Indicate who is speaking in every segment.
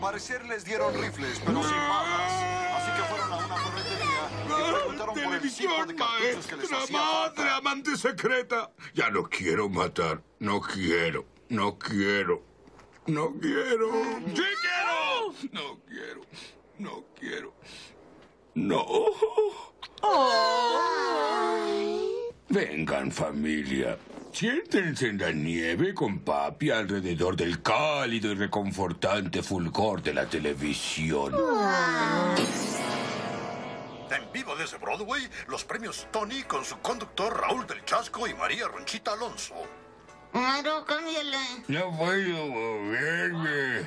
Speaker 1: parecer les dieron rifles, pero sin balas. Así que fueron a una ferretería y preguntaron por el tipo de cartuchos que les hacía
Speaker 2: madre,
Speaker 1: falta.
Speaker 2: amante secreta. Ya no quiero matar. No quiero. No quiero. No quiero. ¡Sí quiero! No quiero. No quiero. No. Vengan, familia. Siéntense en la nieve con papi alrededor del cálido y reconfortante fulgor de la televisión.
Speaker 1: En vivo desde Broadway, los premios Tony con su conductor Raúl del Chasco y María Ronchita Alonso.
Speaker 3: Cámbiale.
Speaker 2: No puedo moverme.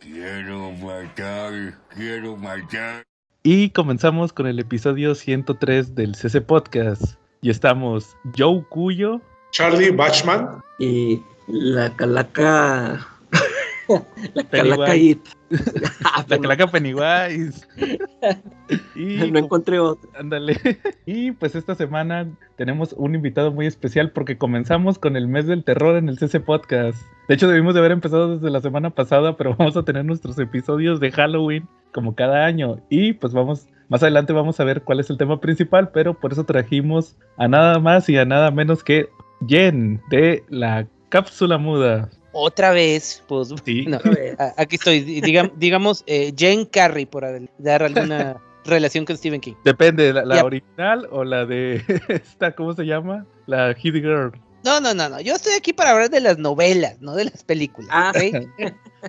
Speaker 2: Quiero matar, quiero matar.
Speaker 4: Y comenzamos con el episodio 103 del CC Podcast. Y estamos Joe Cuyo,
Speaker 5: Charlie Bachman.
Speaker 6: y la calaca. la calaca It. Ah,
Speaker 4: la Claca Pennywise. y
Speaker 6: No encontré otro.
Speaker 4: ándale. Y pues esta semana tenemos un invitado muy especial porque comenzamos con el mes del terror en el CC Podcast. De hecho, debimos de haber empezado desde la semana pasada, pero vamos a tener nuestros episodios de Halloween como cada año. Y pues vamos, más adelante vamos a ver cuál es el tema principal, pero por eso trajimos a nada más y a nada menos que Jen de la cápsula muda.
Speaker 7: Otra vez, pues
Speaker 4: Sí.
Speaker 7: no, a- aquí estoy, digam- digamos, eh, Jane Carrey, por dar alguna relación con Stephen King.
Speaker 4: Depende, la, original o la de esta, ¿cómo se llama? La Hit Girl.
Speaker 7: No, no, no, no, yo estoy aquí para hablar de las novelas, no de las películas.
Speaker 6: Ah.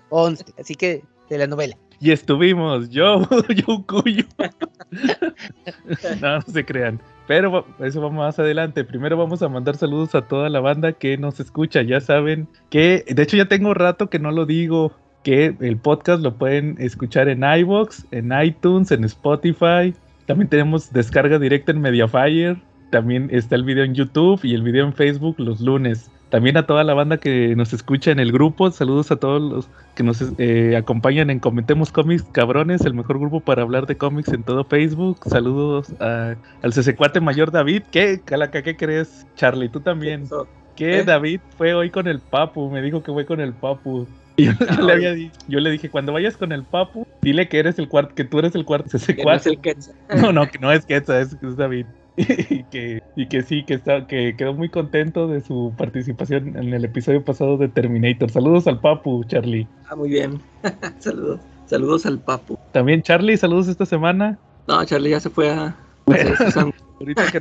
Speaker 7: Conste, así que de la novela.
Speaker 4: Y estuvimos, yo, yo cuyo. no, no se crean. Pero eso vamos más adelante. Primero vamos a mandar saludos a toda la banda que nos escucha. Ya saben que, de hecho ya tengo rato que no lo digo, que el podcast lo pueden escuchar en iVoox, en iTunes, en Spotify. También tenemos descarga directa en Mediafire. También está el video en YouTube y el video en Facebook los lunes. También a toda la banda que nos escucha en el grupo. Saludos a todos los que nos eh, acompañan en Comentemos Cómics Cabrones, el mejor grupo para hablar de cómics en todo Facebook. Saludos a- al CC4 mayor David. ¿Qué, Calaca, qué crees? Charlie, tú también. Que
Speaker 6: ¿Eh?
Speaker 4: David fue hoy con el Papu, me dijo que fue con el Papu. Yo, yo le había di- yo le dije, cuando vayas con el Papu, dile que eres el cuarto, que tú eres el cuarto
Speaker 6: Que no es
Speaker 4: CC4.
Speaker 6: el Quetzal.
Speaker 4: No, no, que no es Quetzal, es, es David. Y que, y que sí, que, está, que quedó muy contento de su participación en el episodio pasado de Terminator. Saludos al Papu, Charlie.
Speaker 6: Ah, muy bien. Saludos. Saludos al Papu.
Speaker 4: También Charlie, saludos esta semana.
Speaker 6: No, Charlie ya se fue a.
Speaker 4: Ahorita que.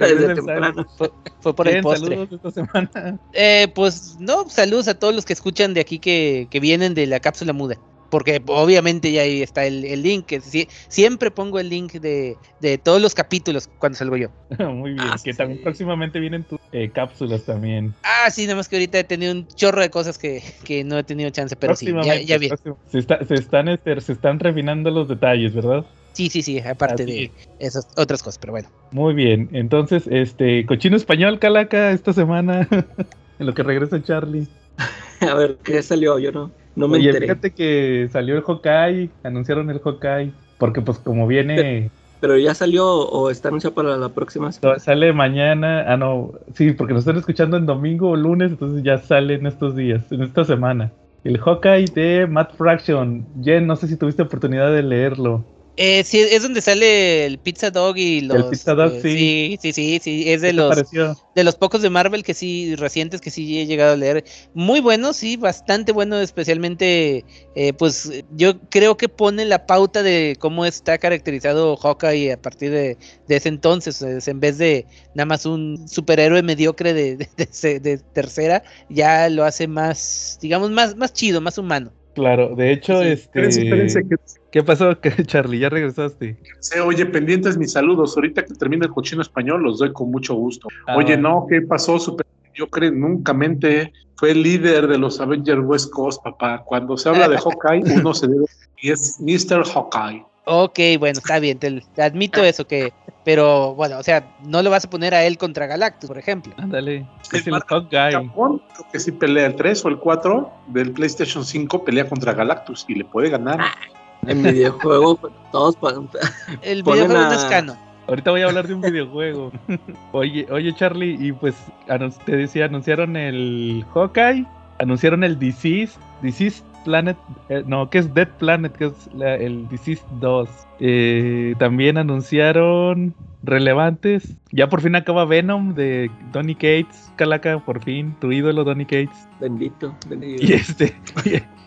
Speaker 7: Fue, fue por el postre.
Speaker 4: saludos esta semana.
Speaker 7: Eh, pues no, saludos a todos los que escuchan de aquí que, que vienen de la cápsula muda. Porque obviamente ya ahí está el, el link. sí- siempre pongo el link de, de todos los capítulos cuando salgo yo.
Speaker 4: Muy bien,
Speaker 6: Ah,
Speaker 4: que
Speaker 6: sí.
Speaker 4: también próximamente vienen tus eh, cápsulas también.
Speaker 7: Ah, sí, nada más que ahorita he tenido un chorro de cosas que, que no he tenido chance, pero sí, ya,
Speaker 4: Próximamente,
Speaker 7: ya vi.
Speaker 4: próximo- Se, está- se están, este, se están refinando los detalles, ¿verdad?
Speaker 7: Sí, sí, sí, aparte
Speaker 4: Así
Speaker 7: de esas otras cosas, pero bueno.
Speaker 4: Muy bien, entonces, este, cochino español, Calaca, esta semana, en lo que regresa Charlie.
Speaker 6: A ver, ¿qué salió? Yo no, no me
Speaker 4: Oye,
Speaker 6: enteré.
Speaker 4: fíjate que salió el Hawkeye, anunciaron el Hawkeye, porque pues como viene,
Speaker 6: Pero ya salió o está anunciado para la próxima semana.
Speaker 4: sale mañana, ah no, sí, porque nos están escuchando en domingo o lunes, entonces ya sale en estos días, en esta semana. El Hawkeye de Matt Fraction. Jen, no sé si tuviste oportunidad de leerlo.
Speaker 7: Eh, sí, es donde sale el Pizza Dog y los...
Speaker 4: Pizza Dog,
Speaker 7: eh,
Speaker 4: sí.
Speaker 7: sí. Sí, sí, sí, es de
Speaker 4: ¿Qué te
Speaker 7: los, de los pocos de Marvel que sí, recientes que sí he llegado a leer. Muy bueno, sí, bastante bueno, especialmente, eh, pues yo creo que pone la pauta de cómo está caracterizado Hawkeye a partir de, de ese entonces, es en vez de nada más un superhéroe mediocre de, de- de tercera, ya lo hace más, digamos, más, más chido, más humano.
Speaker 4: Claro, de hecho,
Speaker 7: Sí,
Speaker 4: este...
Speaker 5: Espérense, que
Speaker 4: ¿Qué pasó, ¿Qué, Charlie? ¿Ya regresaste?
Speaker 5: oye pendientes mis saludos. Ahorita que termine el cochino español, los doy con mucho gusto.
Speaker 4: Ah,
Speaker 5: Oye, no, ¿qué pasó? Super yo creo nunca mente fue el líder de los Avengers West Coast, papá. Cuando se habla de Hawkeye, uno se debe y es Mr. Hawkeye.
Speaker 7: Ok, bueno, está bien, te, te admito eso que, pero bueno, o sea, no lo vas a poner a él contra Galactus, por ejemplo.
Speaker 4: Ándale, es el
Speaker 5: Marca
Speaker 4: Hawkeye.
Speaker 5: Japón, creo que sí pelea el 3 o el 4 del PlayStation 5, pelea contra Galactus y le puede ganar.
Speaker 6: En videojuego, pues, todos pa-
Speaker 7: El videojuego no
Speaker 6: a-
Speaker 7: es canon.
Speaker 4: Ahorita voy a hablar de un videojuego. Oye, oye Charlie, y pues te decía, anunciaron el Hawkeye anunciaron el Disease, Disease Planet, eh, no, que es Dead Planet, que es la- el Disease 2. Eh, también anunciaron relevantes. Ya por fin acaba Venom de Donny Cates, Calaca, por fin, tu ídolo Donny Cates.
Speaker 6: Bendito, bendito.
Speaker 4: Y este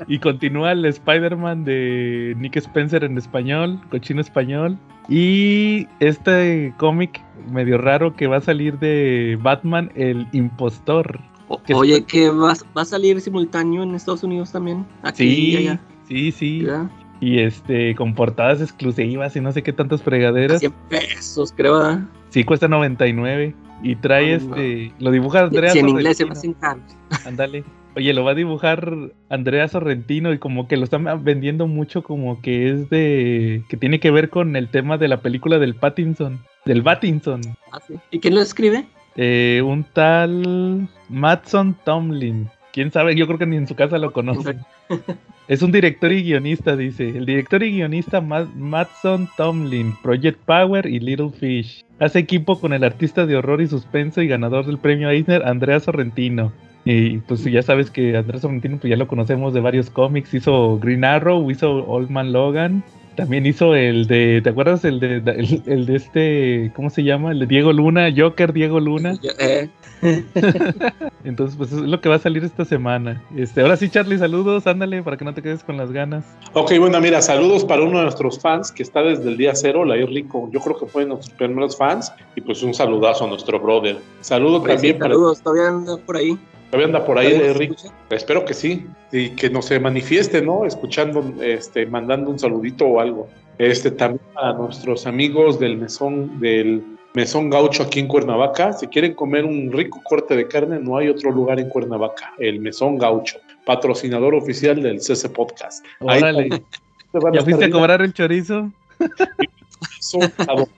Speaker 4: y, y continúa el Spider-Man de Nick Spencer en español, cochino español. Y este cómic medio raro que va a salir de Batman, el impostor. Que
Speaker 6: Oye, que va, va a salir simultáneo en Estados Unidos también. Aquí y
Speaker 4: Sí,
Speaker 6: allá.
Speaker 4: sí, sí.
Speaker 6: ¿verdad?
Speaker 4: Y este, con portadas exclusivas y no sé qué tantas
Speaker 6: A
Speaker 4: fregaderas.
Speaker 6: 100 pesos, creo. ¿verdad?
Speaker 4: Sí, cuesta 99. Y trae este, lo dibuja Andrea
Speaker 6: Si en inglés se me hacen caros.
Speaker 4: Ándale. Oye, lo va a dibujar Andrea Sorrentino y como que lo están vendiendo mucho como que es de... que tiene que ver con el tema de la película del Pattinson. Del Pattinson.
Speaker 6: Ah, sí. ¿Y quién lo escribe?
Speaker 4: Eh, un tal Matson Tomlin. ¿Quién sabe? Yo creo que ni en su casa lo conocen. Es un director y guionista, dice. El director y guionista Ma- Matson Tomlin, Project Power y Little Fish. Hace equipo con el artista de horror y suspenso y ganador del premio Eisner, Andrea Sorrentino. Y pues ya sabes que Andrea Sorrentino pues ya lo conocemos de varios cómics. Hizo Green Arrow, hizo Old Man Logan. También hizo el de, ¿te acuerdas? El de, el, el de este, ¿cómo se llama? El de Diego Luna, Joker Diego Luna.
Speaker 6: Eh,
Speaker 4: Entonces, pues es lo que va a salir esta semana. Este, ahora sí, Charlie, saludos, ándale, para que no te quedes con las ganas.
Speaker 5: Ok, bueno, mira, saludos para uno de nuestros fans que está desde el día cero, la Rico. Yo creo que fue de nuestros primeros fans. Y pues un saludazo a nuestro brother. Saludo
Speaker 6: pues,
Speaker 5: también
Speaker 6: sí,
Speaker 5: para.
Speaker 6: saludos, todavía anda por ahí.
Speaker 5: Todavía anda por ahí,
Speaker 6: ¿Todavía
Speaker 5: eh,
Speaker 6: escucha?
Speaker 5: Espero que sí. Y que nos se manifieste, ¿no? Escuchando, este, mandando un saludito o algo. Este, también a nuestros amigos del mesón, del mesón gaucho aquí en Cuernavaca. Si quieren comer un rico corte de carne, no hay otro lugar en Cuernavaca. El mesón gaucho, patrocinador oficial del CC Podcast. Ahí
Speaker 4: Órale.
Speaker 5: también te van a
Speaker 4: ¿Ya fuiste a cobrar el chorizo?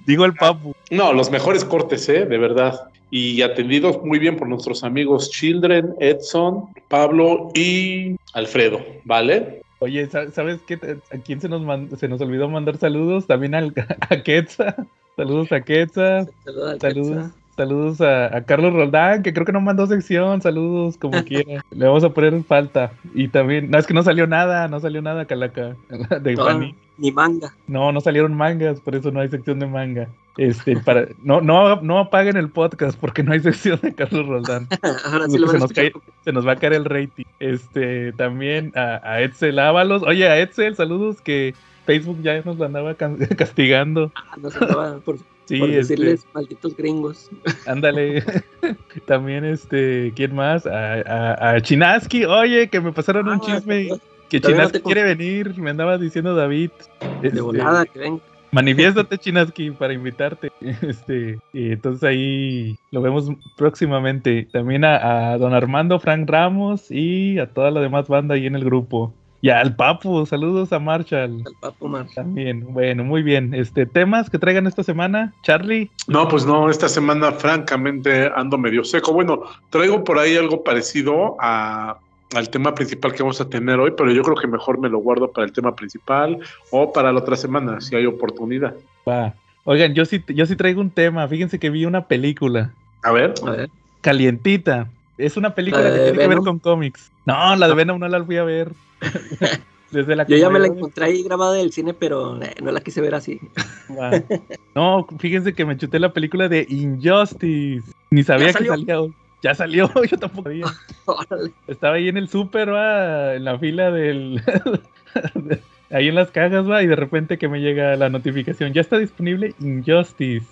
Speaker 4: Digo el papu.
Speaker 5: No, los mejores cortes, ¿eh? De verdad. Y atendidos muy bien por nuestros amigos Children, Edson, Pablo y Alfredo, ¿vale?
Speaker 4: Oye, ¿sa- ¿sabes qué? ¿A quién se nos, mand- se nos olvidó mandar saludos? También al, a Quetza. Saludos a Quetza.
Speaker 6: Saludos al
Speaker 4: Saludos. Saludos a, a Carlos Roldán, que creo que no mandó sección. Saludos, como quiera. Le vamos a poner falta. Y también, no, es que no salió nada, no salió nada, Calaca. De
Speaker 6: No,
Speaker 4: Fanny.
Speaker 6: ni manga.
Speaker 4: No, no salieron mangas, por eso no hay sección de manga. Este, para, no, no, no apaguen el podcast porque no hay sección de Carlos Roldán.
Speaker 6: Ahora sí lo
Speaker 4: se
Speaker 6: a
Speaker 4: nos
Speaker 6: escuchar.
Speaker 4: Se nos va a caer el rating. Este, también a, a Edsel Ábalos. Oye, a Edsel, saludos que Facebook ya nos lo andaba castigando.
Speaker 6: Ah, no se acaba por,
Speaker 4: Sí,
Speaker 6: por
Speaker 4: este,
Speaker 6: decirles malditos gringos.
Speaker 4: ándale. también, este, ¿quién más? A, a, a Chinaski. Oye, que me pasaron un
Speaker 6: Ah,
Speaker 4: chisme. Que
Speaker 6: no
Speaker 4: Chinaski quiere venir, me andaba diciendo David.
Speaker 6: De
Speaker 4: Este,
Speaker 6: volada, que ven.
Speaker 4: Manifiéstate, Chinaski, para invitarte. Este, y entonces ahí lo vemos próximamente. También a, a don Armando, Frank Ramos y a toda la demás banda ahí en el grupo. Y al Papu, saludos a Marshall.
Speaker 6: Al Papo Mar.
Speaker 4: También, bueno, muy bien. Este, temas que traigan esta semana, Charlie.
Speaker 5: No, pues no, esta semana francamente ando medio seco. Bueno, traigo por ahí algo parecido a, al tema principal que vamos a tener hoy, pero yo creo que mejor me lo guardo para el tema principal o para la otra semana, si hay oportunidad.
Speaker 4: Va. Oigan, yo sí, yo sí traigo un tema. Fíjense que vi una película
Speaker 5: A ver,
Speaker 6: A ver.
Speaker 4: calientita. Es una película
Speaker 6: ¿La
Speaker 4: que
Speaker 6: de
Speaker 4: tiene que ver con cómics. No, la de Venom no la fui a ver. Desde la
Speaker 6: Yo ya me la encontré ahí grabada del cine, pero eh, no la quise ver así.
Speaker 4: Va. No, fíjense que me chuté la película de Injustice. Ni sabía que
Speaker 6: salió?
Speaker 4: salía. Ya salió, yo tampoco sabía. Estaba ahí en el súper, va, en la fila del... ahí en las cajas, va, y de repente que me llega la notificación. Ya está disponible Injustice.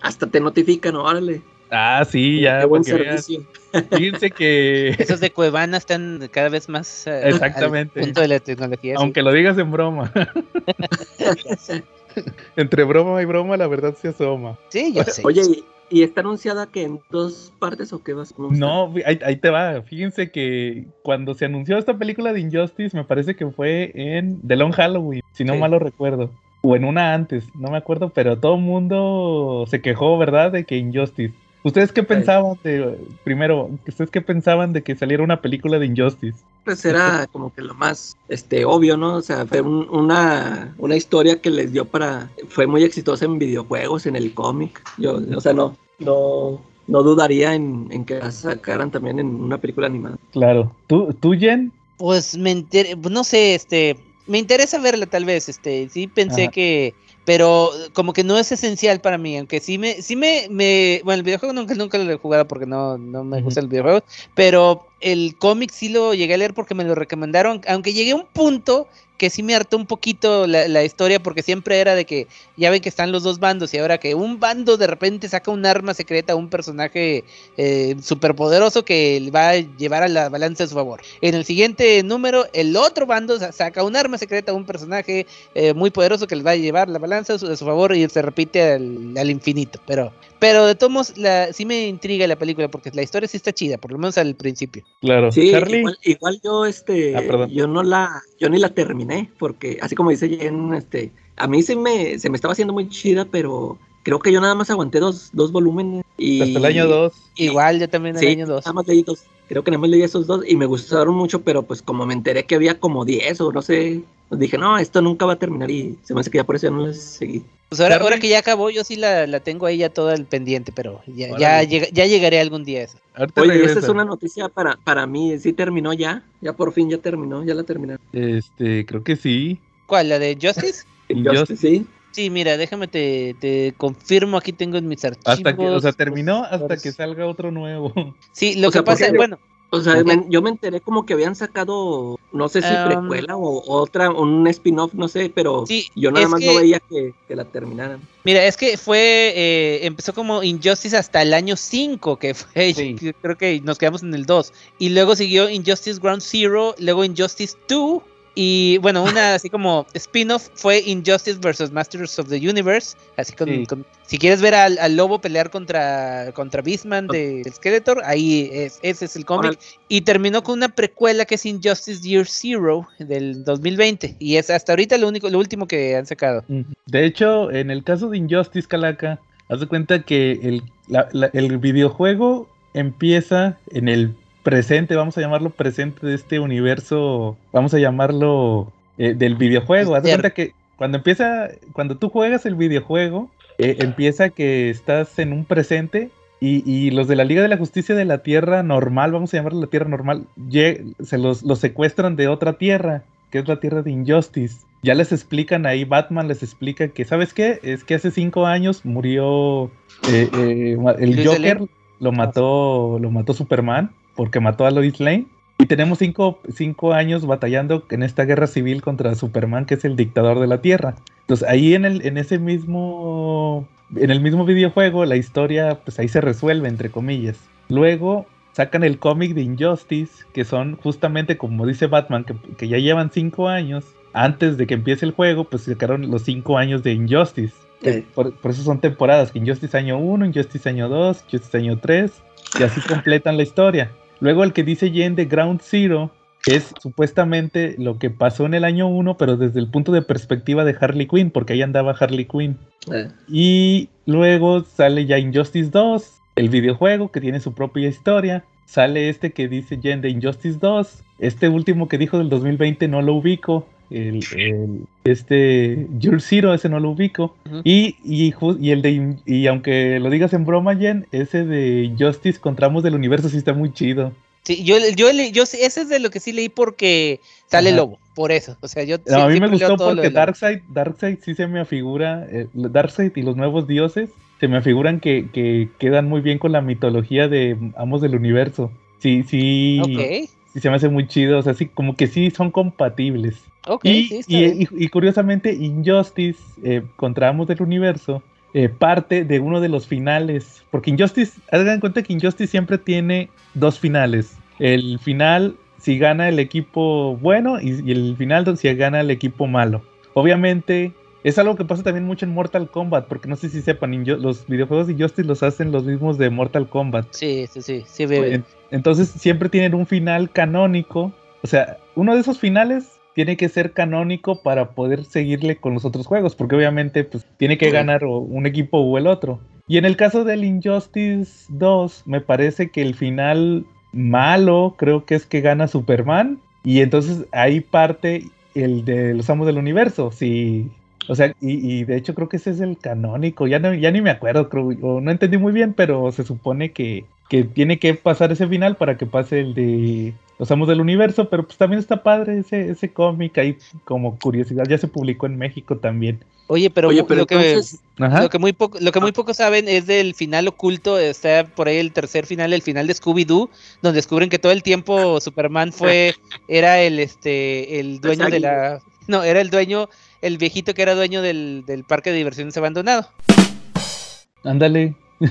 Speaker 6: Hasta te notifican, órale.
Speaker 4: Ah, sí, ya.
Speaker 6: Qué buen servicio.
Speaker 4: Fíjense que...
Speaker 7: Esos de Cuevana están cada vez más eh,
Speaker 4: Exactamente.
Speaker 7: al punto de la tecnología. sí.
Speaker 4: Aunque lo digas en broma. Entre broma y broma, la verdad se asoma.
Speaker 7: Sí, yo sé.
Speaker 6: Oye, ¿y, y está anunciada que en dos partes o qué vas? ¿Cómo está?
Speaker 4: No, ahí, ahí te va. Fíjense que cuando se anunció esta película de Injustice, me parece que fue en The Long Halloween, si no
Speaker 6: Sí.
Speaker 4: mal lo recuerdo. O en una antes, no me acuerdo, pero todo el mundo se quejó, ¿verdad? De que Injustice. ¿Ustedes qué pensaban de, primero, ustedes qué pensaban de que saliera una película de Injustice?
Speaker 6: Pues era como que lo más este obvio, ¿no? O sea, fue un- una, una historia que les dio para. Fue muy exitosa en videojuegos, en el cómic. Yo, o sea, no, no, no dudaría en, en que la sacaran también en una película animada.
Speaker 4: Claro. ¿Tú, tú Jen?
Speaker 7: Pues me inter... no sé, este, me interesa verla tal vez, este, sí pensé
Speaker 4: Ajá.
Speaker 7: que, pero como que no es esencial para mí, aunque sí me, sí me, me bueno, el videojuego nunca, nunca lo he jugado porque no, no me
Speaker 4: Ujú.
Speaker 7: gustan los videojuegos, pero el cómic sí lo llegué a leer porque me lo recomendaron, aunque llegué a un punto que sí me hartó un poquito la, la historia porque siempre era de que ya ven que están los dos bandos y ahora que un bando de repente saca un arma secreta a un personaje eh, superpoderoso que le va a llevar a la balanza a su favor. En el siguiente número, el otro bando sa- saca un arma secreta a un personaje eh, muy poderoso que les va a llevar la balanza a su, a su favor y se repite al, al infinito. Pero, pero de todos modos, la, sí me intriga la película porque la historia sí está chida, por lo menos al principio.
Speaker 4: Claro.
Speaker 6: Sí,
Speaker 4: Charlie.
Speaker 6: igual, igual yo este
Speaker 4: Ah, perdón.
Speaker 6: yo no la yo ni la terminé porque así como dice Jen, este a mí se me se me estaba haciendo muy chida, pero creo que yo nada más aguanté dos, dos volúmenes y
Speaker 4: Hasta el año 2.
Speaker 7: Igual yo también el
Speaker 6: Sí,
Speaker 7: año 2.
Speaker 6: nada más leí dos. Creo que nada más leí esos dos y me gustaron mucho, pero pues como me enteré que había como 10 o no sé, pues dije, no, esto nunca va a terminar y se me hace que ya por eso ya no les seguí.
Speaker 7: Pues ahora, ahora que ya acabó, yo sí la, la tengo ahí ya toda el pendiente, pero ya, ya, llega- ya llegaré algún día a eso.
Speaker 4: Ahorita
Speaker 6: Oye, esta es una noticia para, para mí, sí terminó ya, ya por fin ya terminó, ya la terminaron.
Speaker 4: Este, creo que sí.
Speaker 7: ¿Cuál? ¿La de Justice?
Speaker 4: Injustice.
Speaker 6: sí.
Speaker 7: Sí, mira, déjame te, te confirmo, aquí tengo en mis archivos.
Speaker 4: Hasta que, o sea, terminó hasta que salga otro nuevo.
Speaker 7: Sí, lo
Speaker 6: O
Speaker 7: que
Speaker 6: sea,
Speaker 7: pasa,
Speaker 6: porque-
Speaker 7: bueno,
Speaker 6: O sea,
Speaker 7: Ok.
Speaker 6: me- yo me enteré como que habían sacado, no sé si
Speaker 7: Um,
Speaker 6: precuela o otra, un spin-off, no sé, pero
Speaker 7: Sí,
Speaker 6: yo nada más
Speaker 7: que-
Speaker 6: no veía que, que la terminaran.
Speaker 7: mira, es que fue, eh, empezó como Injustice hasta el año 5, que fue,
Speaker 4: Sí.
Speaker 7: creo que nos quedamos en el 2. Y luego siguió Injustice Ground Zero, luego Injustice 2. Y bueno, una así como spin-off fue Injustice vs. Masters of the Universe. Así con,
Speaker 4: Sí.
Speaker 7: con- si quieres ver al, al lobo pelear contra, contra Beastman de Skeletor, ahí es, ese es el cómic. Y terminó con una precuela que es Injustice Year Zero del 2020. Y es hasta ahorita lo único, lo último que han sacado.
Speaker 4: De hecho, en el caso de Injustice Calaca, haz de cuenta que el, la- la- el videojuego empieza en el presente, vamos a llamarlo presente de este universo, vamos a llamarlo eh, del videojuego. Haz de cuenta que cuando empieza, cuando tú juegas el videojuego, eh, empieza que estás en un presente y, y los de la Liga de la Justicia de la Tierra normal, vamos a llamarlo la Tierra normal, se los, los secuestran de otra tierra, que es la Tierra de Injustice. Ya les explican ahí, Batman les explica que, ¿sabes qué? Es que hace cinco años murió eh, el Joker, lo mató, lo mató Superman, porque mató a Lois Lane. Y tenemos cinco, cinco años batallando en esta guerra civil contra Superman, que es el dictador de la Tierra. Entonces ahí en, el, en ese mismo, en el mismo videojuego, la historia, pues ahí se resuelve, entre comillas. Luego sacan el cómic de Injustice, que son justamente como dice Batman, que, que ya llevan cinco años. Antes de que empiece el juego, pues sacaron los cinco años de Injustice.
Speaker 6: Sí.
Speaker 4: Por, por eso son temporadas, Injustice año 1, Injustice año 2, Injustice año 3, y así completan la historia. Luego el que dice Jen de Ground Zero es supuestamente lo que pasó en el año 1, pero desde el punto de perspectiva de Harley Quinn, porque ahí andaba Harley Quinn.
Speaker 6: Eh,
Speaker 4: Y luego sale ya Injustice 2, el videojuego que tiene su propia historia. Sale este que dice Jen de Injustice 2. Este último que dijo del 2020 no lo ubico. El, el- este Year Zero, ese no lo ubico. Y, y, el de y aunque lo digas en broma, Jen, ese de Injustice contra Amos del Universo sí está muy chido.
Speaker 7: Sí, yo, yo, yo, sí- ese es de lo que sí leí porque sale
Speaker 4: Ajá.
Speaker 7: lobo, por eso. O sea, yo
Speaker 4: No, a mí me gustó porque. Darkseid, Darkseid sí se me afigura, eh, Darkseid y los nuevos dioses se me afiguran que, que quedan muy bien con la mitología de Amos del Universo. Sí, sí,
Speaker 7: Ok,
Speaker 4: sí se me hace muy chido, o sea, sí, como que sí son compatibles.
Speaker 7: ok,
Speaker 4: y,
Speaker 7: sí, está
Speaker 4: y-
Speaker 7: bien.
Speaker 4: y- y curiosamente, Injustice eh, contra Amos del Universo eh, parte de uno de los finales, porque Injustice, hagan cuenta que Injustice siempre tiene dos finales. El final si gana el equipo bueno y, y el final si gana el equipo malo. Obviamente es algo que pasa también mucho en Mortal Kombat, porque no sé si sepan, los videojuegos de Injustice los hacen los mismos de Mortal Kombat.
Speaker 7: Sí, sí, sí, sí, bebé.
Speaker 4: En- Entonces siempre tienen un final canónico. O sea, uno de esos finales tiene que ser canónico para poder seguirle con los otros juegos, porque obviamente pues, tiene que ganar o un equipo o el otro. Y en el caso del Injustice 2, me parece que el final malo creo que es que gana Superman. Y entonces ahí parte el de los amos del universo. Si, O sea, y, y de hecho creo que ese es el canónico. Ya no, ya ni me acuerdo, creo, o no entendí muy bien, pero se supone que, que tiene que pasar ese final para que pase el de los amos del universo, pero pues también está padre ese, ese cómic ahí como curiosidad, ya se publicó en México también.
Speaker 7: Oye, pero,
Speaker 6: Oye, pero
Speaker 7: lo, que,
Speaker 4: Ajá.
Speaker 7: lo que muy poco, lo que muy pocos saben es del final oculto, está por ahí el tercer final, el final de Scooby-Doo, donde descubren que todo el tiempo Superman fue, era el este, el dueño de la, no, era el dueño, el viejito que era dueño del, del parque de diversiones abandonado.
Speaker 4: Ándale.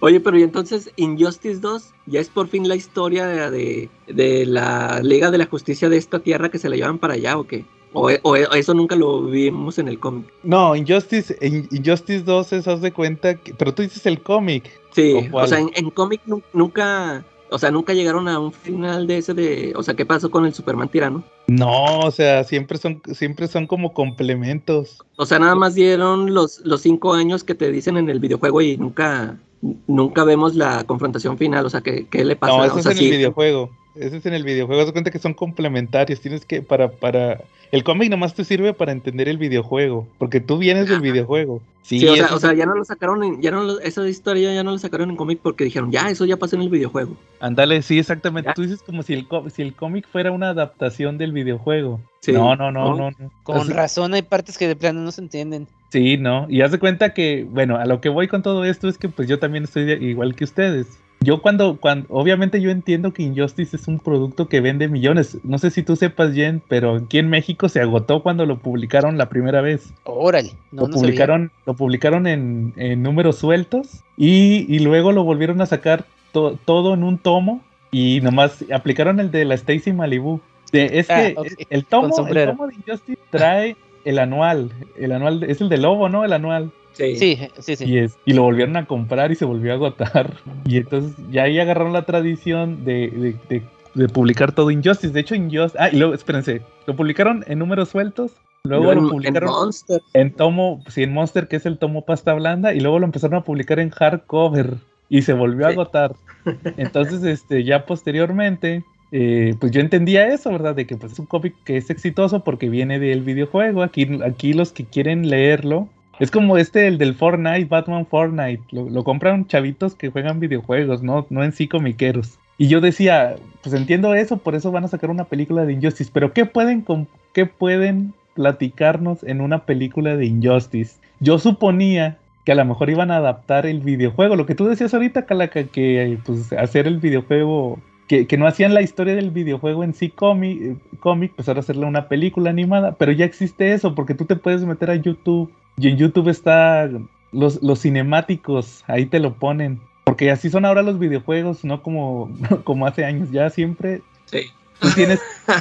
Speaker 6: Oye, pero y entonces Injustice 2 ya es por fin la historia de, de la Liga de la Justicia de esta tierra que se la llevan para allá o qué? O, o- o eso nunca lo vimos en el cómic.
Speaker 4: No, Injustice, In- Injustice 2 es, haz de cuenta, que- pero tú dices el cómic.
Speaker 6: Sí,
Speaker 4: ¿O
Speaker 6: o sea, en, en cómic nu- nunca, o sea, nunca llegaron a un final de ese de, o sea, ¿qué pasó con el Superman tirano?
Speaker 4: No, o sea, siempre son, siempre son como complementos.
Speaker 6: O sea, nada más dieron los, los cinco años que te dicen en el videojuego y nunca, nunca vemos la confrontación final, o sea, ¿qué, qué le pasa?
Speaker 4: No, eso
Speaker 6: o
Speaker 4: es
Speaker 6: sea,
Speaker 4: en
Speaker 6: sí,
Speaker 4: el videojuego. Eso es en el videojuego. Haz de cuenta que son complementarios. Tienes que, para, para. El cómic nomás te sirve para entender el videojuego. Porque tú vienes del videojuego. Sí,
Speaker 6: Sí, o sea, o ya no lo sacaron, en, ya no lo- esa historia ya no la sacaron en cómic porque dijeron, ya, eso ya pasó en el videojuego.
Speaker 4: Ándale, sí, exactamente.
Speaker 6: Ya.
Speaker 4: Tú dices como si el, có- si el cómic fuera una adaptación del videojuego.
Speaker 6: Sí.
Speaker 4: No, no, no,
Speaker 6: ¿No?
Speaker 4: no. no.
Speaker 7: Con razón hay partes que de plano no se entienden.
Speaker 4: Sí, no. Y haz de cuenta que, bueno, a lo que voy con todo esto es que pues yo también estoy de- igual que ustedes. Yo cuando, cuando, obviamente yo entiendo que Injustice es un producto que vende millones. No sé si tú sepas, Jen, pero aquí en México se agotó cuando lo publicaron la primera vez.
Speaker 7: Órale, no,
Speaker 4: lo
Speaker 7: no sabía.
Speaker 4: publicaron, lo publicaron en, en números sueltos y, y luego lo volvieron a sacar to- todo en un tomo y nomás aplicaron el de la Stacy Malibu. De- es
Speaker 7: Ah,
Speaker 4: que el tomo, el tomo de Injustice trae el anual, el anual es el de Lobo, ¿no? El anual.
Speaker 6: Sí.
Speaker 7: Sí, sí, sí.
Speaker 4: Y, es, y lo volvieron a comprar y se volvió a agotar. Y entonces ya ahí agarraron la tradición de, de- de- de publicar todo Injustice. De hecho, Injustice. Ah, y luego, espérense. Lo publicaron en números sueltos. Luego lo
Speaker 6: en- en
Speaker 4: publicaron
Speaker 6: Monster.
Speaker 4: en tomo, sí, en Monster, que es el tomo pasta blanda, y luego lo empezaron a publicar en hardcover y se volvió a agotar. Entonces, este, ya posteriormente, eh, pues yo entendía eso, ¿verdad? De que pues, es un cómic que es exitoso porque viene del videojuego. Aquí, aquí los que quieren leerlo. Es como este, el del Fortnite, Batman Fortnite. Lo, lo compran chavitos que juegan videojuegos, no, no en sí comiqueros. Y yo decía, pues entiendo eso, por eso van a sacar una película de Injustice. Pero ¿qué pueden, qué pueden platicarnos en una película de Injustice? Yo suponía que a lo mejor iban a adaptar el videojuego. Lo que tú decías ahorita, Calaca, que pues hacer el videojuego, que, que no hacían la historia del videojuego en sí cómic, eh, cómic, pues ahora hacerle una película animada. Pero ya existe eso, porque tú te puedes meter a YouTube y en YouTube está los, los cinemáticos, ahí te lo ponen. Porque así son ahora los videojuegos, no como, como hace años. Ya siempre
Speaker 6: Sí.
Speaker 4: Tú tienes,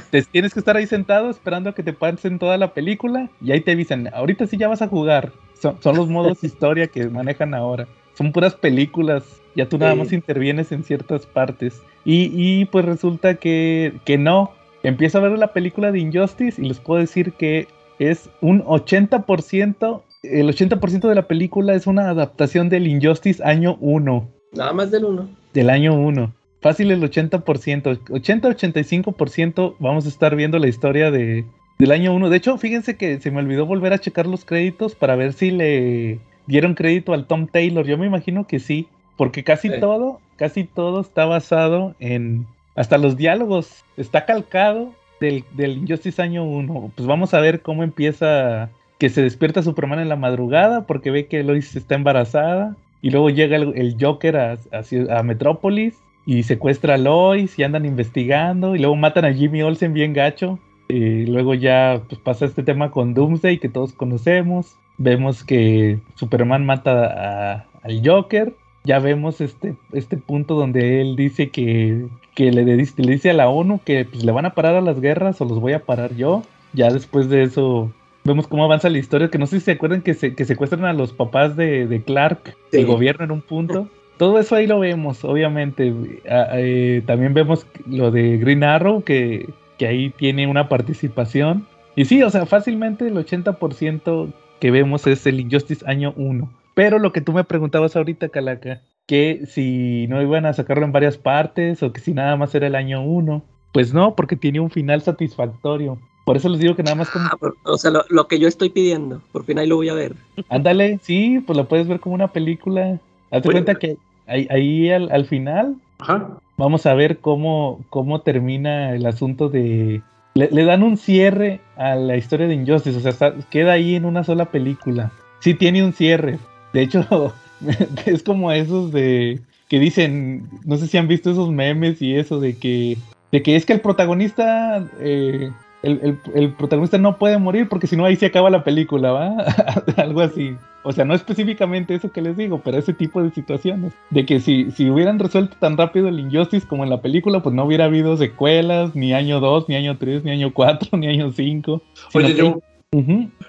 Speaker 4: te tienes que estar ahí sentado esperando a que te pasen toda la película y ahí te avisan, ahorita sí ya vas a jugar. Son, son los modos historia que manejan ahora. Son puras películas, ya tú nada más intervienes en ciertas partes. Y, y pues resulta que, que no. Empiezo a ver la película de Injustice y les puedo decir que es un 80%, el 80% de la película es una adaptación del Injustice año 1
Speaker 6: Nada más del uno.
Speaker 4: del año 1. Fácil el 80%, 80-85% vamos a estar viendo la historia de, del año 1. De hecho, fíjense que se me olvidó volver a checar los créditos para ver si le dieron crédito al Tom Taylor. Yo me imagino que sí, porque casi
Speaker 6: Sí.
Speaker 4: todo, casi todo está basado en, hasta los diálogos, está calcado del, del Injustice año 1. Pues vamos a ver cómo empieza que se despierta Superman en la madrugada porque ve que Lois está embarazada. Y luego llega el, Joker a Metrópolis y secuestra a Lois y andan investigando. Y luego matan a Jimmy Olsen bien gacho. Y luego ya pues, pasa este tema con Doomsday que todos conocemos. Vemos que Superman mata a- al Joker. Ya vemos este, este punto donde él dice que, que le, dice, le dice a la ONU que pues, le van a parar a las guerras o los voy a parar yo. Ya después de eso vemos cómo avanza la historia, que no sé si se acuerdan que, se, que secuestran a los papás de, de Clark,
Speaker 6: Sí.
Speaker 4: el gobierno en un punto. Todo eso ahí lo vemos, obviamente. Eh, también vemos lo de Green Arrow, que, que ahí tiene una participación. Y sí, o sea, fácilmente el 80% que vemos es el Injustice año 1. Pero lo que tú me preguntabas ahorita, Calaca, que si no iban a sacarlo en varias partes o que si nada más era el año 1. Pues no, porque tiene un final satisfactorio. Por eso les digo que nada más como...
Speaker 6: Ah, o sea, lo, lo que yo estoy pidiendo. Por fin ahí lo voy a ver.
Speaker 4: Ándale, sí, pues lo puedes ver como una película. Hazte
Speaker 5: Oye.
Speaker 4: cuenta que ahí, ahí al, al final
Speaker 5: Ajá.
Speaker 4: vamos a ver cómo, cómo termina el asunto de... Le, le dan un cierre a la historia de Injustice, o sea, está- queda ahí en una sola película. Sí tiene un cierre. De hecho, es como esos de... que dicen, no sé si han visto esos memes y eso de que... De que es que el protagonista... eh, el, el- el protagonista no puede morir porque si no ahí se acaba la película, ¿va? Algo así. O sea, no específicamente eso que les digo, pero ese tipo de situaciones. De que si, si hubieran resuelto tan rápido el Injustice como en la película, pues no hubiera habido secuelas, ni año 2, ni año 3, ni año 4, ni año 5.
Speaker 5: Oye, yo,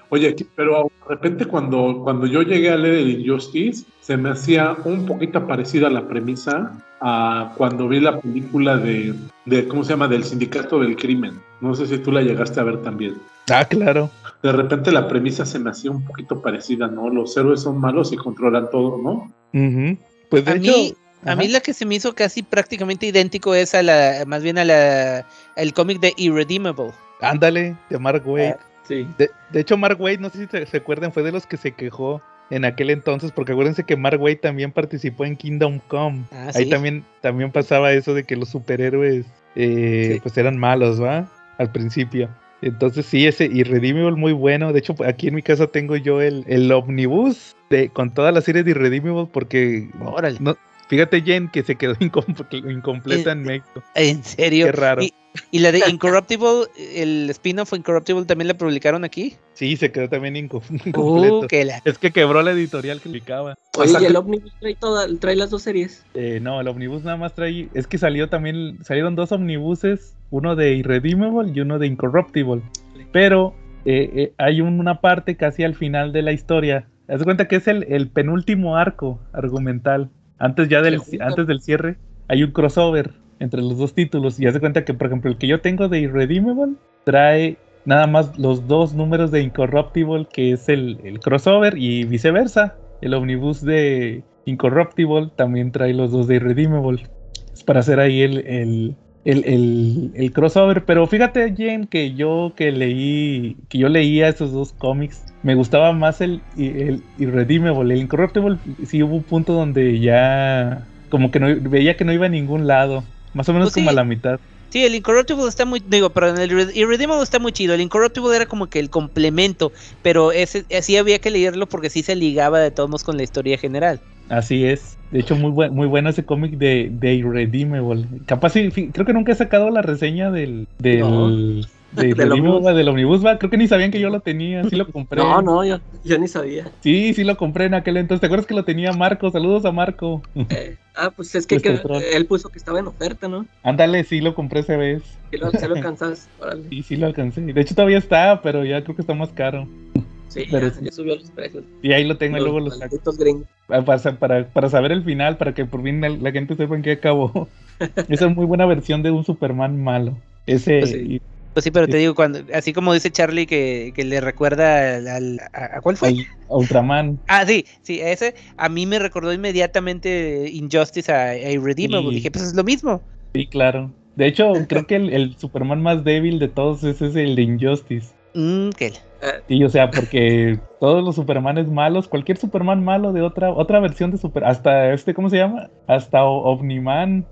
Speaker 5: Oye, pero de repente cuando, cuando yo llegué a leer el Injustice, se me hacía un poquito parecida la premisa a cuando vi la película de, de, ¿cómo se llama? Del Sindicato del Crimen. No sé si tú la llegaste a ver también.
Speaker 4: Ah, claro.
Speaker 5: De repente la premisa se me hacía un poquito parecida, ¿no? Los héroes son malos y controlan todo, ¿no?
Speaker 4: Ujú. Pues de
Speaker 7: A
Speaker 4: hecho,
Speaker 7: mí, a mí la que se me hizo casi prácticamente idéntico es a la, más bien a la, el cómic de Irredeemable.
Speaker 4: ándale, de Mark Waid.
Speaker 6: Sí.
Speaker 4: De, de hecho, Mark Waid, no sé si se, se acuerdan, fue de los que se quejó en aquel entonces, porque acuérdense que Mark Waid también participó en Kingdom Come.
Speaker 7: Ah,
Speaker 4: Ahí
Speaker 7: sí.
Speaker 4: también, también pasaba eso de que los superhéroes eh,
Speaker 7: Sí.
Speaker 4: pues eran malos, ¿va? Al principio. Entonces sí, ese Irredeemable muy bueno. De hecho, aquí en mi casa tengo yo el, el omnibus de, con toda la serie de Irredeemable porque...
Speaker 7: Órale.
Speaker 4: No, fíjate, Jen, que se quedó incom- incompleta
Speaker 7: Eh,
Speaker 4: en México.
Speaker 7: En serio.
Speaker 4: Qué raro.
Speaker 7: Y, y la de Incorruptible, el spin-off Incorruptible también la publicaron aquí.
Speaker 4: Sí, se quedó también inco- incompleto.
Speaker 7: Uh, que la.
Speaker 4: Es que quebró la editorial que publicaba.
Speaker 6: Oye,
Speaker 5: sea
Speaker 6: y el Omnibus trae, toda, trae las dos series.
Speaker 4: Eh, no, el omnibus nada más trae. Es que salió también. Salieron dos omnibuses: uno de Irredeemable y uno de Incorruptible. Pero eh, eh, hay un- una parte casi al final de la historia. Haz de cuenta que es el, el penúltimo arco argumental. Antes ya del, antes del cierre, hay un crossover entre los dos títulos. Y haz de cuenta que, por ejemplo, el que yo tengo de Irredeemable trae nada más los dos números de Incorruptible, que es el, el crossover, y viceversa. El omnibus de Incorruptible también trae los dos de Irredeemable. Es para hacer ahí el, el, el, el- el crossover. Pero fíjate, Jen, que yo que leí, que yo leía esos dos cómics, me gustaba más el, el Irredeemable. El Incorruptible sí hubo un punto donde ya como que no veía que no iba a ningún lado. Más o menos
Speaker 7: Pues
Speaker 4: como a la mitad.
Speaker 7: Sí, el Incorruptible está muy, digo, pero el Irre- Irredeemable está muy chido. El Incorruptible era como que el complemento, pero ese sí había que leerlo porque sí se ligaba de todos modos con la historia general.
Speaker 4: Así es. De hecho, muy, buen, muy bueno ese cómic de, de Irredeemable. Capaz, creo que nunca he sacado la reseña del, del,
Speaker 6: No.
Speaker 4: De
Speaker 6: Del Omnibus.
Speaker 4: del Omnibus. va. Creo que ni sabían que yo lo tenía. Sí lo compré.
Speaker 6: No, no, yo, yo ni sabía.
Speaker 4: Sí, sí lo compré en aquel entonces. ¿Te acuerdas que lo tenía Marco? Saludos a Marco.
Speaker 6: Eh, ah, pues es que,
Speaker 4: Pues
Speaker 6: que él puso que estaba en oferta, ¿no?
Speaker 4: Ándale, sí lo compré esa vez.
Speaker 6: Si lo, si lo alcanzas, órale.
Speaker 4: Sí, sí lo alcancé. De hecho, todavía está, pero ya creo que está más caro.
Speaker 6: Sí,
Speaker 4: Pero
Speaker 6: ya,
Speaker 4: sí.
Speaker 6: ya subió los precios.
Speaker 4: Y ahí lo tengo y
Speaker 6: Los
Speaker 4: luego lo saco.
Speaker 6: gringos.
Speaker 4: Para, para, para saber el final, para que por fin la, la gente sepa en qué acabó. Esa es muy buena versión de un Superman malo. Ese.
Speaker 6: Pues sí.
Speaker 4: y-
Speaker 7: Pues sí, pero te digo, cuando, así como dice Charlie que, que le recuerda al, al- a, ¿a cuál fue?
Speaker 4: a Ultraman.
Speaker 7: Ah, sí, sí, ese a mí me recordó inmediatamente Injustice a, a Irredeemable.
Speaker 4: Sí.
Speaker 7: Dije, pues es lo mismo.
Speaker 4: Sí, claro. De hecho, creo que el, el Superman más débil de todos ese es el de Injustice.
Speaker 7: Mm, que la-
Speaker 4: Sí, o sea, porque todos los Supermanes malos, cualquier Superman malo de otra otra versión de Super, hasta este, ¿cómo se llama? Hasta O- Omniman.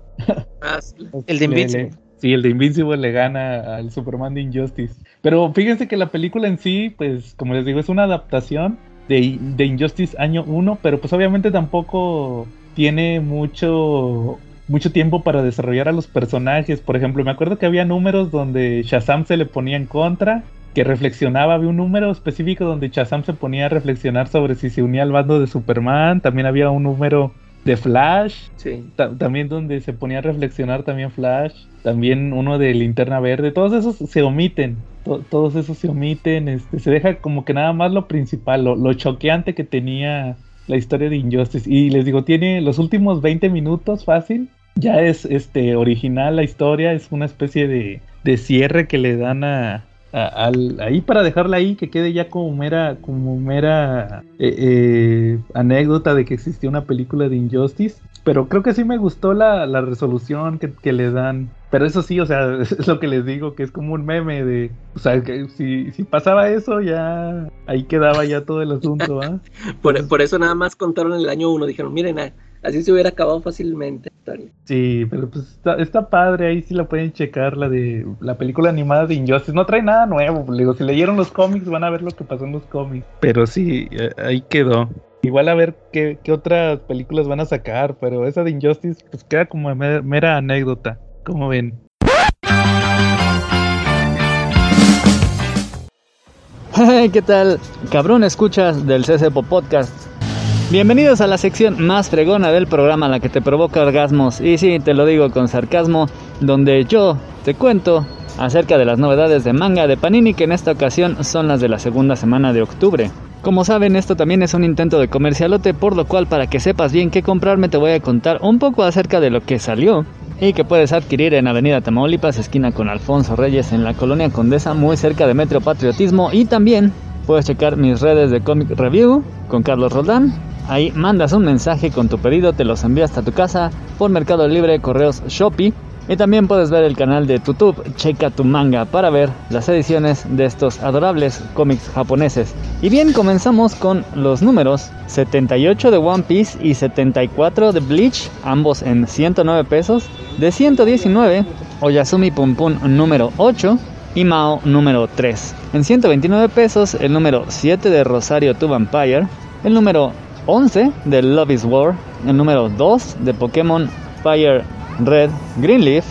Speaker 6: Ah, sí.
Speaker 7: El de
Speaker 4: le-
Speaker 7: Invincible.
Speaker 4: Sí, el de Invincible le gana al Superman de Injustice. Pero fíjense que la película en sí, pues, como les digo, es una adaptación de, de Injustice año 1, pero pues obviamente tampoco tiene mucho mucho tiempo para desarrollar a los personajes. Por ejemplo, me acuerdo que había números donde Shazam se le ponía en contra, que reflexionaba, había un número específico donde Shazam se ponía a reflexionar sobre si se unía al bando de Superman, también había un número de Flash,
Speaker 6: Sí.
Speaker 4: ta- también donde se ponía a reflexionar también Flash, también uno de Linterna Verde, todos esos se omiten, to- todos esos se omiten, este, se deja como que nada más lo principal, lo, lo choqueante que tenía la historia de Injustice. Y les digo, tiene los últimos 20 minutos fácil, ya es este original la historia, es una especie de, de cierre que le dan a, a- al- ahí para dejarla ahí, que quede ya como mera, como mera eh, eh, anécdota de que existió una película de Injustice. Pero creo que sí me gustó la, la resolución que, que le dan. Pero eso sí, o sea, es lo que les digo, que es como un meme de, o sea, que si, si pasaba eso, ya ahí quedaba ya todo el asunto, ¿ah?
Speaker 6: Por, por eso nada más contaron el año uno, dijeron, miren, ah, así se hubiera acabado fácilmente. la historia".
Speaker 4: Sí, pero pues está, está padre, ahí sí la pueden checar, la de la película animada de Injustice. No trae nada nuevo, digo, si leyeron los cómics van a ver lo que pasó en los cómics. Pero sí, eh, ahí quedó. Igual a ver qué, qué otras películas van a sacar, pero esa de Injustice pues queda como mer- mera anécdota, como ven.
Speaker 8: Hey, ¿Qué tal? Cabrón escuchas del CCPO Podcast. Bienvenidos a la sección más fregona del programa, la que te provoca orgasmos. Y sí, te lo digo con sarcasmo, donde yo te cuento acerca de las novedades de manga de Panini, que en esta ocasión son las de la segunda semana de octubre. Como saben, esto también es un intento de comercialote, por lo cual para que sepas bien qué comprarme te voy a contar un poco acerca de lo que salió y que puedes adquirir en Avenida Tamaulipas, esquina con Alfonso Reyes, en la colonia Condesa, muy cerca de Metro Patriotismo. Y también puedes checar mis redes de Comic Review con Carlos Roldán. Ahí mandas un mensaje con tu pedido, te los envías hasta tu casa por Mercado Libre, Correos Shopee. Y también puedes ver el canal de YouTube Checa tu manga para ver las ediciones de estos adorables cómics japoneses. Y bien, comenzamos con los números 78 de One Piece y 74 de Bleach, ambos en 109 pesos. De 119, Oyasumi Pum Pum número 8 y Mao número 3. En 129 pesos, el número 7 de Rosario to Vampire, el número 11 de Love is War, el número 2 de Pokémon Fire Red Greenleaf,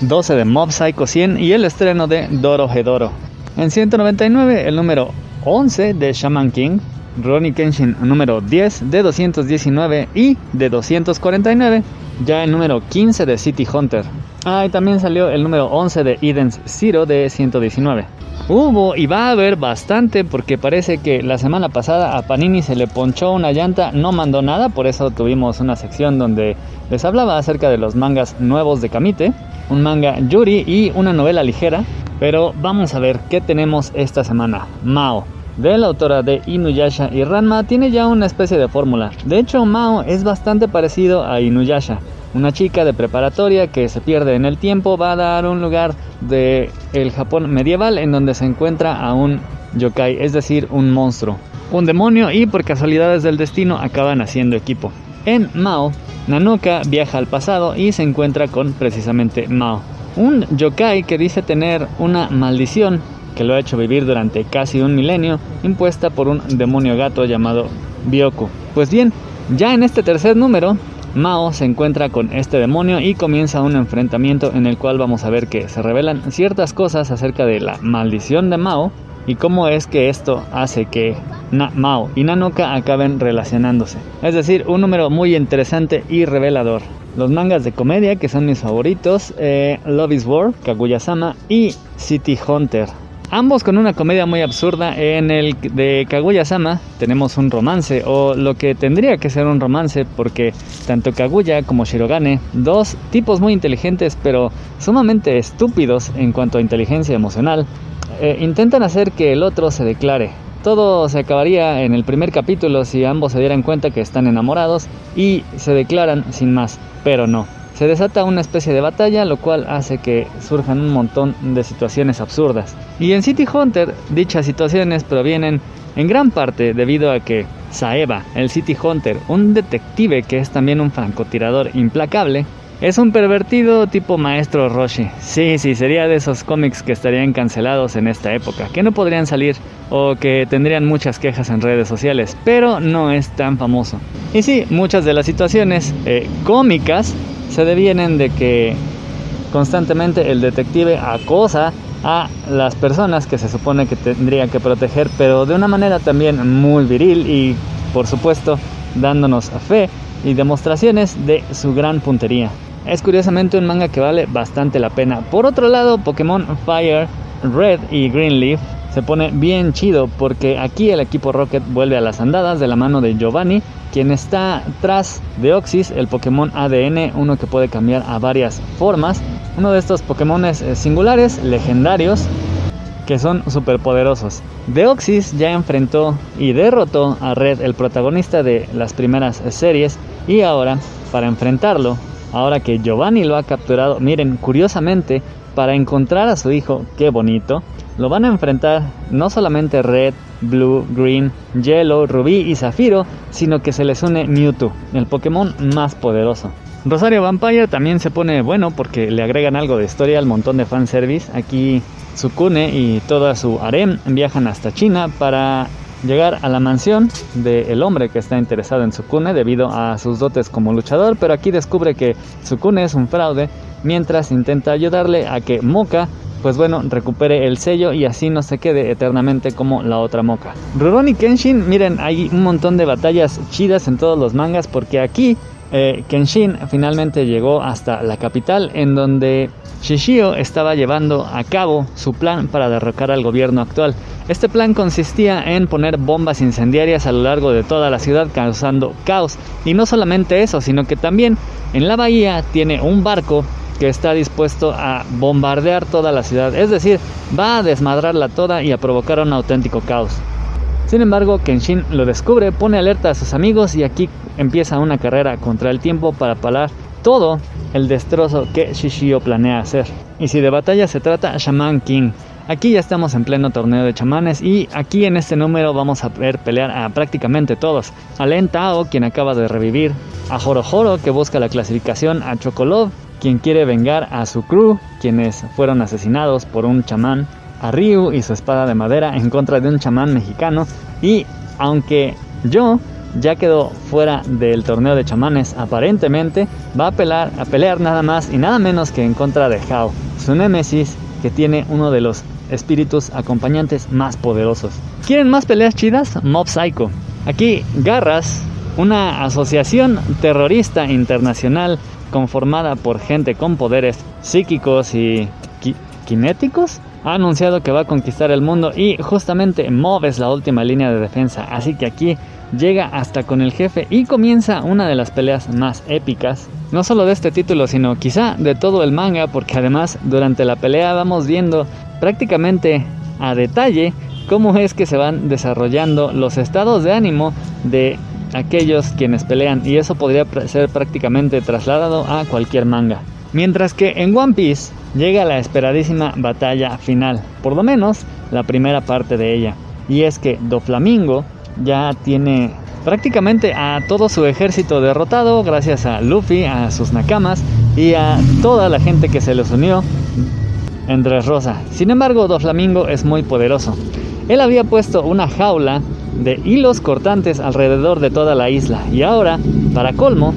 Speaker 8: 12 de Mob Psycho 100 y el estreno de Doro Hedoro. En 199 el número 11 de Shaman King, Ronnie Kenshin número 10 de 219 y de 249, ya el número 15 de City Hunter. Ah, y también salió el número 11 de Eden's Zero de 119. Hubo y va a haber bastante porque parece que la semana pasada a Panini se le ponchó una llanta, no mandó nada, por eso tuvimos una sección donde les hablaba acerca de los mangas nuevos de Kamite, un manga Yuri y una novela ligera, pero vamos a ver qué tenemos esta semana. Mao, de la autora de Inuyasha y Ranma, tiene ya una especie de fórmula. De hecho, Mao es bastante parecido a Inuyasha. Una chica de preparatoria que se pierde en el tiempo va a dar un lugar de el Japón medieval en donde se encuentra a un yokai, es decir, un monstruo, un demonio y por casualidades del destino acaban haciendo equipo. En Mao, Nanoka viaja al pasado y se encuentra con precisamente Mao, un yokai que dice tener una maldición que lo ha hecho vivir durante casi un milenio, impuesta por un demonio gato llamado Byoku. Pues bien, ya en este tercer número, Mao se encuentra con este demonio y comienza un enfrentamiento en el cual vamos a ver que se revelan ciertas cosas acerca de la maldición de Mao y cómo es que esto hace que Mao y Nanoka acaben relacionándose. Es decir, un número muy interesante y revelador. Los mangas de comedia que son mis favoritos, eh, Love is War, Kaguya-sama y City Hunter. Ambos con una comedia muy absurda. En el de Kaguya-sama tenemos un romance, o lo que tendría que ser un romance, porque tanto Kaguya como Shirogane, dos tipos muy inteligentes pero sumamente estúpidos en cuanto a inteligencia emocional, eh, intentan hacer que el otro se declare. Todo se acabaría en el primer capítulo si ambos se dieran cuenta que están enamorados y se declaran sin más, pero no. Se desata una especie de batalla, lo cual hace que surjan un montón de situaciones absurdas. Y en City Hunter, dichas situaciones provienen en gran parte debido a que Saeva, el City Hunter, un detective que es también un francotirador implacable, es un pervertido tipo maestro Roshi. Sí, sí, sería de esos cómics que estarían cancelados en esta época, que no podrían salir o que tendrían muchas quejas en redes sociales, pero no es tan famoso. Y sí, muchas de las situaciones eh, cómicas se devienen de que constantemente el detective acosa a las personas que se supone que tendría que proteger, pero de una manera también muy viril y por supuesto dándonos fe y demostraciones de su gran puntería. Es curiosamente un manga que vale bastante la pena. Por otro lado, Pokémon Fire Red y Green Leaf se pone bien chido porque aquí el equipo Rocket vuelve a las andadas de la mano de Giovanni, quien está tras Deoxys, el Pokémon ADN, uno que puede cambiar a varias formas. Uno de estos Pokémon singulares, legendarios, que son superpoderosos. Deoxys ya enfrentó y derrotó a Red, el protagonista de las primeras series, y ahora, para enfrentarlo, ahora que Giovanni lo ha capturado, miren, curiosamente, para encontrar a su hijo, qué bonito, lo van a enfrentar no solamente Red, Blue, Green, Yellow, Rubí y Zafiro, sino que se les une Mewtwo, el Pokémon más poderoso. Rosario Vampire también se pone bueno porque le agregan algo de historia al montón de fanservice. Aquí Sukune y toda su harem viajan hasta China para llegar a la mansión del hombre que está interesado en Sukune debido a sus dotes como luchador, pero aquí descubre que Sukune es un fraude mientras intenta ayudarle a que Moka pues bueno, recupere el sello y así no se quede eternamente como la otra Moka. Rurouni Kenshin, miren, hay un montón de batallas chidas en todos los mangas porque aquí eh, Kenshin finalmente llegó hasta la capital en donde Shishio estaba llevando a cabo su plan para derrocar al gobierno actual. Este plan consistía en poner bombas incendiarias a lo largo de toda la ciudad causando caos. Y no solamente eso, sino que también en la bahía tiene un barco que está dispuesto a bombardear toda la ciudad. Es decir, va a desmadrarla toda y a provocar un auténtico caos. Sin embargo, Kenshin lo descubre, pone alerta a sus amigos y aquí empieza una carrera contra el tiempo para parar todo el destrozo que Shishio planea hacer. Y si de batalla se trata, Shaman King. Aquí ya estamos en pleno torneo de chamanes y aquí en este número vamos a ver pelear a prácticamente todos. A Len Tao, quien acaba de revivir, a Joro que busca la clasificación, a Chocolov, quien quiere vengar a su crew, quienes fueron asesinados por un chamán, a Ryu y su espada de madera en contra de un chamán mexicano y aunque yo ya quedó fuera del torneo de chamanes aparentemente va a, pelear, a pelear nada más y nada menos que en contra de Hao, su némesis que tiene uno de los espíritus acompañantes más poderosos. ¿Quieren más peleas chidas? Mob Psycho. Aquí Garras, una asociación terrorista internacional conformada por gente con poderes psíquicos y kinéticos, ha anunciado que va a conquistar el mundo y justamente Mob es la última línea de defensa, así que aquí llega hasta con el jefe y comienza una de las peleas más épicas, no solo de este título, sino quizá de todo el manga, porque además durante la pelea vamos viendo prácticamente a detalle cómo es que se van desarrollando los estados de ánimo de aquellos quienes pelean y eso podría ser prácticamente trasladado a cualquier manga. Mientras que en One Piece llega la esperadísima batalla final, por lo menos la primera parte de ella. Y es que Doflamingo ya tiene prácticamente a todo su ejército derrotado gracias a Luffy, a sus nakamas y a toda la gente que se les unió en Dressrosa. Sin embargo, Doflamingo es muy poderoso. Él había puesto una jaula de hilos cortantes alrededor de toda la isla y ahora, para colmo,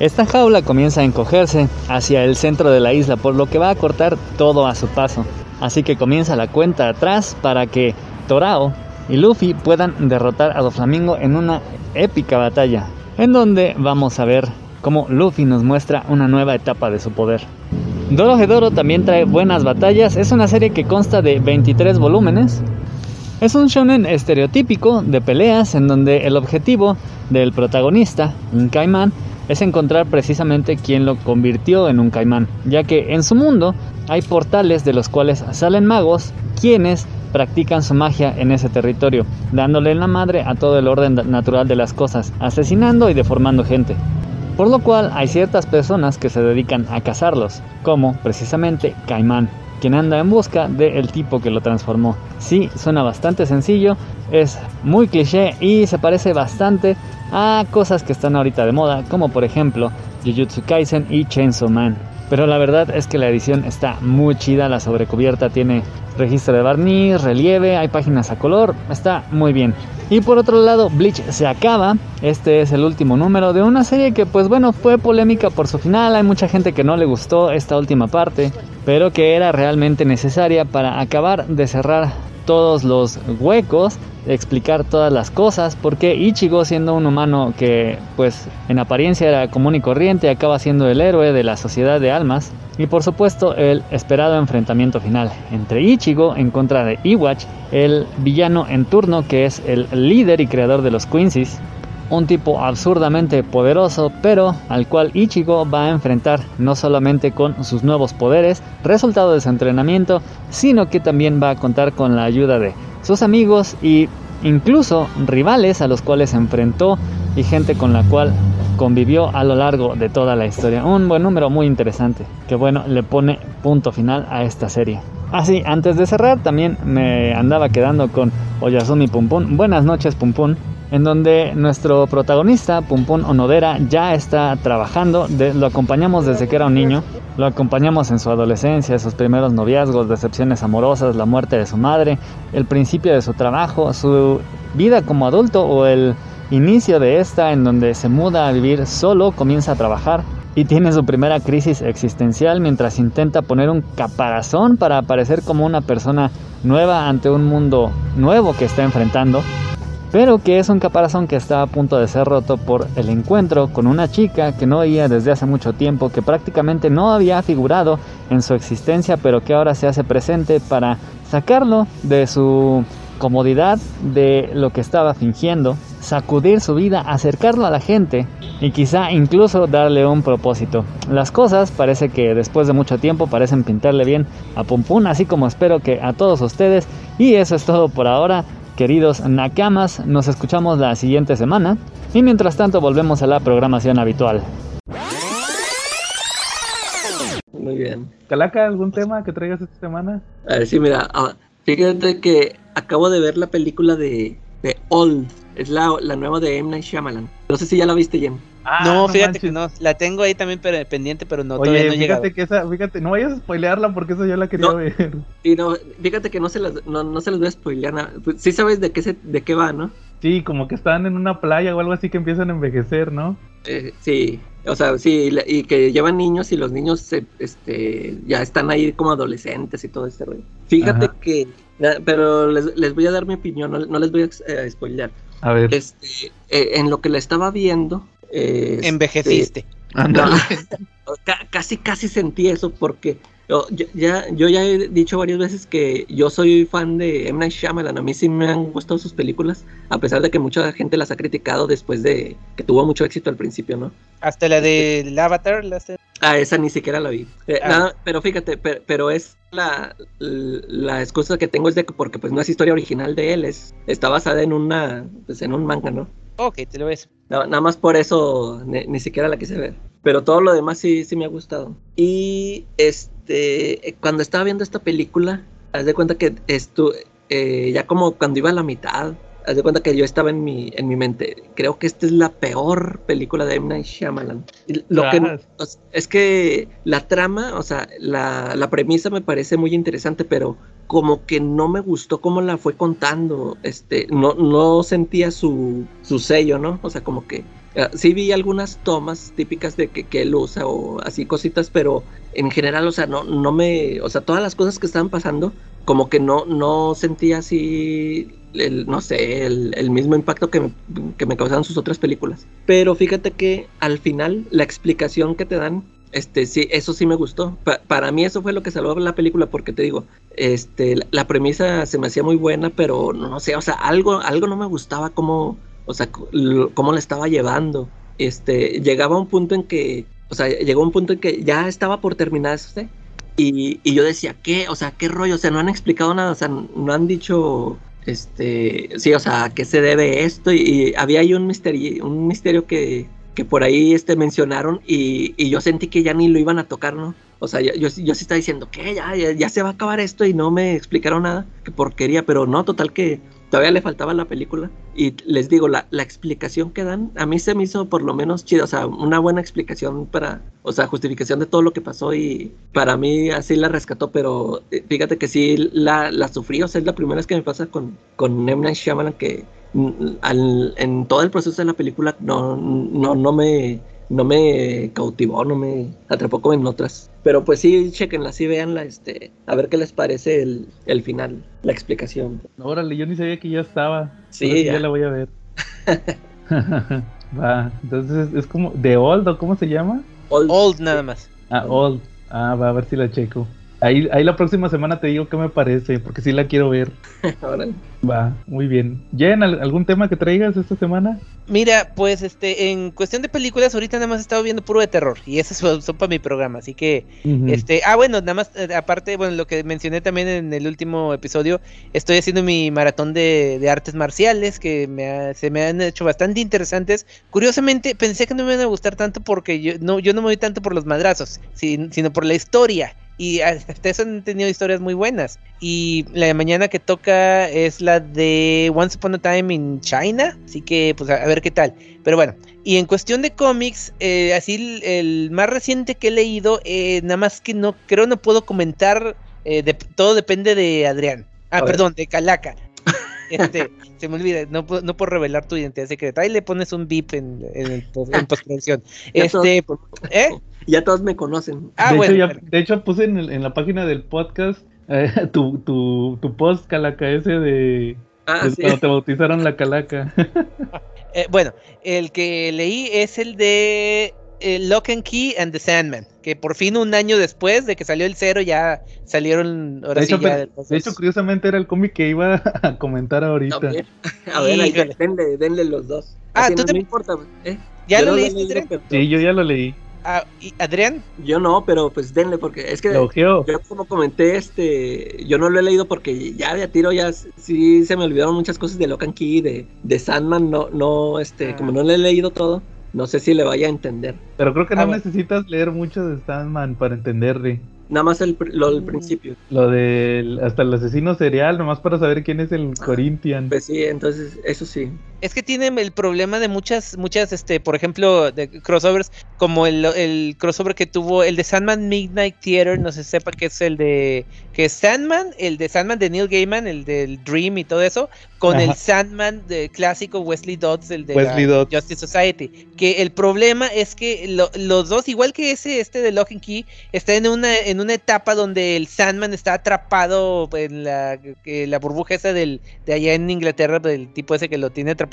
Speaker 8: esta jaula comienza a encogerse hacia el centro de la isla, por lo que va a cortar todo a su paso. Así que comienza la cuenta atrás para que Torao y Luffy puedan derrotar a Doflamingo en una épica batalla, en donde vamos a ver cómo Luffy nos muestra una nueva etapa de su poder. Doro también trae buenas batallas, es una serie que consta de 23 volúmenes. Es un shonen estereotípico de peleas en donde el objetivo del protagonista, un caimán, es encontrar precisamente quién lo convirtió en un caimán, ya que en su mundo hay portales de los cuales salen magos quienes practican su magia en ese territorio, dándole la madre a todo el orden natural de las cosas, asesinando y deformando gente. Por lo cual hay ciertas personas que se dedican a cazarlos, como precisamente Caimán, quien anda en busca del tipo que lo transformó. Sí, suena bastante sencillo, es muy cliché y se parece bastante a cosas que están ahorita de moda, como por ejemplo Jujutsu Kaisen y Chainsaw Man. Pero la verdad es que la edición está muy chida, la sobrecubierta tiene registro de barniz, relieve, hay páginas a color, está muy bien. Y por otro lado, Bleach se acaba, este es el último número de una serie que pues bueno fue polémica por su final, hay mucha gente que no le gustó esta última parte, pero que era realmente necesaria para acabar de cerrar todos los huecos explicar todas las cosas, porque Ichigo siendo un humano que pues en apariencia era común y corriente, acaba siendo el héroe de la sociedad de almas, y por supuesto el esperado enfrentamiento final entre Ichigo en contra de Iwatch, el villano en turno que es el líder y creador de los Quincy's, un tipo absurdamente poderoso, pero al cual Ichigo va a enfrentar no solamente con sus nuevos poderes, resultado de su entrenamiento, sino que también va a contar con la ayuda de sus amigos y incluso rivales a los cuales se enfrentó y gente con la cual convivió a lo largo de toda la historia. Un buen número muy interesante, que bueno, le pone punto final a esta serie. Así, antes de cerrar, también me andaba quedando con Oyasumi Pum Pum. Buenas noches, Pum Pum. En donde nuestro protagonista, Pum Pum Onodera, ya está trabajando. lo acompañamos desde que era un niño. Lo acompañamos en su adolescencia, sus primeros noviazgos, decepciones amorosas, la muerte de su madre, el principio de su trabajo, su vida como adulto o el inicio de esta en donde se muda a vivir solo, comienza a trabajar y tiene su primera crisis existencial mientras intenta poner un caparazón para aparecer como una persona nueva ante un mundo nuevo que está enfrentando, pero que es un caparazón que está a punto de ser roto por el encuentro con una chica que no veía desde hace mucho tiempo, que prácticamente no había figurado en su existencia, pero que ahora se hace presente para sacarlo de su comodidad, de lo que estaba fingiendo, sacudir su vida, acercarlo a la gente y quizá incluso darle un propósito. Las cosas parece que después de mucho tiempo parecen pintarle bien a Pum, así como espero que a todos ustedes. Y eso es todo por ahora, queridos Nakamas. Nos escuchamos la siguiente semana. Y mientras tanto volvemos a la programación habitual.
Speaker 6: Muy bien.
Speaker 4: Calaca, ¿algún tema que traigas esta semana?
Speaker 6: A ver, sí, mira, ah, fíjate que acabo de ver la película de, de Old. Es la, la nueva de M. Night Shyamalan. No sé si ya la viste, Jem.
Speaker 4: Ah,
Speaker 7: no, fíjate que no. La tengo ahí también pero- pendiente, pero no, todavía
Speaker 4: Oye,
Speaker 7: no he llegado.
Speaker 4: fíjate que esa, fíjate, no vayas a spoilearla porque esa yo la quería
Speaker 6: No.
Speaker 4: ver.
Speaker 6: Y no, fíjate que no se las, no, no se las voy a spoilear nada. Pues, sí sabes de qué, se, de qué va, ¿no?
Speaker 4: Sí, como que están en una playa o algo así que empiezan a envejecer, ¿no?
Speaker 6: Eh, sí, o sea, sí, y que llevan niños y los niños se, este, ya están ahí como adolescentes y todo este rollo. Fíjate
Speaker 4: Ajá.
Speaker 6: que, pero les, les voy a dar mi opinión, no, no les voy a eh, spoilear.
Speaker 4: A ver.
Speaker 6: Este, eh, en lo que la estaba viendo, eh,
Speaker 7: Envejeciste.
Speaker 4: Ándale.
Speaker 6: No, ca- casi, casi sentí eso porque yo ya, yo ya he dicho varias veces que yo soy fan de M. Night Shyamalan. A mí sí me han gustado sus películas, a pesar de que mucha gente las ha criticado después de que tuvo mucho éxito al principio, ¿no?
Speaker 7: Hasta la del Avatar. La hace-
Speaker 6: Ah, esa ni siquiera la vi. Eh,
Speaker 7: Ah.
Speaker 6: nada, pero fíjate, per- pero, es la, la excusa que tengo es de que porque pues no es historia original de él, es, está basada en una, pues en un manga, ¿no?
Speaker 7: Ok, te lo ves.
Speaker 6: Na- nada más por eso ni, ni siquiera la quise ver. Pero todo lo demás sí, sí me ha gustado. Y este, cuando estaba viendo esta película, haz de cuenta que estu eh, ya como cuando iba a la mitad, haz de cuenta que yo estaba en mi, en mi mente. Creo que esta es la peor película de M. Night Shyamalan. Lo que,
Speaker 4: Tras.
Speaker 6: o sea, es que la trama, o sea, la, la premisa me parece muy interesante, pero como que no me gustó cómo la fue contando. Este, no, no sentía su, su sello, ¿no? O sea, como que eh, sí vi algunas tomas típicas de que, que él usa o así cositas, pero en general, o sea, no, no me, o sea, todas las cosas que estaban pasando, como que no, no sentía así, el, no sé, el, el mismo impacto que me, que me causaban sus otras películas. Pero fíjate que al final la explicación que te dan, este, sí, eso sí me gustó. Pa- para mí eso fue lo que salvó la película, porque te digo, este, la, premisa se me hacía muy buena, pero no, sé, o sea, algo, algo no me gustaba cómo, o sea, cómo la estaba llevando. Este, llegaba un punto en que, o sea, llegó un punto en que ya estaba por terminarse. Y, y yo decía, ¿qué? O sea, ¿qué rollo? O sea, no han explicado nada, o sea, no han dicho, este, sí, o sea, ¿a qué se debe esto? Y, y había ahí un misterio, un misterio que, que por ahí este, mencionaron y, y yo sentí que ya ni lo iban a tocar, ¿no? O sea, yo, yo, yo sí estaba diciendo, ¿qué? Ya, ya, ya se va a acabar esto y no me explicaron nada, qué porquería, pero no, total que todavía le faltaba la película. Y les digo, la, la explicación que dan, a mí se me hizo por lo menos chido, o sea, una buena explicación para, o sea, justificación de todo lo que pasó y para mí así la rescató, pero eh, fíjate que sí la, la sufrí, o sea, es la primera vez que me pasa con, con M. Shyamalan que al- en todo el proceso de la película no, no, no me no me cautivó, no me atrapó como en otras. Pero pues sí, chequenla, sí véanla, este, a ver qué les parece el, el final, la explicación.
Speaker 4: Órale, yo ni sabía que ya estaba.
Speaker 6: Sí,
Speaker 4: Ahora
Speaker 6: ya.
Speaker 4: ya la voy a ver. va, entonces es como The Old o cómo se llama?
Speaker 6: Old-
Speaker 7: Old nada más.
Speaker 4: Ah, Old. Ah, va a ver si la checo. Ahí, ahí la próxima semana te digo qué me parece, porque sí la quiero ver.
Speaker 6: Órale.
Speaker 4: Va, muy bien. Jen, ¿al- ¿algún tema que traigas esta semana?
Speaker 7: Mira, pues este, en cuestión de películas, ahorita nada más he estado viendo puro de terror. Y esas son, son para mi programa. Así que, este, ah, bueno, nada más, eh, aparte, bueno, lo que mencioné también en el último episodio, estoy haciendo mi maratón de, de artes marciales, que me ha- se me han hecho bastante interesantes. Curiosamente, pensé que no me iban a gustar tanto porque yo no, yo no me voy tanto por los madrazos, sin- sino por la historia. Y hasta eso han tenido historias muy buenas. Y la de mañana que toca es la de Once Upon a Time in China. Así que, pues, a, ver qué tal. Pero bueno, y en cuestión de cómics, eh, así el, el más reciente que he leído, eh, nada más que no, creo no puedo comentar. eh, de- todo depende de Adrián. Ah, perdón, de Calaca. Este, se me olvida, no, puedo- no puedo revelar tu identidad secreta. Ahí le pones un beep en, en, en postproducción.
Speaker 6: Ya
Speaker 7: Este,
Speaker 6: todos-
Speaker 7: ¿eh?
Speaker 6: Ya todos me conocen.
Speaker 7: Ah,
Speaker 4: de,
Speaker 7: bueno.
Speaker 4: hecho, ya-
Speaker 7: pero-
Speaker 4: de hecho, puse en, el- en la página del podcast eh, tu, tu, tu post calaca ese de,
Speaker 6: Ah,
Speaker 4: de
Speaker 6: sí.
Speaker 4: cuando te bautizaron la calaca.
Speaker 7: Eh, bueno, el que leí es el de eh, Lock and Key and the Sandman, que por fin un año después de que salió el cero ya salieron, ahora
Speaker 4: De
Speaker 7: sí
Speaker 4: hecho,
Speaker 7: ya
Speaker 4: pero-
Speaker 7: los
Speaker 4: de hecho, curiosamente era el cómic que iba a comentar ahorita.
Speaker 6: A ver, a ver, ahí, denle, denle los dos.
Speaker 7: Ah,
Speaker 6: Así
Speaker 7: tú
Speaker 6: no,
Speaker 7: te-
Speaker 6: importa. ¿eh?
Speaker 7: ¿Ya
Speaker 6: Yo
Speaker 7: lo
Speaker 6: he
Speaker 7: leíste, Adrián?
Speaker 6: pero-
Speaker 4: Sí, yo ya lo leí.
Speaker 7: Ah, ¿y Adrián?
Speaker 6: Yo no, pero pues denle, porque es que
Speaker 4: Lo
Speaker 6: yo como comenté, este, yo no lo he leído porque ya de a tiro ya sí se me olvidaron muchas cosas de Locan Key, de, de Sandman, no, no, este,
Speaker 7: Ah.
Speaker 6: como no le he leído todo, no sé si le vaya a entender.
Speaker 4: Pero creo que no
Speaker 7: Ah,
Speaker 4: necesitas leer mucho de Sandman para entenderle.
Speaker 6: Nada más el, lo del
Speaker 7: Mm.
Speaker 6: principio.
Speaker 4: Lo del hasta el asesino serial, nomás para saber quién es el
Speaker 7: Ah,
Speaker 4: Corinthian.
Speaker 6: Pues sí, entonces eso sí.
Speaker 7: Es que tiene el problema de muchas, muchas, este, por ejemplo, de crossovers, como el, el crossover que tuvo el de Sandman Midnight Theater, no se sepa que es el de, que es Sandman, el de Sandman de Neil Gaiman, el del Dream y todo eso, con el. Sandman de clásico Wesley Dodds, el de
Speaker 4: Wesley
Speaker 7: la
Speaker 4: Dodds.
Speaker 7: Justice Society. Que el problema es que lo- los dos, igual que ese, este de Lock and Key, está en una, en una etapa donde el Sandman está atrapado en la, que la burbuja esa del, de allá en Inglaterra, del tipo ese que lo tiene atrapado,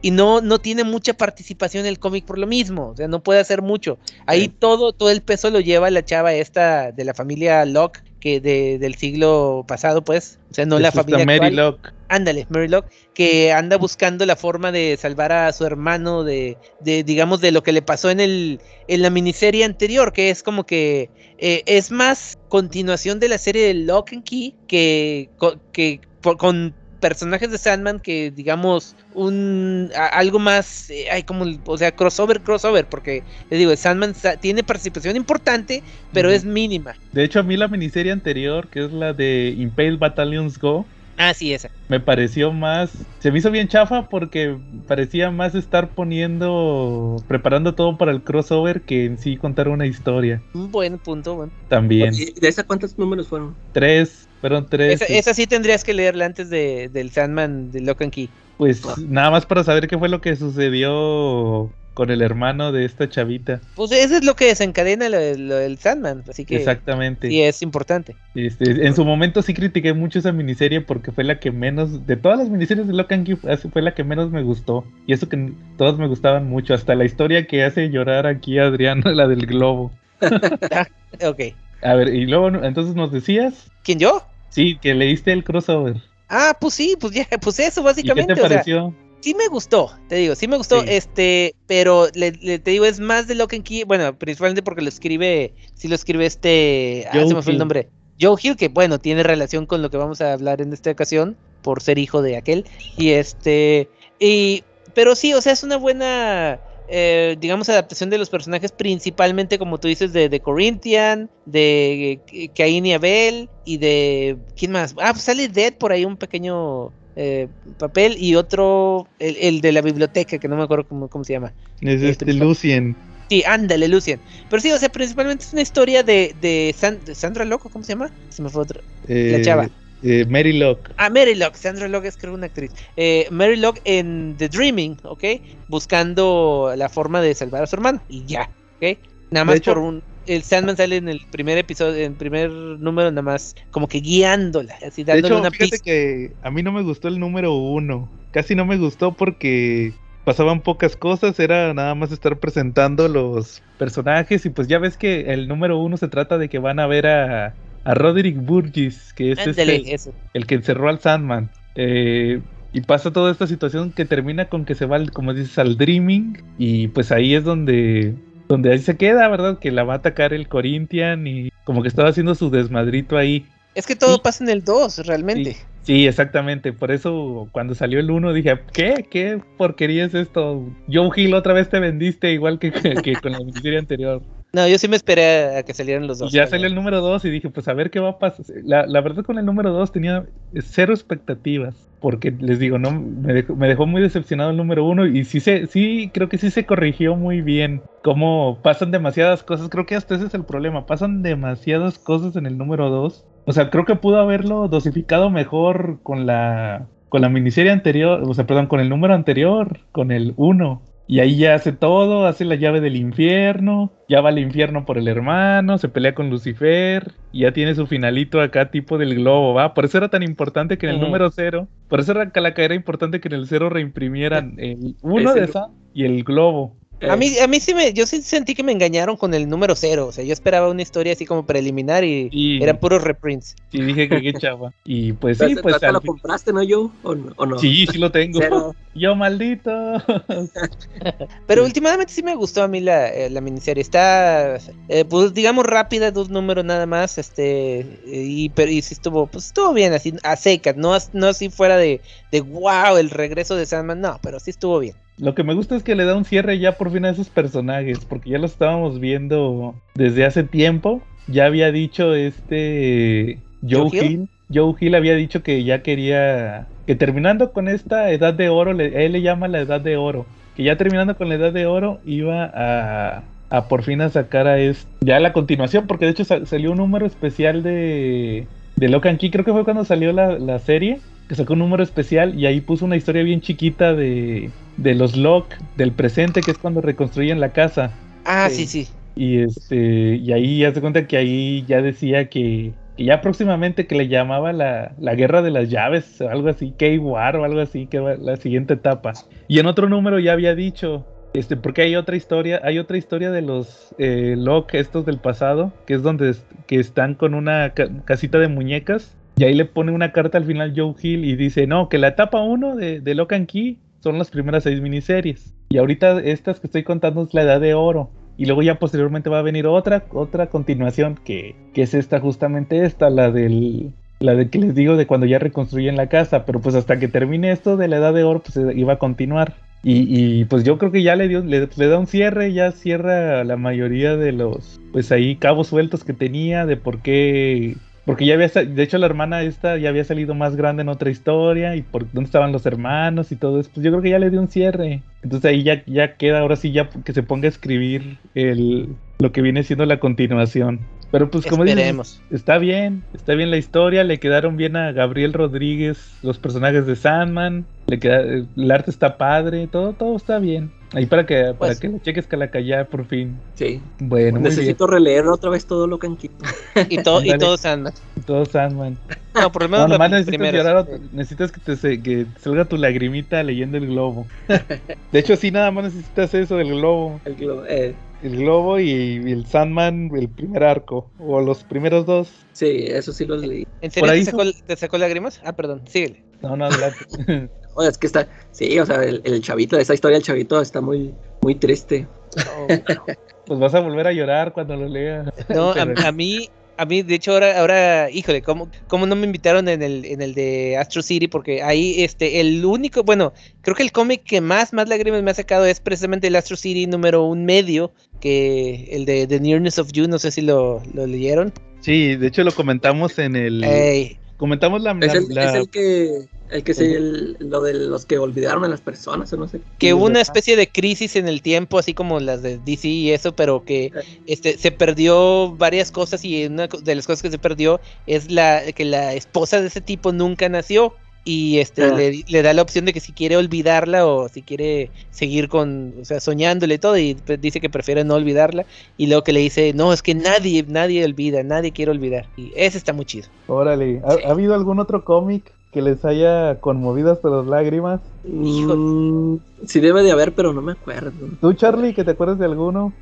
Speaker 7: y no, no tiene mucha participación en el cómic por lo mismo, o sea, no puede hacer mucho. Ahí
Speaker 6: Sí.
Speaker 7: todo, todo el peso lo lleva la chava esta de la familia Locke, que de, del siglo pasado, pues, o sea, no la familia
Speaker 4: Mary
Speaker 7: actual.
Speaker 4: Locke.
Speaker 7: Ándale, Mary Locke, que anda buscando la forma de salvar a su hermano de, de digamos, de lo que le pasó en el en la miniserie anterior, que es como que eh, es más continuación de la serie de Lock and Key que, que por- con personajes de Sandman que digamos un a- algo más eh, hay como o sea crossover crossover porque les digo Sandman sa- tiene participación importante pero es mínima.
Speaker 4: De hecho, a mí la miniserie anterior, que es la de Impale Battalions Go,
Speaker 7: ah sí esa
Speaker 4: me pareció más. Se me hizo bien chafa porque parecía más estar poniendo. preparando todo para el crossover que en sí contar una historia.
Speaker 7: un buen punto bueno.
Speaker 4: También.
Speaker 6: ¿Y ¿De esa cuántos números fueron?
Speaker 4: Tres, fueron tres.
Speaker 7: Esa, esa sí tendrías que leerla antes de, del Sandman de Lock and Key.
Speaker 4: Pues nada más para saber qué fue lo que sucedió con el hermano de esta chavita.
Speaker 7: Pues eso es lo que desencadena lo, lo del Sandman, así que
Speaker 4: Exactamente.
Speaker 7: sí es importante.
Speaker 4: Este, en su momento sí critiqué mucho esa miniserie porque fue la que menos, de todas las miniseries de Locan fue la que menos me gustó. Y eso que todas me gustaban mucho, hasta la historia que hace llorar aquí a la del globo.
Speaker 7: Ok.
Speaker 4: A ver, y luego entonces nos decías,
Speaker 7: ¿Quién yo?
Speaker 4: sí, que leíste el crossover.
Speaker 7: Ah, pues sí, pues ya, pues eso
Speaker 4: ¿Y qué
Speaker 7: básicamente.
Speaker 4: te
Speaker 7: o sea,
Speaker 4: pareció?
Speaker 7: Sí me gustó, te digo, sí me gustó,
Speaker 4: Sí.
Speaker 7: este, pero le, le- te digo, es más de Lock and Key, bueno, principalmente porque lo escribe, sí lo escribe este, ah,
Speaker 4: Joe
Speaker 7: se me fue el nombre, Joe Hill, que bueno, tiene relación con lo que vamos a hablar en esta ocasión, por ser hijo de aquel, y este, y, pero sí, o sea, es una buena, eh, digamos, adaptación de los personajes, principalmente, como tú dices, de, de Corinthian, de Cain y Abel, y de, ¿quién más? Ah, pues sale Dead por ahí un pequeño eh, papel y otro, el, el de la biblioteca, que no me acuerdo cómo, cómo se llama.
Speaker 4: Es
Speaker 7: el
Speaker 4: este
Speaker 7: principal.
Speaker 4: Lucien.
Speaker 7: Sí, ándale, Lucien. Pero sí, o sea, principalmente es una historia de, de, San- de Sandra Loco, ¿cómo se llama? Se me fue otro.
Speaker 4: eh,
Speaker 7: chava.
Speaker 4: eh, Mary Locke.
Speaker 7: Ah, Mary Locke. Sandra Locke es creo una actriz. Eh, Mary Locke en The Dreaming, ¿ok? Buscando la forma de salvar a su hermano. Y ya, ¿ok? Nada más
Speaker 4: hecho-
Speaker 7: por un... El Sandman sale en el primer episodio, en el primer número, nada más como que guiándola, así
Speaker 4: De
Speaker 7: dándole
Speaker 4: hecho,
Speaker 7: una
Speaker 4: fíjate
Speaker 7: pista.
Speaker 4: que a mí no me gustó el número uno. Casi no me gustó porque pasaban pocas cosas, era nada más estar presentando los personajes y pues ya ves que el número uno se trata de que van a ver a, a Roderick Burgess, que es
Speaker 7: Ándale,
Speaker 4: este,
Speaker 7: eso.
Speaker 4: el que encerró al Sandman. Eh, y pasa toda esta situación que termina con que se va, como dices, al Dreaming. Y pues ahí es donde, donde ahí se queda, ¿verdad? Que la va a atacar el Corinthian y como que estaba haciendo su desmadrito ahí.
Speaker 7: Es que todo
Speaker 4: Sí.
Speaker 7: pasa en el 2, realmente.
Speaker 4: Sí, exactamente. Por eso cuando salió el 1 dije, ¿qué? ¿Qué porquería es esto? Joe Hill otra vez te vendiste igual que, que- que con la miniserie anterior.
Speaker 7: No, yo sí me esperé a que salieran los
Speaker 4: Y
Speaker 7: dos.
Speaker 4: ya salió el número 2 y dije, pues a ver qué va a pasar. La, la verdad con el número 2 tenía cero expectativas. Porque les digo, no me dejó, me dejó muy decepcionado el número 1 y sí se, sí, creo que sí se corrigió muy bien. Como pasan demasiadas cosas, creo que hasta ese es el problema. Pasan demasiadas cosas en el número 2. O sea, creo que pudo haberlo dosificado mejor con la con la miniserie anterior, o sea, perdón, con el número anterior, con el 1. Y ahí ya hace todo, hace la llave del infierno, ya va al infierno por el hermano, se pelea con Lucifer, y ya tiene su finalito acá tipo del globo, ¿va? Por eso era tan importante que en el número cero, por eso era que la era importante que en el cero reimprimieran el uno
Speaker 6: Ese
Speaker 4: de
Speaker 6: glo-
Speaker 4: esa y el globo.
Speaker 7: A mí, a mí sí me, yo sí sentí que me engañaron con el número cero. O sea, yo esperaba una historia así como preliminar y
Speaker 4: Y,
Speaker 7: eran puros reprints.
Speaker 4: y dije que qué chava. Y pues sí, pues
Speaker 6: ¿te
Speaker 4: al
Speaker 6: lo
Speaker 4: fin-
Speaker 6: compraste, no, Joe? ¿O no? o no?
Speaker 4: sí, sí lo tengo.
Speaker 6: Cero.
Speaker 4: Yo maldito.
Speaker 7: Pero
Speaker 4: Sí.
Speaker 7: últimamente sí me gustó a mí la, eh, la miniserie. Está, eh, pues digamos rápida, dos números nada más. Este, y, pero, y sí estuvo, pues estuvo bien, así a secas. No, no así fuera de, de wow, el regreso de Sandman. No, pero sí estuvo bien.
Speaker 4: Lo que me gusta es que le da un cierre ya por fin a esos personajes, porque ya los estábamos viendo desde hace tiempo. Ya había dicho este Joe,
Speaker 7: ¿Joe Hill?
Speaker 4: Hill. Joe Hill había dicho que ya quería que terminando con esta edad de oro, le- él le llama la edad de oro, que ya terminando con la edad de oro iba a, a por fin a sacar a este, ya la continuación, porque de hecho sa- salió un número especial de, de Locan Key, creo que fue cuando salió la, la serie, que sacó un número especial y ahí puso una historia bien chiquita de, de los Locke del presente, que es cuando reconstruyen la casa.
Speaker 7: Ah,
Speaker 6: Sí.
Speaker 7: sí, sí.
Speaker 4: Y este, y ahí ya se cuenta que ahí ya decía que, que ya próximamente que le llamaba la, la guerra de las llaves, o algo así, K-War o algo así, que va la siguiente etapa. Y en otro número ya había dicho, este, porque hay otra historia, hay otra historia de los eh, Locke estos del pasado, que es donde que están con una ca- casita de muñecas. Y ahí le pone una carta al final Joe Hill y dice, no, que la etapa 1 de, de Lock Key son las primeras seis miniseries. Y ahorita estas que estoy contando es la edad de oro. Y luego ya posteriormente va a venir otra, otra continuación que, que es esta, justamente esta, la del... La de que les digo de cuando ya reconstruyen la casa, pero pues hasta que termine esto de la edad de oro, pues eh, iba a continuar. Y, y, pues yo creo que ya le dio, le da un cierre, ya cierra la mayoría de los, pues ahí cabos sueltos que tenía, de por qué porque ya había, de hecho la hermana esta ya había salido más grande en otra historia y por dónde estaban los hermanos y todo eso, pues yo creo que ya le dio un cierre. Entonces ahí ya, ya queda, ahora sí ya que se ponga a escribir el, lo que viene siendo la continuación. Pero pues como dices,
Speaker 7: Esperemos.
Speaker 4: está bien, está bien la historia, le quedaron bien a Gabriel Rodríguez los personajes de Sandman, le queda, el arte está padre, todo, todo está bien. Ahí para que, para
Speaker 7: Pues-
Speaker 4: que lo cheques Calacayá por fin.
Speaker 6: Sí.
Speaker 4: Bueno,
Speaker 6: Necesito releer otra vez todo lo que han quitado.
Speaker 7: Y, todo y todo Sandman.
Speaker 4: bien, todo Sandman.
Speaker 7: No, por lo
Speaker 4: No,
Speaker 7: menos
Speaker 4: nomás
Speaker 7: la
Speaker 4: necesitas
Speaker 7: primera.
Speaker 4: llorar, ot- necesitas que te, se- que salga tu lagrimita leyendo el globo. De hecho, sí, nada más necesitas eso del globo.
Speaker 6: El globo, eh,
Speaker 4: El globo y, y el Sandman, el primer arco. O los primeros dos.
Speaker 6: sí, eso sí los leí.
Speaker 7: ¿En serio
Speaker 4: ahí
Speaker 7: te sacó, te sacó lágrimas? Ah, perdón, síguele.
Speaker 4: No, no, adelante.
Speaker 6: Oye, es que está, sí, o sea, el, el chavito, esa historia del chavito está muy, muy triste.
Speaker 4: pues vas a volver a llorar cuando lo leas.
Speaker 7: No,
Speaker 4: Pero-
Speaker 7: a, a mí, a mí, de hecho, ahora, ahora, híjole, ¿cómo, cómo no me invitaron en el, en el de Astro City? Porque ahí, este, el único, bueno, creo que el cómic que más, más lágrimas me ha sacado es precisamente el Astro City número un medio, que el de The Nearness of You, no sé si lo, lo leyeron.
Speaker 4: Sí, de hecho lo comentamos en el...
Speaker 7: Ey,
Speaker 4: Comentamos la...
Speaker 6: Es
Speaker 4: la-
Speaker 6: el,
Speaker 4: la-
Speaker 6: es el que, el que se, el- lo de los que olvidaron a las personas, o no sé.
Speaker 7: que hubo una especie de crisis en el tiempo, así como las de DC y eso, pero que este, se perdió varias cosas y una de las cosas que se perdió es la que la esposa de ese tipo nunca nació y este
Speaker 6: Ah.
Speaker 7: le, le da la opción de que si quiere olvidarla o si quiere seguir con, o sea, soñándole y todo y dice que prefiere no olvidarla y luego que le dice, no, es que nadie, nadie olvida, nadie quiere olvidar y ese está muy chido.
Speaker 4: Órale, ¿ha,
Speaker 7: Sí.
Speaker 4: ha habido algún otro cómic que les haya conmovido hasta las lágrimas?
Speaker 6: Mm, sí debe de haber, pero no me acuerdo.
Speaker 4: ¿Tú, Charlie, que te acuerdas de alguno?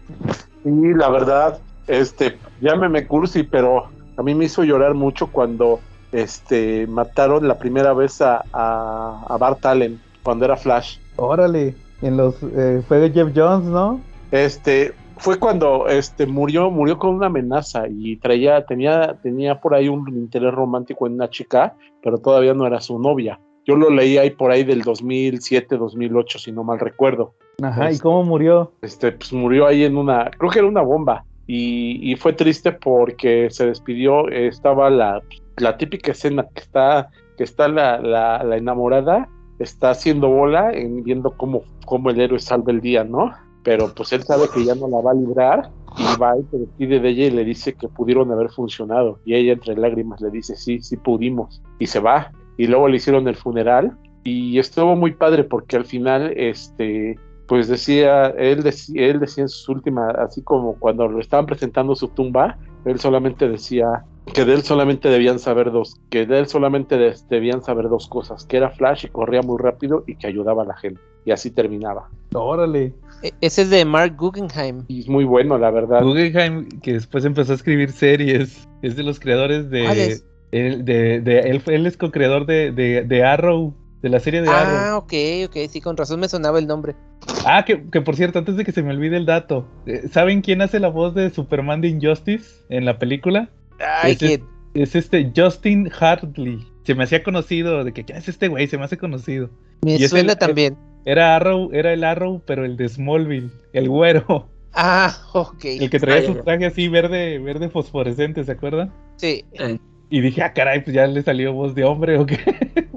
Speaker 5: Sí, la verdad, este, llámeme cursi, pero A mí me hizo llorar mucho cuando este, mataron la primera vez a, a, a Bart Allen, cuando era Flash.
Speaker 4: Órale, en los eh, fue de Jeff Jones, ¿no?
Speaker 5: Este, fue cuando este murió, murió con una amenaza y traía, tenía, tenía por ahí un interés romántico en una chica, pero todavía no era su novia. Yo lo leí ahí por ahí del 2007, 2008, si no mal recuerdo.
Speaker 4: Ajá, ¿y
Speaker 5: Este-
Speaker 4: cómo murió?
Speaker 5: Este, pues murió ahí en una, creo que era una bomba. Y, y fue triste porque se despidió, estaba la, la típica escena que está, que está la, la, la enamorada, está haciendo bola, en, viendo cómo, cómo el héroe salva el día, ¿no? Pero pues él sabe que ya no la va a librar y va y se despide de ella y le dice que pudieron haber funcionado. Y ella entre lágrimas le dice, sí, sí pudimos. Y se va. Y luego le hicieron el funeral y estuvo muy padre porque al final, este, pues decía, él decía, él decía en sus últimas, así como cuando lo estaban presentando su tumba, él solamente decía que de él solamente debían saber dos, que de él solamente de- debían saber dos cosas, que era Flash y corría muy rápido y que ayudaba a la gente. Y así terminaba.
Speaker 4: Órale.
Speaker 7: E- Ese es de Mark Guggenheim.
Speaker 5: Y es muy bueno, la verdad.
Speaker 4: Guggenheim, que después empezó a escribir series, es de los creadores de... Él- de, de- él, él es co-creador de, de, de Arrow, de la serie de Arrow.
Speaker 7: Ah, ok, ok, sí, con razón me sonaba el nombre.
Speaker 4: Ah, que, que por cierto, antes de que se me olvide el dato, eh, ¿saben quién hace la voz de Superman de Injustice en la película?
Speaker 7: Ay, que
Speaker 4: Es este Justin Hartley. Se me hacía conocido, de que ¿quién es este güey? Se me hace conocido.
Speaker 7: me
Speaker 4: y es
Speaker 7: suena
Speaker 4: el-
Speaker 7: también.
Speaker 4: Era Arrow, era el Arrow, pero el de Smallville, el güero,
Speaker 7: Ah, ok.
Speaker 4: el que traía su traje así verde, verde fosforescente, ¿se acuerdan?
Speaker 7: Sí.
Speaker 6: Eh,
Speaker 4: Y dije, ah, caray, pues ya le salió voz de hombre o qué.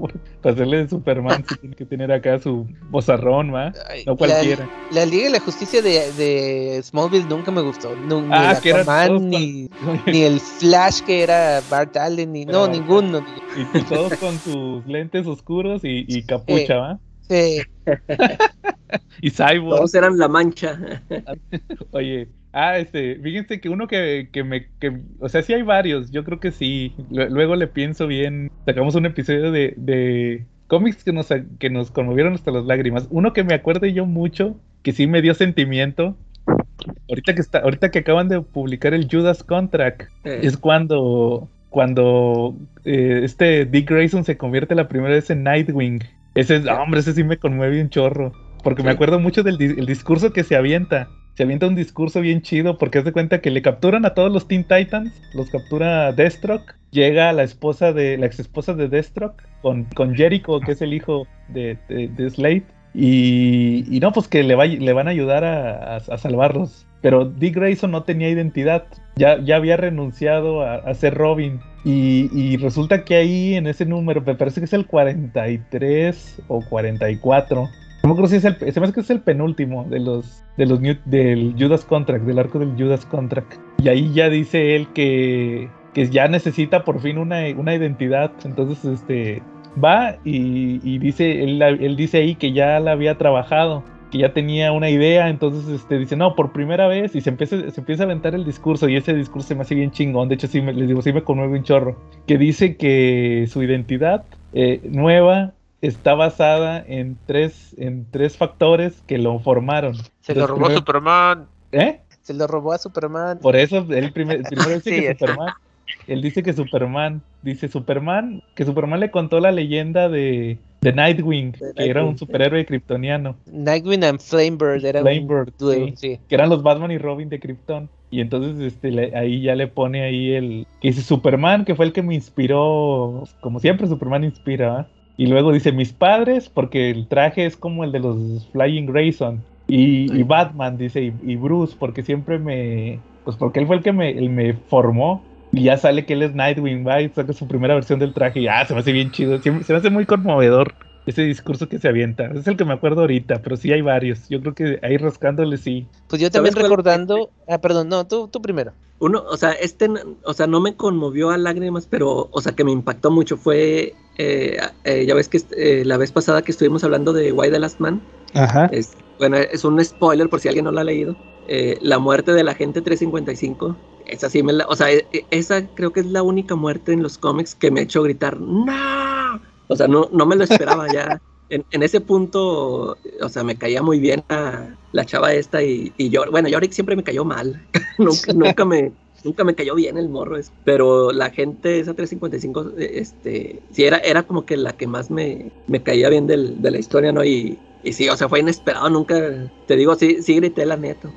Speaker 4: Para hacerle de Superman, sí tiene que tener acá su vozarrón, ¿va? No cualquiera.
Speaker 7: La, la Liga de la Justicia de, de Smallville nunca me gustó. Nu- ni
Speaker 4: Ah, que
Speaker 7: Aquaman, ni,
Speaker 4: con-
Speaker 7: ni el Flash que era Bart Allen, ni no, ninguno.
Speaker 4: y, y todos con sus lentes oscuros y, y capucha, ¿va?
Speaker 7: Sí.
Speaker 4: Y Cyborg.
Speaker 6: todos eran la mancha.
Speaker 4: Oye, ah, este, fíjense que uno que, que me, que, o sea, sí hay varios, yo creo que sí. Lu- Luego le pienso bien, sacamos un episodio de, de cómics que nos, que nos conmovieron hasta las lágrimas. Uno que me acuerde yo mucho, que sí me dio sentimiento. Ahorita que está, ahorita que acaban de publicar el Judas Contract,
Speaker 6: Eh,
Speaker 4: es cuando, cuando eh, este Dick Grayson se convierte la primera vez en Nightwing. Ese, es- hombre, ese sí me conmueve un chorro. Porque me acuerdo mucho del di- el discurso que se avienta. Se avienta un discurso bien chido porque hace cuenta que le capturan a todos los Teen Titans, los captura Deathstroke, llega la esposa de la ex esposa de Deathstroke con, con Jericho, que es el hijo de, de, de Slade, y, y no, pues que le, va- le van a ayudar a, a- a salvarlos. Pero Dick Grayson no tenía identidad, ya, ya había renunciado a, a ser Robin. Y, y resulta que ahí en ese número, me parece que es el 43 o 44. No me acuerdo si es el, se me hace que es el penúltimo de los, de los del Judas Contract, del arco del Judas Contract. Y ahí ya dice él que, que ya necesita por fin una, una identidad. Entonces, este, va y, y dice, él, él dice ahí que ya la había trabajado, que ya tenía una idea, entonces este, dice, no, por primera vez, y se empieza, se empieza a aventar el discurso, y ese discurso se me hace bien chingón, de hecho sí, me, les digo, sí me conmueve un chorro, que dice que su identidad eh, nueva está basada en tres, en tres factores que lo formaron.
Speaker 7: Se lo robó
Speaker 4: primero-
Speaker 7: Superman.
Speaker 4: ¿Eh?
Speaker 7: Se lo robó a Superman.
Speaker 4: Por eso él primer- primero dice
Speaker 7: Sí,
Speaker 4: que
Speaker 7: es.
Speaker 4: Superman. Él dice que Superman, dice Superman, que Superman le contó la leyenda de, de Nightwing,
Speaker 6: De
Speaker 4: que era un superhéroe kryptoniano,
Speaker 7: Nightwing and Flamebird era
Speaker 4: Flamebird, sí.
Speaker 7: sí.
Speaker 4: que eran los Batman y Robin de Krypton. Y entonces este, le- ahí ya le pone ahí el que dice Superman, que fue el que me inspiró, como siempre Superman inspira, ¿va? Y luego dice mis padres, porque el traje es como el de los Flying Grayson. Y, y. Batman, dice, y, y Bruce, porque siempre me. Pues porque él fue el que me, él me formó. Y ya sale que él es Nightwing, va y saca su primera versión del traje. Y ah, se me hace bien chido. siempre- se me hace muy conmovedor ese discurso que se avienta. Es el que me acuerdo ahorita, pero sí hay varios. Yo creo que ahí rascándole sí.
Speaker 7: Pues yo también recordando. Ah, perdón, no, tú, tú primero.
Speaker 6: Uno, o sea, este, o sea, no me conmovió a lágrimas, pero, o sea, que me impactó mucho fue, eh, eh, ya ves que eh, la vez pasada que estuvimos hablando de Why the Last Man,
Speaker 4: Ajá.
Speaker 6: es, bueno, es un spoiler por si alguien no lo ha leído, eh, la muerte del agente 355, esa sí me la, o sea, e- e- esa creo que es la única muerte en los cómics que me ha hecho gritar, ¡No! O sea, no, no me lo esperaba ya. En, en ese punto, o sea, me caía muy bien a la chava esta y, y yo, bueno, Yorick siempre me cayó mal. nunca, nunca me, nunca me cayó bien el morro, pero la gente, esa 355, eh, este, sí, era, era como que la que más me, me caía bien del- de la historia, ¿no? Y, y sí, o sea, fue inesperado, nunca, te digo, sí, sí grité la neta.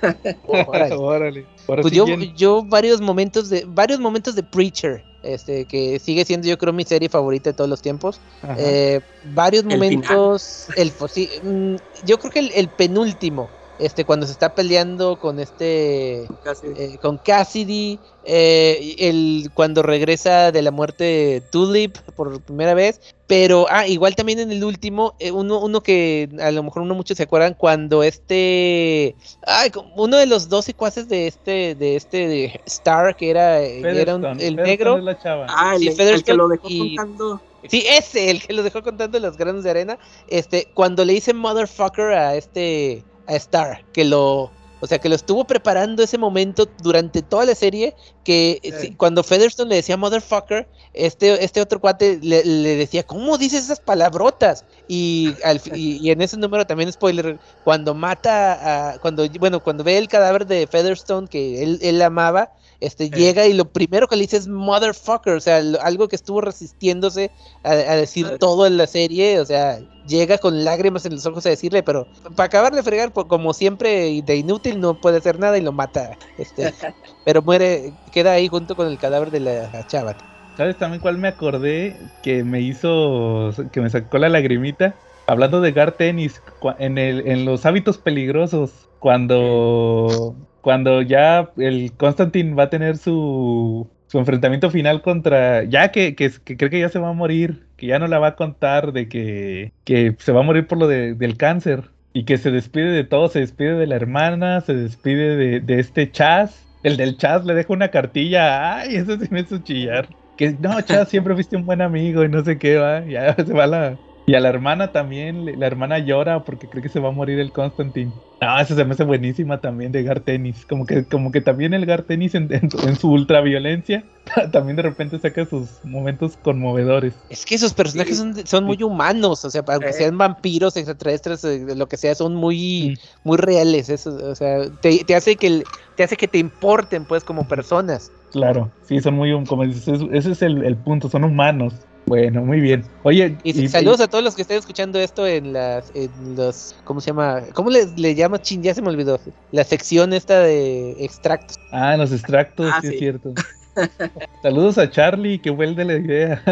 Speaker 7: Órale.
Speaker 4: Órale.
Speaker 7: Pues yo, yo varios momentos de varios momentos de Preacher, este que sigue siendo yo creo mi serie favorita de todos los tiempos. Eh, varios
Speaker 6: El
Speaker 7: momentos, el, fo- sí, mm, yo creo que el, el penúltimo, este cuando se está peleando con este
Speaker 6: Casi.
Speaker 7: eh, con Cassidy, eh, el cuando regresa de la muerte de Tulip por primera vez, pero ah, igual también en el último, eh, uno, uno que a lo mejor no muchos se acuerdan, cuando este, ay, uno de los dos secuaces de este, de este de Star, que era, eh, era un- el
Speaker 4: Featherstone
Speaker 7: negro,
Speaker 4: es la chava.
Speaker 6: Ah, el,
Speaker 7: Sí,
Speaker 6: el que lo dejó
Speaker 7: y-
Speaker 6: contando.
Speaker 7: Sí, ese, el que lo dejó contando los granos de arena. Este, cuando le dice motherfucker a este, a Star, que lo, o sea, que lo estuvo preparando ese momento durante toda la serie, que sí, cuando Featherstone le decía motherfucker, este, este otro cuate le, le decía, ¿cómo dices esas palabrotas? Y, al y, y en ese número también spoiler, cuando mata a, cuando, bueno, cuando ve el cadáver de Featherstone que él, él amaba, este, llega y lo primero que le dice es motherfucker, o sea, lo- algo que estuvo resistiéndose a, a decir todo en la serie, o sea, llega con lágrimas en los ojos a decirle, pero para acabar de fregar, pues, como siempre, de inútil no puede hacer nada y lo mata, este, pero muere, queda ahí junto con el cadáver de la chava.
Speaker 4: ¿Sabes también cuál me acordé que me hizo, que me sacó la lagrimita? Hablando de Gar Tennis, en, el, en los hábitos peligrosos, cuando, cuando ya el Constantine va a tener su, su enfrentamiento final contra, ya que, que, que cree que ya se va a morir, que ya no la va a contar de que, que se va a morir por lo de- del cáncer y que se despide de todo, se despide de la hermana, se despide de, de este Chaz. El del Chaz le deja una cartilla, ay, eso sí me hizo chillar. Que no, Chaz, siempre fuiste un buen amigo y no sé qué, va. Ya se va la. Y a la hermana también, la hermana llora porque cree que se va a morir el Constantine. No, eso se me hace buenísima también de Gar Tennis. Como que, como que también el Gar Tennis en, en, en su ultraviolencia también de repente saca sus momentos conmovedores.
Speaker 7: Es que esos personajes son, son muy humanos, o sea, aunque
Speaker 6: Eh.
Speaker 7: sean vampiros, extraterrestres, eh, lo que sea, son muy,
Speaker 4: Mm.
Speaker 7: muy reales, eso, o sea, te, te hace que te hace que te importen, pues, como personas.
Speaker 4: Claro, sí, son muy, como dices, es- ese es el, el punto, son humanos. Bueno, muy bien. Oye,
Speaker 7: Y, saludos a todos los que estén escuchando esto en las, en los, ¿cómo se llama? ¿Cómo le, le llama? Chin, ya se me olvidó. La sección esta de extractos.
Speaker 4: Ah, los extractos,
Speaker 6: Ah,
Speaker 4: sí, es cierto. Saludos a Charlie, que fue el de la idea.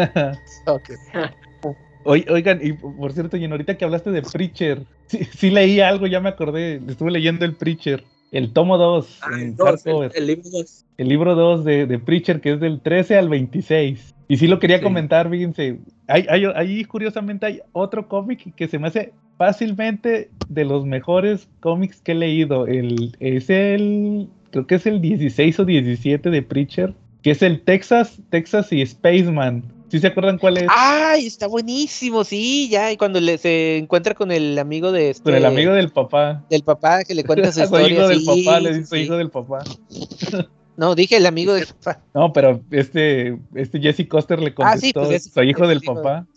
Speaker 7: Ok.
Speaker 4: Oigan, y por cierto, y ahorita que hablaste de Preacher, sí, sí leí algo, ya me acordé, estuve leyendo el Preacher, el tomo 2,
Speaker 6: Ah, el, el libro 2.
Speaker 4: el libro 2 de, de Preacher, que es del 13 al 26. Y sí lo quería
Speaker 6: Sí.
Speaker 4: comentar, fíjense, hay, hay, ahí curiosamente hay otro cómic que se me hace fácilmente de los mejores cómics que he leído. El, es el, creo que es el 16 o 17 de Preacher, que es el Texas, Texas y Spaceman. ¿Sí se acuerdan cuál es?
Speaker 7: ¡Ay! Está buenísimo, sí, ya. Y cuando le, se encuentra con el amigo de este.
Speaker 4: Con el amigo del papá.
Speaker 7: del papá que le cuenta su
Speaker 4: Su
Speaker 7: historia.
Speaker 4: hijo del
Speaker 7: sí,
Speaker 4: papá, le dice
Speaker 7: sí.
Speaker 4: hijo del papá.
Speaker 7: No, dije el amigo del papá.
Speaker 4: No, pero este, este Jesse Coster le
Speaker 7: Ah, sí,
Speaker 4: contestó,
Speaker 7: pues es-
Speaker 4: su hijo
Speaker 7: es
Speaker 4: del
Speaker 7: hijo de-
Speaker 4: papá.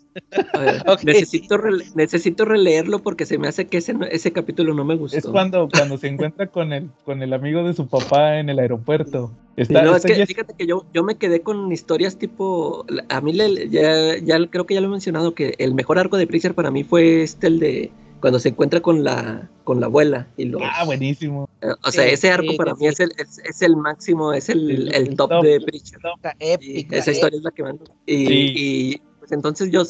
Speaker 6: Ver, necesito, rele- necesito releerlo porque se me hace que ese, no- ese capítulo no me gustó.
Speaker 4: Es cuando, cuando se encuentra con el, con el amigo de su papá en el aeropuerto. Está,
Speaker 6: no, es que fíjate que yo, yo me quedé con historias tipo. A mí le- ya, ya creo que ya lo he mencionado que el mejor arco de Preacher para mí fue este, el de cuando se encuentra con la, con la abuela. Y los,
Speaker 4: Ah, buenísimo.
Speaker 6: eh, o sea, ese arco
Speaker 7: sí,
Speaker 6: para
Speaker 7: sí.
Speaker 6: mí es el, es, es el máximo, es el,
Speaker 4: El-
Speaker 6: el
Speaker 4: el
Speaker 6: top,
Speaker 4: top.
Speaker 6: de Preacher.
Speaker 7: Épica.
Speaker 6: esa historia es la que más. Y,
Speaker 4: Sí.
Speaker 6: y, pues entonces yo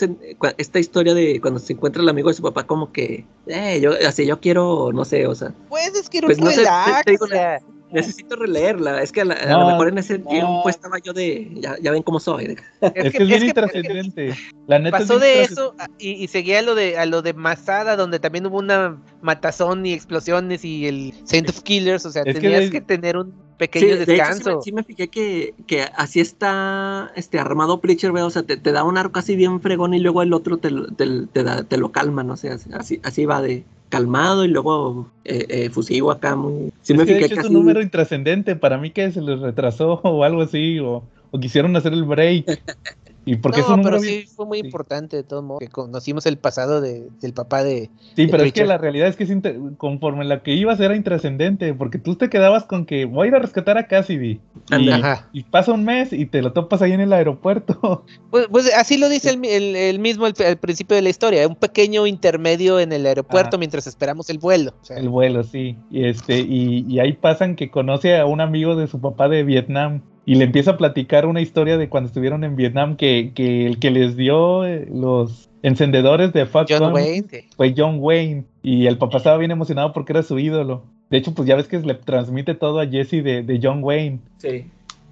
Speaker 6: esta historia de cuando se encuentra el amigo de su papá como que eh, yo así yo quiero no sé o sea
Speaker 7: Pues es que
Speaker 6: Pues
Speaker 7: un
Speaker 6: no sé, te-
Speaker 7: relax,
Speaker 6: te digo,
Speaker 7: o sea,
Speaker 6: necesito releerla es que a, la- a
Speaker 4: No,
Speaker 6: lo mejor en ese
Speaker 4: no.
Speaker 6: tiempo estaba yo de ya, ya ven cómo soy de-
Speaker 4: Es, que es bien
Speaker 7: es que-
Speaker 4: intrascendente. La neta
Speaker 7: pasó
Speaker 4: es bien
Speaker 7: de eso a- y, y seguía a lo de a lo de Masada donde también hubo una matazón y explosiones y el Saint of Killers o sea
Speaker 4: Es que
Speaker 7: tenías
Speaker 4: de-
Speaker 7: que tener un
Speaker 6: Sí,
Speaker 7: pequeño
Speaker 6: de hecho, sí me-
Speaker 7: descanso
Speaker 6: sí, me, fijé que, que así está este armado Preacher, ¿ve? o sea, te, te da un arco así bien fregón y luego el otro te, lo- te, te da- te lo calma, no sé, así, así, así va de calmado y luego eh, eh, fusivo acá muy... Sí
Speaker 4: Es
Speaker 6: me
Speaker 4: que de hecho es un número intrascendente. Para mí que se les retrasó o algo así. O, o quisieron hacer el break. Y porque es
Speaker 7: no,
Speaker 4: un
Speaker 7: pero sí
Speaker 4: bien-
Speaker 7: fue muy
Speaker 4: sí.
Speaker 7: importante de todos modos, que conocimos el pasado de, del papá de...
Speaker 4: Sí,
Speaker 7: de
Speaker 4: pero es que la realidad es que es inter- conforme la que ibas era intrascendente, porque tú te quedabas con que voy a ir a rescatar a Cassidy. Y,
Speaker 6: Anda.
Speaker 7: Ajá.
Speaker 4: y pasa un mes y te lo topas ahí en el aeropuerto.
Speaker 7: Pues, pues así lo dice el, mi- el- el mismo al, al principio de la historia, un pequeño intermedio en el aeropuerto
Speaker 4: Ajá.
Speaker 7: mientras esperamos el vuelo. o sea,
Speaker 4: El vuelo, sí. Y este, y, y ahí pasan que conoce a un amigo de su papá de Vietnam y le empieza a platicar una historia de cuando estuvieron en Vietnam que, que el que les dio eh, los encendedores de Fuck
Speaker 7: John Wayne. sí.
Speaker 4: fue John Wayne. Y el papá estaba bien emocionado porque era su ídolo. De hecho, pues ya ves que le transmite todo a Jesse de, de John Wayne.
Speaker 6: Sí.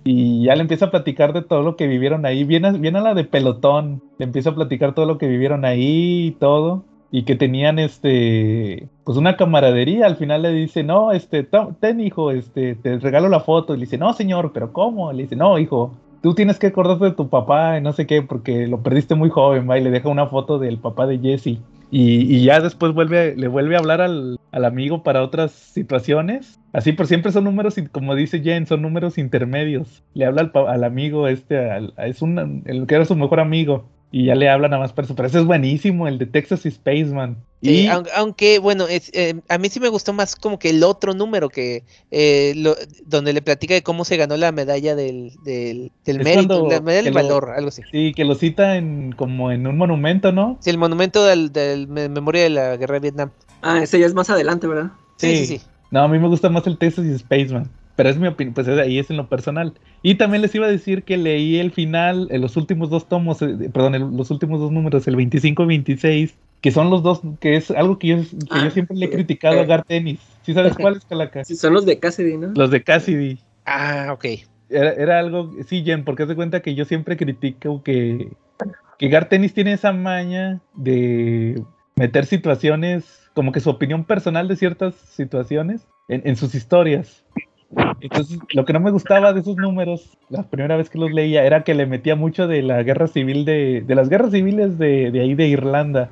Speaker 4: Y ya le empieza a platicar de todo lo que vivieron ahí. Viene, a- viene a la de pelotón. Le empieza a platicar todo lo que vivieron ahí y todo. Y que tenían este pues una camaradería. Al final le dice, no, este, ten hijo, este, te regalo la foto. Y le dice, no, señor, pero ¿cómo? Le dice, no, hijo, tú tienes que acordarte de tu papá y no sé qué, porque lo perdiste muy joven, va, y le deja una foto del papá de Jesse. Y, y ya después vuelve, le vuelve a hablar al, al amigo para otras situaciones. Así, pero siempre son números, como dice Jen, son números intermedios. Le habla al, al amigo este, al- es un, el que era su mejor amigo. Y ya le habla nada más para eso. Pero ese es buenísimo, el de Texas Spaceman.
Speaker 7: Sí,
Speaker 4: y
Speaker 7: aun- aunque, bueno, es, eh, a mí sí me gustó más como que el otro número que eh, lo- donde le platica de cómo se ganó la medalla del, del, del mérito, la medalla del
Speaker 4: lo-
Speaker 7: valor, algo así.
Speaker 4: sí, que lo cita en, como en un monumento, ¿no?
Speaker 7: Sí, el monumento del, del me- memoria de la guerra de Vietnam.
Speaker 6: Ah, ese ya es más adelante, ¿verdad?
Speaker 7: Sí, sí,
Speaker 4: Sí.
Speaker 7: sí.
Speaker 4: No, a mí me gusta más el Texas y Spaceman. Pero es mi opinión, pues es- ahí es en lo personal. Y también les iba a decir que leí el final, eh, los últimos dos tomos, eh, perdón, el- los últimos dos números, el 25 y 26, que son los dos, que es algo que yo, que
Speaker 6: Ah,
Speaker 4: yo siempre le he
Speaker 6: sí.
Speaker 4: criticado a
Speaker 6: Eh.
Speaker 4: Gar Tennis. ¿Sí sabes cuáles, Calaca?
Speaker 6: Sí, son los de Cassidy, ¿no?
Speaker 4: Los de Cassidy.
Speaker 7: Ah, ok.
Speaker 4: Era, era algo, sí, Jen, porque se cuenta que yo siempre critico que, que Gar Tennis tiene esa maña de meter situaciones, como que su opinión personal de ciertas situaciones en, en sus historias. Entonces, lo que no me gustaba de esos números, la primera vez que los leía, era que le metía mucho de la guerra civil de, de las guerras civiles de, de ahí de Irlanda.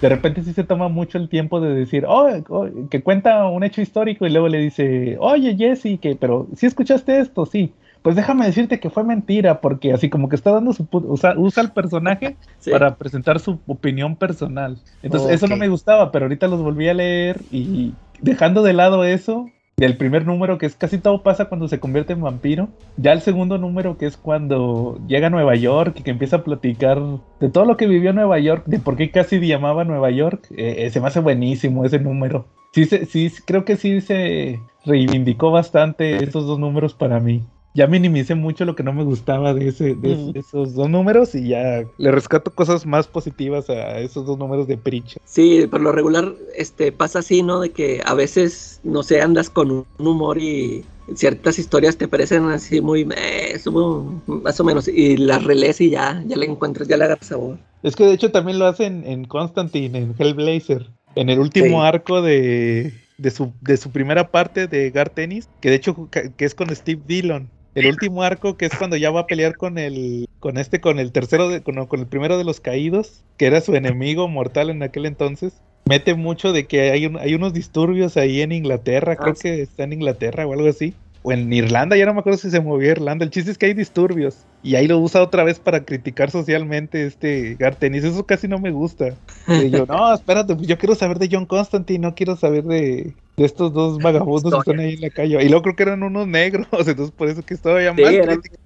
Speaker 4: De repente sí se toma mucho el tiempo de decir, oh, oh", que cuenta un hecho histórico y luego le dice, oye Jesse, que, pero si escuchaste esto, sí. Pues déjame decirte que fue mentira, porque así como que está dando su usa, usa el personaje
Speaker 6: Sí.
Speaker 4: para presentar su opinión personal. Entonces, eso no me gustaba, pero ahorita los volví a leer y dejando de lado eso, del primer número, que es casi todo pasa cuando se convierte en vampiro, ya el segundo número, que es cuando llega a Nueva York y que empieza a platicar de todo lo que vivió en Nueva York, de por qué casi llamaba Nueva York, eh, eh, se me hace buenísimo ese número. Sí, sí, creo que sí se reivindicó bastante esos dos números para mí. Ya minimicé mucho lo que no me gustaba de, ese, de
Speaker 7: Ujú.
Speaker 4: esos dos números y ya le rescato cosas más positivas a esos dos números de Preacher.
Speaker 6: Sí, por lo regular este pasa así, ¿no? De que a veces, no sé, andas con un humor y ciertas historias te parecen así muy eh, subo, más o menos y las relees y ya, ya le encuentras, ya le agarras sabor.
Speaker 4: Es que de hecho también lo hacen en Constantine, en Hellblazer, en el último
Speaker 6: Sí.
Speaker 4: arco de, de, su, de su primera parte de Gar Tennis, que de hecho que es con Steve Dillon. El último arco que es cuando ya va a pelear con el con este con el tercero de, con, con el primero de los caídos, que era su enemigo mortal en aquel entonces. Mete mucho de que hay, un- hay unos disturbios ahí en Inglaterra, creo
Speaker 6: sí.
Speaker 4: que está en Inglaterra o algo así. O en Irlanda, ya no me acuerdo si se movió a Irlanda. El chiste es que hay disturbios. Y ahí lo usa otra vez para criticar socialmente este Gartenis. Eso casi no me gusta. Y yo, no, espérate, pues yo quiero saber de John Constantine, no quiero saber de, de estos dos vagabundos que están ahí en la calle. Y luego creo que eran unos negros, entonces por eso que estaba ya
Speaker 6: Sí,
Speaker 4: más
Speaker 6: eran-
Speaker 4: crítica.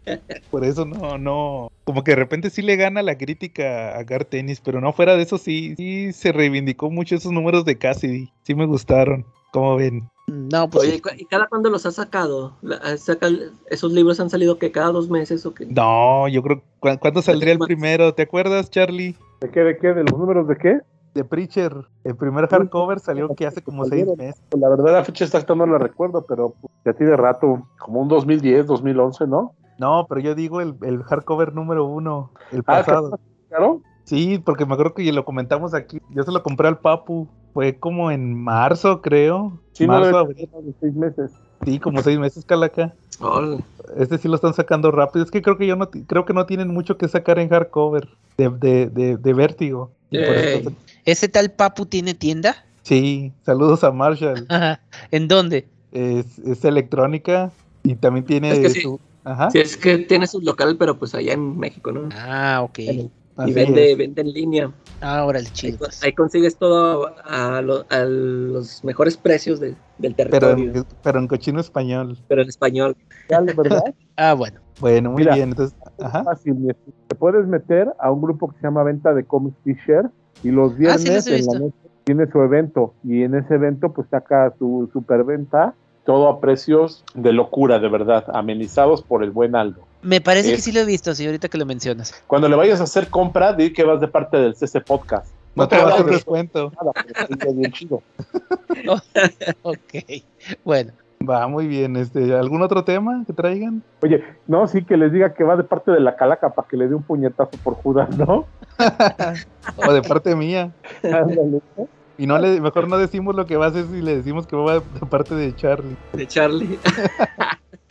Speaker 4: Por eso no, no. Como que de repente sí le gana la crítica a Gartenis, pero no fuera de eso sí, sí se reivindicó mucho esos números de Cassidy. Sí me gustaron. Como ven?
Speaker 7: No, pues
Speaker 6: Oye. ¿y cu- ¿y cada cuándo los has sacado? Sacado- ¿Esos libros han salido que cada dos meses o qué?
Speaker 4: No, yo creo. ¿cu- ¿Cuándo saldría el primero? ¿Te acuerdas, Charlie?
Speaker 5: ¿De qué? ¿De qué? ¿De los números de qué?
Speaker 4: De Preacher. El primer hardcover salió que hace como seis meses.
Speaker 5: La verdad, la fecha exacta no la recuerdo, pero pues, ya tiene rato, como un 2010, 2011, ¿no?
Speaker 4: No, pero yo digo el, el hardcover número uno, el
Speaker 5: Ah,
Speaker 4: pasado.
Speaker 5: Claro.
Speaker 4: Sí, porque me acuerdo que ya lo comentamos aquí. Yo se lo compré al Papu. Fue como en marzo, creo.
Speaker 5: Sí, no
Speaker 4: marzo,
Speaker 5: debe
Speaker 4: abril.
Speaker 5: tener más de seis meses.
Speaker 4: Sí, como seis meses, Calaca.
Speaker 6: Órale.
Speaker 4: Este sí lo están sacando rápido. Es que creo que yo no creo que no tienen mucho que sacar en hardcover de, de, de, de vértigo. Eso-.
Speaker 7: ¿Ese tal Papu tiene tienda?
Speaker 4: sí, saludos a Marshall.
Speaker 7: Ajá. ¿En dónde?
Speaker 4: Es, es electrónica y también tiene
Speaker 6: Es que sí.
Speaker 4: su, Ajá.
Speaker 6: Sí, es que tiene su local, pero pues allá en México, ¿no?
Speaker 7: Ah, ok.
Speaker 4: Así
Speaker 6: vende, vende en línea.
Speaker 7: Ah, órale,
Speaker 6: Ahí,
Speaker 7: chido.
Speaker 6: ahí consigues todo a, lo- a los mejores precios de- del
Speaker 4: Pero,
Speaker 6: territorio,
Speaker 4: en- pero en cochino español.
Speaker 6: pero en español.
Speaker 5: ¿verdad?
Speaker 7: Ah, bueno.
Speaker 4: Bueno, muy
Speaker 5: Mira.
Speaker 4: bien. Entonces, ajá.
Speaker 5: fácil. Te puedes meter a un grupo que se llama Venta de Comics T-Shirt y los
Speaker 7: Ah, sí,
Speaker 5: viernes
Speaker 7: los he
Speaker 5: en la noche tiene su evento y en ese evento pues saca su superventa, todo a precios de locura, de verdad, amenizados por el buen Aldo.
Speaker 7: Me parece que sí lo he visto, sí, ahorita que lo mencionas.
Speaker 5: Cuando le vayas a hacer compra, di que vas de parte del CC Podcast.
Speaker 4: No te va a descuento.
Speaker 5: nada, bien chido.
Speaker 7: Ok. Bueno.
Speaker 4: Va, muy bien. Este, ¿Algún otro tema que traigan?
Speaker 5: Oye, no, sí que les diga que va de parte de la calaca para que le dé un puñetazo por Judas, ¿no?
Speaker 4: O de parte mía.
Speaker 5: Ándale.
Speaker 4: Y no le, mejor no decimos lo que va a hacer si le decimos que va de parte de Charlie.
Speaker 6: De Charlie.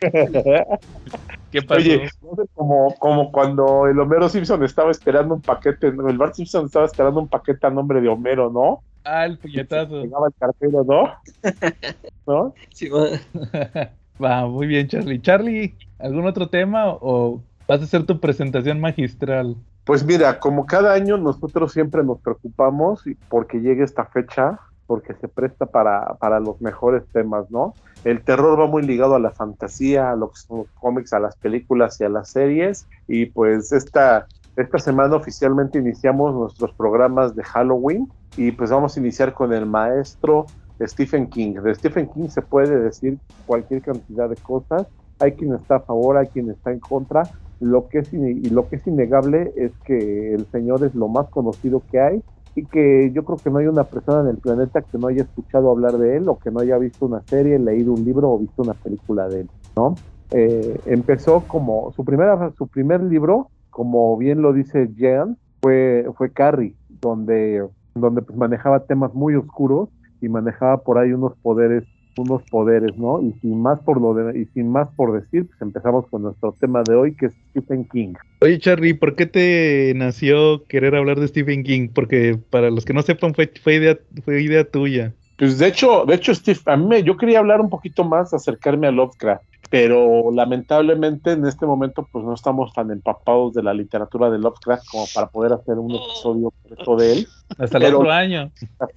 Speaker 4: ¿Qué pasó?
Speaker 5: Oye, como, como cuando el Homero Simpson estaba esperando un paquete, el Bart Simpson estaba esperando un paquete a nombre de Homero, ¿no?
Speaker 4: ah, el puñetazo.
Speaker 5: Llegaba el cartero, ¿no? ¿No?
Speaker 6: Sí, va.
Speaker 4: Va, muy bien, Charlie. Charlie, ¿algún otro tema o vas a hacer tu presentación magistral?
Speaker 5: Pues mira, como cada año nosotros siempre nos preocupamos porque llegue esta fecha, porque se presta para, para los mejores temas, ¿no? El terror va muy ligado a la fantasía, a los cómics, a las películas y a las series. Y pues esta, esta semana oficialmente iniciamos nuestros programas de Halloween y pues vamos a iniciar con el maestro Stephen King. De Stephen King se puede decir cualquier cantidad de cosas. Hay quien está a favor, hay quien está en contra. Lo que es, y lo que es innegable es que el señor es lo más conocido que hay y que yo creo que no hay una persona en el planeta que no haya escuchado hablar de él o que no haya visto una serie, leído un libro o visto una película de él, ¿no? Eh, empezó como su primera su primer libro, como bien lo dice Jean, fue fue Carrie, donde donde pues manejaba temas muy oscuros y manejaba por ahí unos poderes unos poderes, ¿no? Y sin más por lo de, y sin más por decir, pues empezamos con nuestro tema de hoy que es Stephen King.
Speaker 4: Oye, Charlie, ¿por qué te nació querer hablar de Stephen King? Porque para los que no sepan, fue, fue, idea, fue idea tuya.
Speaker 5: Pues de hecho, de hecho, Steve, a mí me- yo quería hablar un poquito más, acercarme a Lovecraft, pero lamentablemente en este momento pues no estamos tan empapados de la literatura de Lovecraft como para poder hacer un episodio completo de él.
Speaker 4: Hasta el
Speaker 5: Pero-
Speaker 4: otro año.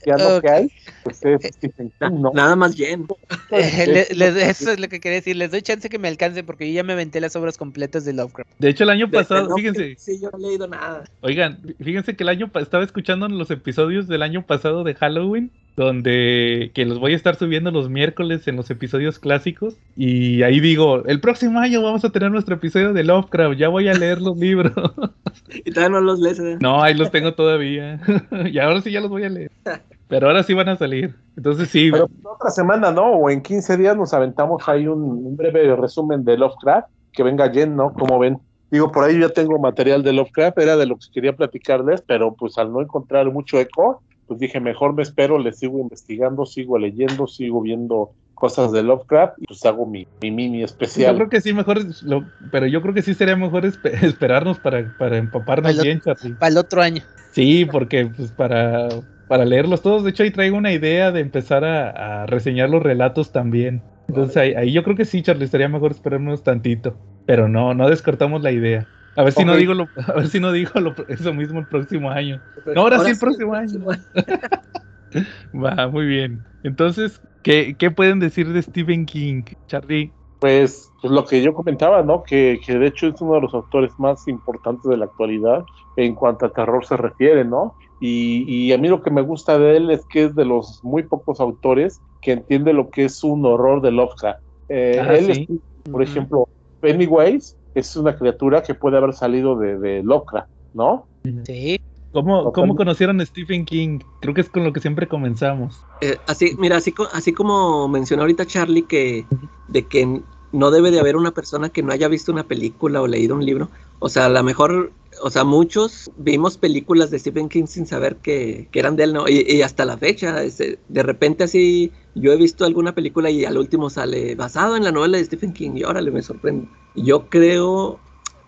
Speaker 5: Que hay, pues.
Speaker 6: Nada más Jen.
Speaker 7: Eh, le- le- eso es lo que quería decir. Les doy chance que me alcance porque yo ya me aventé las obras completas de Lovecraft.
Speaker 4: De hecho, el año pasado,
Speaker 6: no,
Speaker 4: fíjense,
Speaker 6: Sí, yo no he leído nada.
Speaker 4: oigan, fíjense que el año estaba escuchando los episodios del año pasado de Halloween, donde que los voy a estar subiendo los miércoles en los episodios clásicos. Y ahí digo, el próximo año vamos a tener nuestro episodio de Lovecraft, ya voy a leer los libros.
Speaker 6: Y todavía no los lees. ¿eh?
Speaker 4: No, ahí los tengo todavía. y ahora sí ya los voy a leer. Pero ahora sí van a salir. Entonces sí.
Speaker 5: Pero otra semana, ¿no? O en 15 días nos aventamos ahí un, un breve resumen de Lovecraft, que venga Jen, ¿no? Como ven. Digo, por ahí ya tengo material de Lovecraft, era de lo que quería platicarles, pero pues al no encontrar mucho eco, pues dije, mejor me espero, le sigo investigando, sigo leyendo, sigo viendo cosas de Lovecraft y pues hago mi, mi mini
Speaker 4: Yo
Speaker 5: especial.
Speaker 4: creo que sí, mejor, lo- pero yo creo que sí sería mejor espe- esperarnos para, para empaparnos
Speaker 7: Para
Speaker 4: bien, Charlie.
Speaker 7: Para el otro año.
Speaker 4: Sí, porque pues para, para leerlos todos, de hecho ahí traigo una idea de empezar a, a reseñar los relatos también. Entonces ahí, ahí yo creo que sí, Charlie, estaría mejor esperarnos tantito. Pero no, no descartamos la idea. A ver si no digo lo, a ver si no digo lo- eso mismo el próximo año. No, ahora sí el próximo año. Va, muy bien. Entonces, ¿qué, qué pueden decir de Stephen King, Charlie?
Speaker 5: Pues, pues lo que yo comentaba, ¿no? Que, que de hecho es uno de los autores más importantes de la actualidad en cuanto a terror se refiere, ¿no? Y, y a mí lo que me gusta de él es que es de los muy pocos autores que entiende lo que es un horror de Lovecraft. Eh,
Speaker 4: Ah,
Speaker 5: él,
Speaker 4: sí.
Speaker 5: es, por ejemplo, Pennywise es una criatura que puede haber salido de, de Lovecraft, ¿no?
Speaker 7: Sí.
Speaker 4: ¿Cómo, ¿Cómo conocieron a Stephen King? Creo que es con lo que siempre comenzamos.
Speaker 6: Eh, así, mira, así, así como mencionó ahorita Charlie que de que no debe de haber una persona que no haya visto una película o leído un libro. O sea, a lo mejor, o sea, muchos vimos películas de Stephen King sin saber que, que eran de él, ¿no? Y, y hasta la fecha, este, de repente así, yo he visto alguna película y al último sale basado en la novela de Stephen King y órale, me sorprende. Yo creo,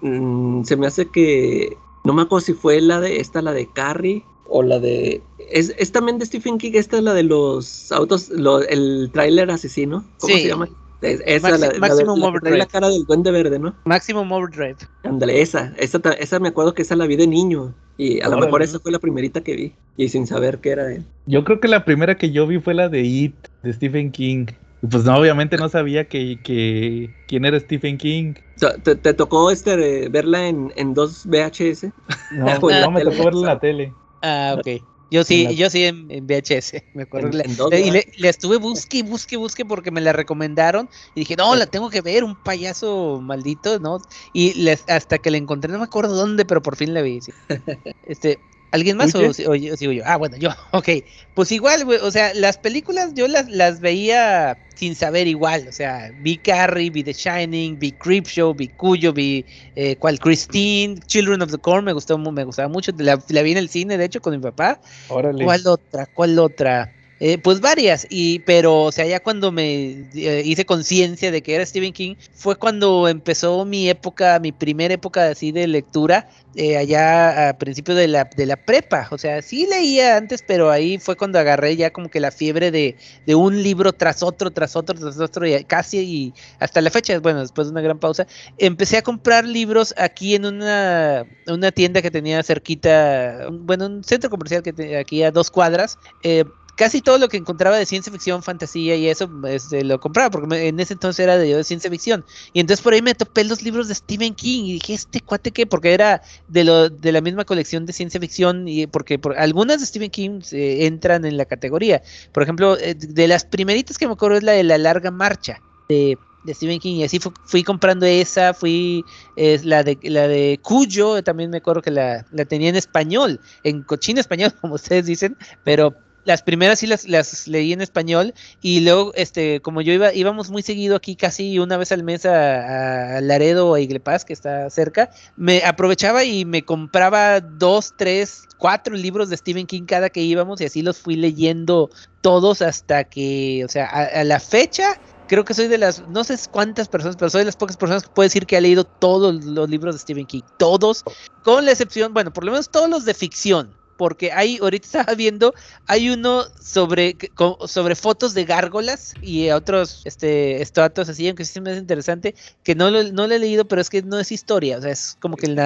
Speaker 6: mm, se me hace que, no me acuerdo si fue la de, esta, la de Carrie o la de... Es, es también de Stephen King, esta es la de los autos, lo- el tráiler asesino. ¿Cómo
Speaker 7: Sí.
Speaker 6: se llama? Es- esa,
Speaker 7: Maxi-
Speaker 6: la, la,
Speaker 7: Maximum
Speaker 6: la que
Speaker 7: Overdrive.
Speaker 6: trae la cara del duende verde, ¿no?
Speaker 7: Maximum Overdrive.
Speaker 6: Ándale, esa, esa, esa me acuerdo que esa la vi de niño. Y a lo mejor esa fue la primerita que vi. Y sin saber qué era él.
Speaker 4: Yo creo que la primera que yo vi fue la de It, de Stephen King. Y Pues no, obviamente no sabía que, que quién era Stephen King.
Speaker 6: ¿te, te tocó este verla en, en dos VHS?
Speaker 4: No,
Speaker 6: la
Speaker 4: no me
Speaker 6: tele.
Speaker 4: tocó verla en la tele.
Speaker 7: Ah, ok. Yo sí,
Speaker 4: la-
Speaker 7: yo sí en, en VHS, me acuerdo.
Speaker 6: En-
Speaker 7: Le-
Speaker 6: en dos,
Speaker 7: le- y le, le estuve busque, y busque, busque porque me la recomendaron y dije, no, la tengo que ver, un payaso maldito, ¿no? Y les- hasta que la encontré, no me acuerdo dónde, pero por fin la vi. sí. Este, ¿Alguien más o, o yo- sigo yo? Ah, bueno, yo, ok. Pues igual, güey, o sea, las películas yo las, las veía sin saber igual, o sea, vi Carrie, vi The Shining, vi Creepshow, vi Cuyo, vi eh, cual Christine, Children of the Corn, me gustó, me gustaba mucho, la, la vi en el cine, de hecho, con mi papá.
Speaker 4: Órale.
Speaker 7: ¿Cuál otra? ¿Cuál otra? Eh, pues varias, y pero o sea, ya cuando me eh, hice conciencia de que era Stephen King, fue cuando empezó mi época, mi primera época así de lectura, eh, allá a principio de la, de la prepa. O sea, sí leía antes, pero ahí fue cuando agarré ya como que la fiebre de, de un libro tras otro, tras otro, tras otro, y casi y hasta la fecha, bueno, después de una gran pausa, empecé a comprar libros aquí en una, una tienda que tenía cerquita, bueno, un centro comercial que tenía aquí a dos cuadras. eh, casi todo lo que encontraba de ciencia ficción, fantasía y eso, este, lo compraba, porque me- en ese entonces era de, ciencia ficción. Y entonces por ahí me topé los libros de Stephen King y dije, ¿este cuate qué? Porque era de, lo, de la misma colección de ciencia ficción y porque por, algunas de Stephen King eh, entran en la categoría. Por ejemplo, eh, de las primeritas que me acuerdo es la de La Larga Marcha. De, Stephen King y así fu- fui comprando esa, fui es la de la de Cuyo, también me acuerdo que la, la tenía en español, en cochino español, como ustedes dicen, pero las primeras sí las, las leí en español y luego, este, como yo iba, íbamos muy seguido aquí casi una vez al mes a, a Laredo o a Iglepaz, que está cerca, me aprovechaba y me compraba dos, tres, cuatro libros de Stephen King cada que íbamos y así los fui leyendo todos hasta que, o sea, a, a la fecha creo que soy de las, no sé cuántas personas, pero soy de las pocas personas que puedo decir que ha leído todos los libros de Stephen King, todos, con la excepción, bueno, por lo menos todos los de ficción, porque hay, ahorita estaba viendo, hay uno sobre, sobre fotos de gárgolas y otros este, estatuas así, aunque sí me es interesante, que no lo, no lo he leído, pero es que no es historia, o sea, es como que el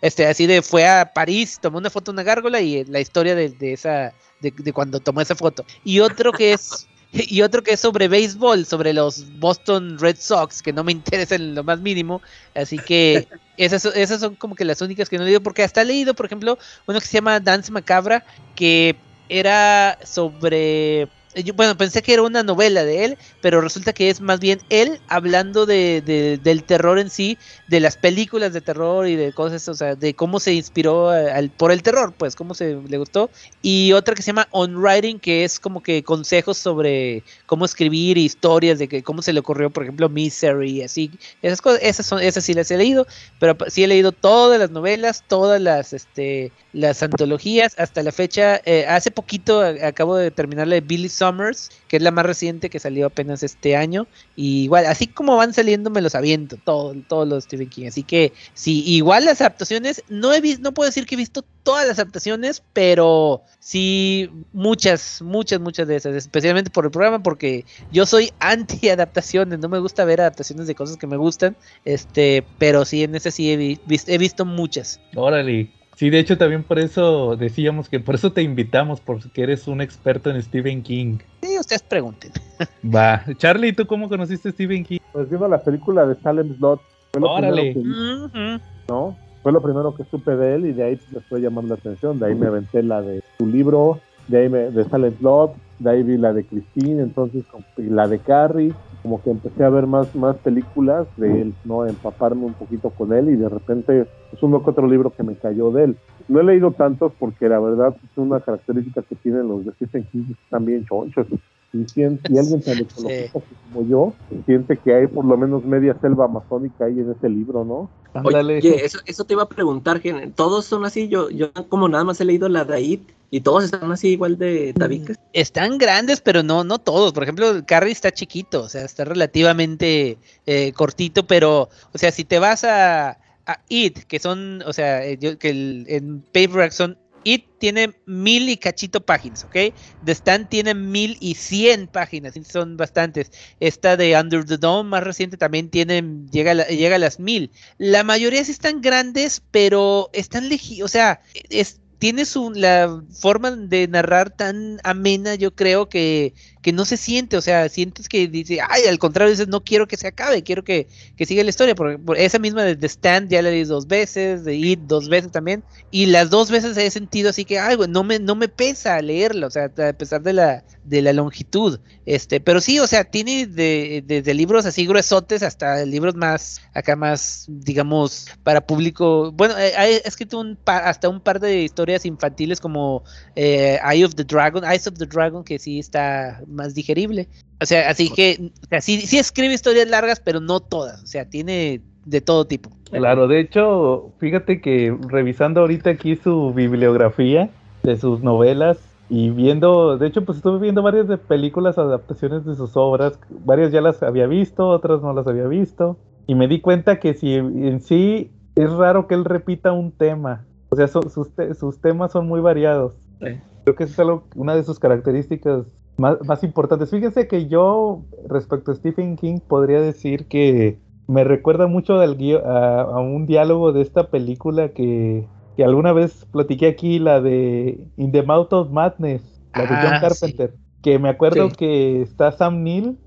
Speaker 7: este, así de fue a París, tomó una foto de una gárgola y la historia de, esa, de cuando tomó esa foto. Y otro que es y otro que es sobre béisbol, sobre los Boston Red Sox, que no me interesa en lo más mínimo. Así que esas, esas son como que las únicas que no he leído, porque hasta he leído, por ejemplo, uno que se llama Dance Macabra, que era sobre... Yo, bueno, pensé que era una novela de él, pero resulta que es más bien él hablando de, de- del terror en sí, de las películas de terror y de cosas, o sea, de cómo se inspiró eh, al- por el terror, pues, cómo se le gustó. Y otra que se llama On Writing, que es como que consejos sobre cómo escribir historias, de que cómo se le ocurrió, por ejemplo, Misery, así, esas cosas, esas son, esas sí las he leído, pero sí he leído todas las novelas, todas las, este, las antologías, hasta la fecha, eh, hace poquito acabo de terminar la de Billy Summers, que es la más reciente que salió apenas este año, y igual, así como van saliendo me los aviento, todo, todos los Stephen King, así que sí, igual las adaptaciones, no he visto, no puedo decir que he visto todas las adaptaciones, pero sí muchas, muchas, muchas de esas, especialmente por el programa, porque yo soy anti adaptaciones, no me gusta ver adaptaciones de cosas que me gustan, este, pero sí en ese sí he, vi- he visto muchas.
Speaker 4: Órale. Sí, de hecho también por eso decíamos que por eso te invitamos, porque eres un experto en Stephen King.
Speaker 7: Sí, ustedes pregunten.
Speaker 4: Va. Charlie, ¿tú cómo conociste a Stephen King?
Speaker 5: Pues viendo la película de Salem Slot, fue lo
Speaker 4: Órale.
Speaker 5: que vi,
Speaker 7: Ujú.
Speaker 5: ¿no? Fue lo primero que supe de él y de ahí me fue llamando la atención. De ahí me aventé la de su libro, de ahí me, de Silent Slot, de ahí vi la de Christine, entonces la de Carrie, como que empecé a ver más, más películas de él, ¿no? Empaparme un poquito con él y de repente es uno que otro libro que me cayó de él. No he leído tantos porque la verdad es una característica que tienen los de Stephen King, están bien chonchos. Y, sien- y alguien tan ecologista como yo siente que hay por lo menos media selva amazónica ahí en ese libro, ¿no?
Speaker 4: Ándale.
Speaker 6: Oye, eso, eso te iba a preguntar, Gen, todos son así, yo, yo como nada más he leído la de It y todos están así igual de tabicas.
Speaker 7: Están grandes, pero no, no todos. Por ejemplo, el Carrie está chiquito, o sea, está relativamente eh, cortito, pero, o sea, si te vas a, a It, que son, o sea, eh, yo- que el- en paperback son It tiene mil y cachito páginas, ¿ok? The Stand tiene mil y cien páginas, son bastantes. Esta de Under the Dome, más reciente, también tiene, llega, a llega a las mil. La mayoría sí están grandes, pero están leji, o sea, es, tiene su, la forma de narrar tan amena, yo creo que, que no se siente, o sea, sientes que dice, ay, al contrario, dices, no quiero que se acabe, quiero que, que siga la historia, porque por esa misma de Stand ya la leí dos veces, de It dos veces también, y las dos veces he sentido así que, ay, no me, no me pesa leerla, o sea, a pesar de la, de la longitud, este, pero sí, o sea, tiene de- desde libros así gruesotes hasta libros más, acá más, digamos, para público, bueno, eh, ha escrito un pa- hasta un par de historias infantiles como eh, Eye of the Dragon, Eyes of the Dragon, que sí está más digerible. O sea, así que, o sea, sí, sí escribe historias largas, pero no todas. O sea, tiene de todo tipo.
Speaker 4: Claro, de hecho, fíjate que revisando ahorita aquí su bibliografía de sus novelas y viendo, de hecho, pues estuve viendo varias de películas, adaptaciones de sus obras, varias ya las había visto, otras no las había visto, y me di cuenta que si en sí es raro que él repita un tema, o sea, sus, te- sus temas son muy variados.
Speaker 6: Sí.
Speaker 4: Creo que eso es algo, una de sus características más, más importantes. Fíjense que yo, respecto a Stephen King, podría decir que me recuerda mucho al a, a un diálogo de esta película que, que alguna vez platiqué aquí, la de In the Mouth of Madness, la de John
Speaker 7: Ah,
Speaker 4: Carpenter, que me acuerdo
Speaker 6: Sí.
Speaker 4: que está Sam Neill,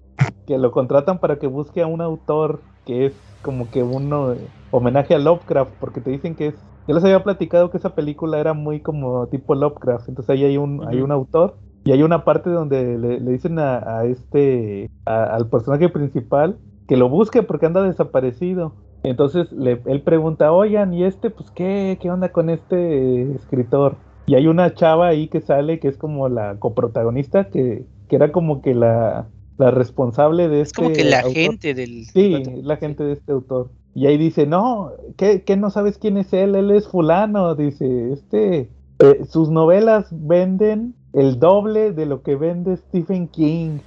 Speaker 4: que lo contratan para que busque a un autor que es como que un eh, homenaje a Lovecraft, porque te dicen que es... Yo les había platicado que esa película era muy como tipo Lovecraft, entonces ahí hay un, hay
Speaker 6: Ujú.
Speaker 4: un autor y hay una parte donde le, le dicen a, a este, a- al personaje principal que lo busque porque anda desaparecido. Entonces le- él pregunta, oigan, ¿y este, pues qué, qué onda con este escritor? Y hay una chava ahí que sale que es como la coprotagonista, que, que era como que la, la responsable de
Speaker 7: Es
Speaker 4: este
Speaker 7: como que la
Speaker 4: autor.
Speaker 7: gente del.
Speaker 4: Sí, la gente de este autor. Y ahí dice, no, ¿qué, qué no sabes quién es él? Él es fulano. Dice, este, eh, sus novelas venden el doble de lo que vende Stephen King.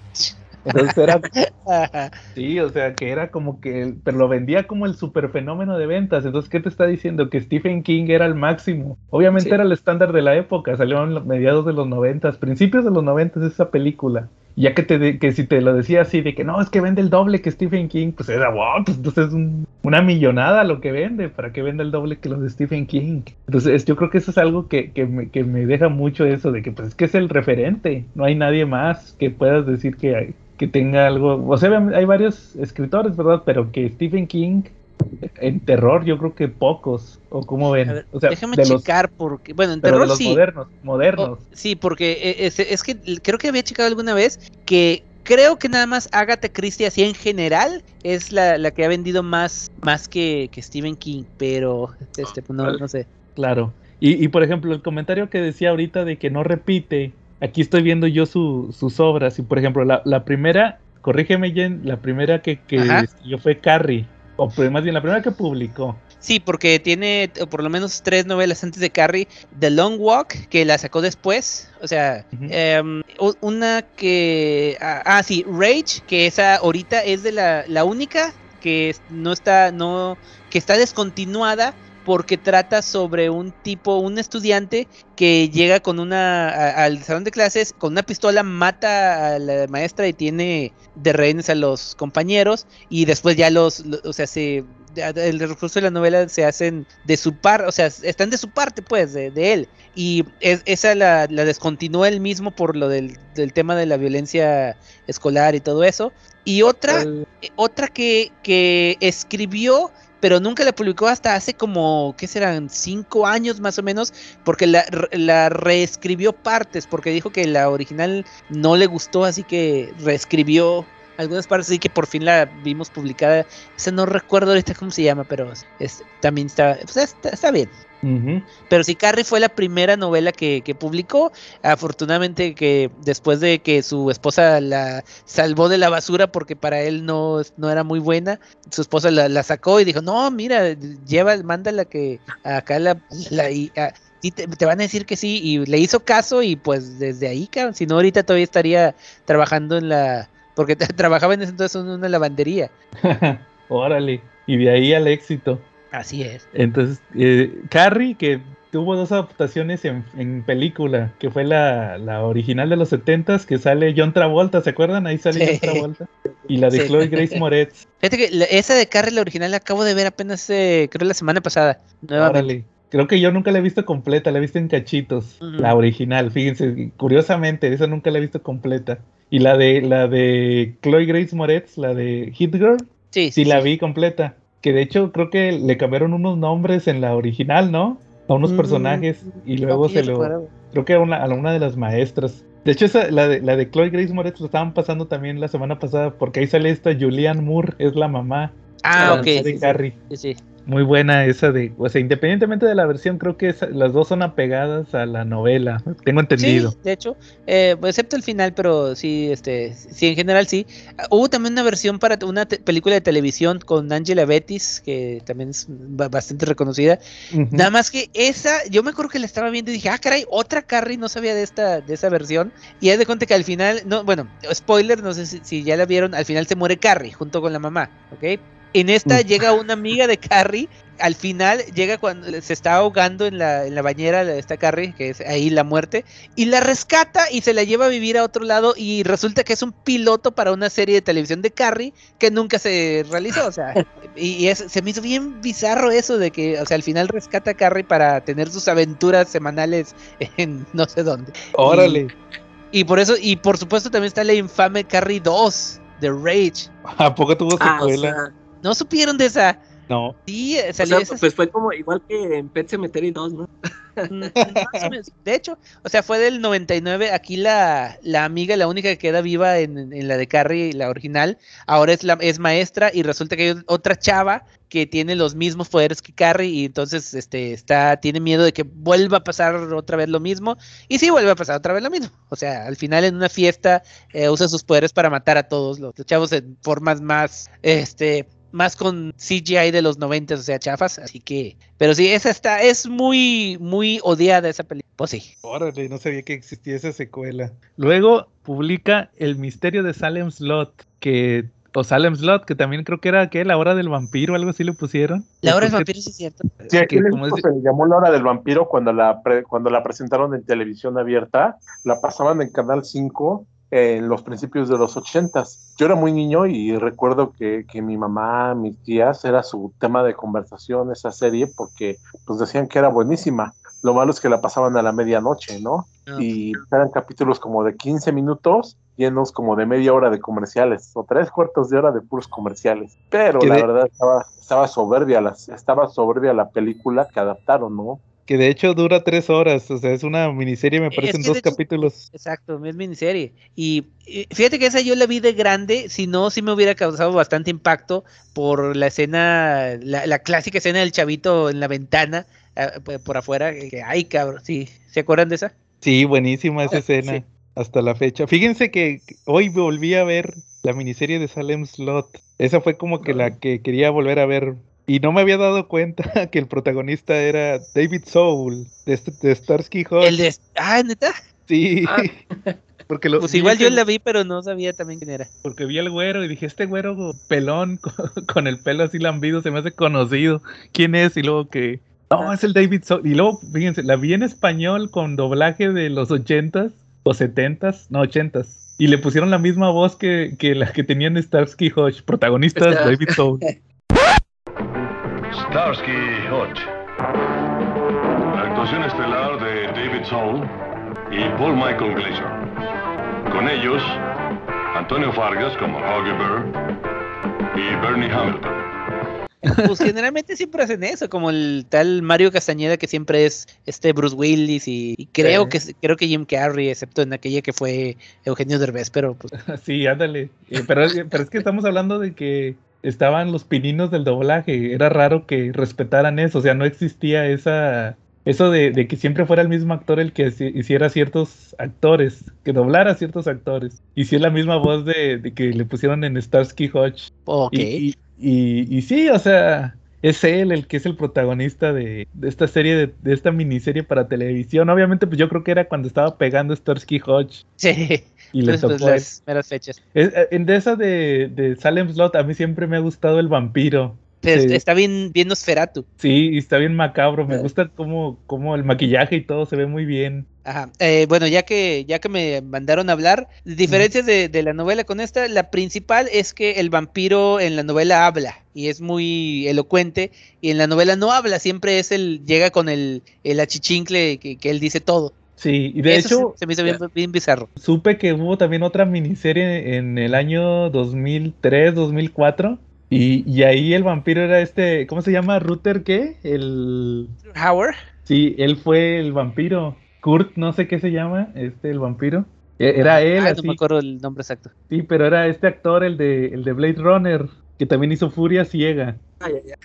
Speaker 4: Entonces era, sí, o sea, que era como que, pero lo vendía como el super fenómeno de ventas. Entonces, ¿qué te está diciendo? Que Stephen King era el máximo. Obviamente
Speaker 6: Sí.
Speaker 4: era el estándar de la época, salió en los mediados de los noventas, principios de los noventas esa película. Ya que te de- que si te lo decía así de que no, es que vende el doble que Stephen King, pues era wow, pues entonces es un- una millonada lo que vende, para que venda el doble que lo de Stephen King. Entonces yo creo que eso es algo que, que, me, que me deja mucho eso, de que pues es que es el referente, no hay nadie más que puedas decir que, que tenga algo, o sea, hay varios escritores, ¿verdad? Pero que Stephen King en terror yo creo que pocos, o como ven,
Speaker 7: ver,
Speaker 4: o sea,
Speaker 7: déjame
Speaker 4: de los,
Speaker 7: checar porque. Bueno, en
Speaker 4: pero de los
Speaker 7: sí.
Speaker 4: modernos, modernos.
Speaker 7: Oh, sí, porque eh, es, es que creo que había checado alguna vez que creo que nada más Agatha Christie así en general es la, la que ha vendido más, más que, que Stephen King, pero este, pues, no, no sé.
Speaker 4: Claro. Y, y por ejemplo, el comentario que decía ahorita de que no repite, aquí estoy viendo yo su- sus obras. Y por ejemplo, la, la primera, corrígeme, Jen, la primera que, que
Speaker 7: Ajá.
Speaker 4: yo fue Carrie, o más bien la primera que publicó.
Speaker 7: Sí, porque tiene eh, por lo menos tres novelas antes de Carrie. The Long Walk, que la sacó después. O sea, em, una que... Ah, ah, sí, Rage, que esa ahorita es de la, la única que no está, no, que está descontinuada porque trata sobre un tipo, un estudiante que llega con una a- al salón de clases con una pistola, mata a la maestra y tiene de rehenes a los compañeros y después ya los, lo- o sea, se el recurso de la novela se hacen de su par, o sea, están de su parte, pues, de, de él. Y es- esa la, la descontinúa él mismo por lo del, del tema de la violencia escolar y todo eso. Y otra,
Speaker 6: El-
Speaker 7: otra que, que escribió, pero nunca la publicó hasta hace como, ¿qué serán? Cinco años más o menos, porque la, la reescribió partes, porque dijo que la original no le gustó, así que reescribió algunas partes, así que por fin la vimos publicada. Esa no recuerdo ahorita cómo se llama, pero es, también está, pues está, está bien. Pero sí, Carrie fue la primera novela que, que publicó. Afortunadamente que después de que su esposa la salvó de la basura porque para él no, no era muy buena, su esposa la, la sacó y dijo, no, mira, lleva, mándala que acá la... la y, sí te, te van a decir que sí y le hizo caso y pues desde ahí, si no ahorita todavía estaría trabajando en la... Porque trabajaba en ese entonces en una lavandería.
Speaker 4: Órale. Y de ahí al éxito.
Speaker 7: Así es.
Speaker 4: Entonces, eh, Carrie, que tuvo dos adaptaciones en, en película, que fue la, la original de los 70s, que sale John Travolta, ¿se acuerdan? Ahí sale
Speaker 7: Sí.
Speaker 4: John Travolta. Y la de
Speaker 7: Sí.
Speaker 4: Chloe Grace Moretz.
Speaker 7: Fíjate que la- esa de Carrie, la original, la acabo de ver apenas, eh, creo, la semana pasada. Nuevamente.
Speaker 4: Órale. Creo que yo nunca la he visto completa, la he visto en cachitos. La original, fíjense, curiosamente, esa nunca la he visto completa. Y la de la de Chloe Grace Moretz, la de Hit Girl,
Speaker 7: Sí,
Speaker 4: sí la vi completa. Que de hecho creo que le cambiaron unos nombres en la original, ¿no? A unos
Speaker 7: Mm,
Speaker 4: personajes y luego se lo
Speaker 7: recuerdo.
Speaker 4: creo que a una, a una de las maestras. De hecho, esa, la, de, la de Chloe Grace Moretz lo estaban pasando también la semana pasada, porque ahí sale esta Julianne Moore, es la mamá
Speaker 7: Ah, ok.
Speaker 4: de Carrie.
Speaker 7: Sí, sí.
Speaker 4: Muy buena esa de, o sea, independientemente de la versión, creo que esa- las dos son apegadas a la novela, tengo entendido.
Speaker 7: Sí, de hecho, eh, excepto el final, pero sí, este, sí, en general sí. Hubo también una versión para una película de televisión con Angela Bettis, que también es ba- bastante reconocida. Nada más que esa, yo me acuerdo que la estaba viendo y dije, ah, caray, otra Carrie, no sabía de esta, de esa versión. Y haz de cuenta que al final, no, bueno, spoiler, no sé si, si ya la vieron, al final se muere Carrie junto con la mamá, ¿ok? En esta llega una amiga de Carrie, al final llega cuando se está ahogando en la, en la bañera de esta Carrie, que es ahí la muerte, y la rescata y se la lleva a vivir a otro lado y resulta que es un piloto para una serie de televisión de Carrie que nunca se realizó, o sea, y, y es- se me hizo bien bizarro eso de que, o sea, al final rescata a Carrie para tener sus aventuras semanales en no sé dónde.
Speaker 4: Órale,
Speaker 7: Y por eso, y por supuesto también está la infame Carrie 2 de Rage.
Speaker 4: ¿a poco tuvo
Speaker 6: Ah, o
Speaker 4: secuela?
Speaker 6: sea,
Speaker 7: ¿No supieron de esa?
Speaker 4: No.
Speaker 7: Sí, eh,
Speaker 6: o
Speaker 7: salió
Speaker 6: sea, pues fue como igual que en Pet Cemetery 2, ¿no?
Speaker 7: Mm, más o menos. De hecho, o sea, fue del 99. Aquí la, la amiga, la única que queda viva en, en la de Carrie, la original, ahora es, la, es maestra y resulta que hay otra chava que tiene los mismos poderes que Carrie y entonces este, está, tiene miedo de que vuelva a pasar otra vez lo mismo. Y sí, vuelve a pasar otra vez lo mismo. O sea, al final en una fiesta eh, usa sus poderes para matar a todos los, los chavos en formas más, este, más con CGI de los 90, o sea, chafas. Así que, pero sí, esa está, es muy, muy odiada esa película. Pues sí.
Speaker 4: Órale, no sabía que existía esa secuela. Luego publica El misterio de Salem Slot, que o Salem Slot, que también creo que era que la hora del vampiro, algo así le pusieron.
Speaker 7: La hora del vampiro sí es cierto.
Speaker 5: Sí, aquí
Speaker 4: que como es-
Speaker 5: se le llamó la hora del vampiro cuando la, pre- cuando la presentaron en televisión abierta. La pasaban en Canal 5 en los principios de los 80s. Yo era muy niño y recuerdo que, que mi mamá, mis tías, era su tema de conversación esa serie porque pues decían que era buenísima. Lo malo es que la pasaban a la medianoche, ¿no?
Speaker 7: No.
Speaker 5: Y eran capítulos como de 15 minutos llenos como de media hora de comerciales o tres cuartos de hora de puros comerciales. Pero la
Speaker 4: de-
Speaker 5: verdad estaba, estaba soberbia las, estaba soberbia la película que adaptaron, ¿no?
Speaker 4: Que de hecho dura tres horas, o sea, es una miniserie, me parecen dos
Speaker 7: hecho-
Speaker 4: capítulos.
Speaker 7: Exacto, es miniserie. Y y fíjate que esa yo la vi de grande, si no, sí me hubiera causado bastante impacto por la escena, la, la clásica escena del chavito en la ventana, p- por afuera, que, ay cabrón, sí, ¿se acuerdan de esa?
Speaker 4: Sí, buenísima esa escena,
Speaker 7: Sí.
Speaker 4: hasta la fecha. Fíjense que hoy volví a ver la miniserie de Salem Slot. Esa fue como que la que quería volver a ver. Y no me había dado cuenta que el protagonista era David Soul, de, este- de Starsky Hutch.
Speaker 7: El de, ah, neta,
Speaker 4: Sí.
Speaker 6: Ah.
Speaker 4: Porque lo,
Speaker 7: pues igual yo la vi, pero no sabía también quién era.
Speaker 4: Porque vi al güero y dije, este güero pelón con, con el pelo así lambido se me hace conocido. ¿Quién es? Y luego que... No, es el David Soul. Y luego, fíjense, la vi en español con doblaje de los ochentas o setentas, no ochentas. Y le pusieron la misma voz que, que la que tenían Starsky Hodge, protagonistas David Soul.
Speaker 9: Starsky Hodge. La actuación estelar de David Soul y Paul Michael Glazer. Con ellos, Antonio Vargas como Augie Burr y Bernie Hamilton.
Speaker 7: Pues generalmente siempre hacen eso, como el tal Mario Castañeda que siempre es este Bruce Willis y, y creo
Speaker 5: Sí.
Speaker 7: que creo que Jim Carrey, excepto en aquella que fue Eugenio Derbez, pero pues
Speaker 4: Sí, ándale. Eh, Pero, es- pero es que estamos hablando de que estaban los pininos del doblaje. Era raro que respetaran eso. O sea, no existía esa. Eso de, de que siempre fuera el mismo actor el que hici- hiciera ciertos actores, que doblara ciertos actores. Y si es la misma voz de, de que le pusieron en Starsky Hodge.
Speaker 7: ok.
Speaker 4: Y, y, y- y sí, o sea, es él el que es el protagonista de, de esta serie, de, de esta miniserie para televisión. Obviamente, pues yo creo que era cuando estaba pegando Starsky Hodge
Speaker 7: Sí,
Speaker 4: y tocó
Speaker 7: las meras fechas.
Speaker 4: Es- eh, En de esa de, de Salem Slot, a mí siempre me ha gustado el vampiro. Sí.
Speaker 7: Está bien, bien Nosferatu.
Speaker 4: Sí, y está bien macabro. Me
Speaker 7: Eh.
Speaker 4: gusta como, como el maquillaje y todo se ve muy bien.
Speaker 7: Ajá. Eh, bueno, ya que, ya que me mandaron a hablar, diferencias de, de la novela con esta, la principal es que el vampiro en la novela habla y es muy elocuente, y en la novela no habla, siempre es el, llega con el, el achichincle que, que él dice todo.
Speaker 4: Sí, y de
Speaker 7: Eso
Speaker 4: hecho,
Speaker 7: se, se me hizo bien, bien bizarro.
Speaker 4: supe que hubo también otra miniserie en el año 2003, 2004. Y, y ahí el vampiro era este, ¿cómo se llama? ¿Ruther qué? El...
Speaker 7: Howard,
Speaker 4: Sí, él fue el vampiro. Kurt, no sé qué se llama, este, el vampiro. E- Era él,
Speaker 7: Ah, no me acuerdo el nombre exacto.
Speaker 4: Sí, pero era este actor, el de, el de Blade Runner, que también hizo Furia Ciega.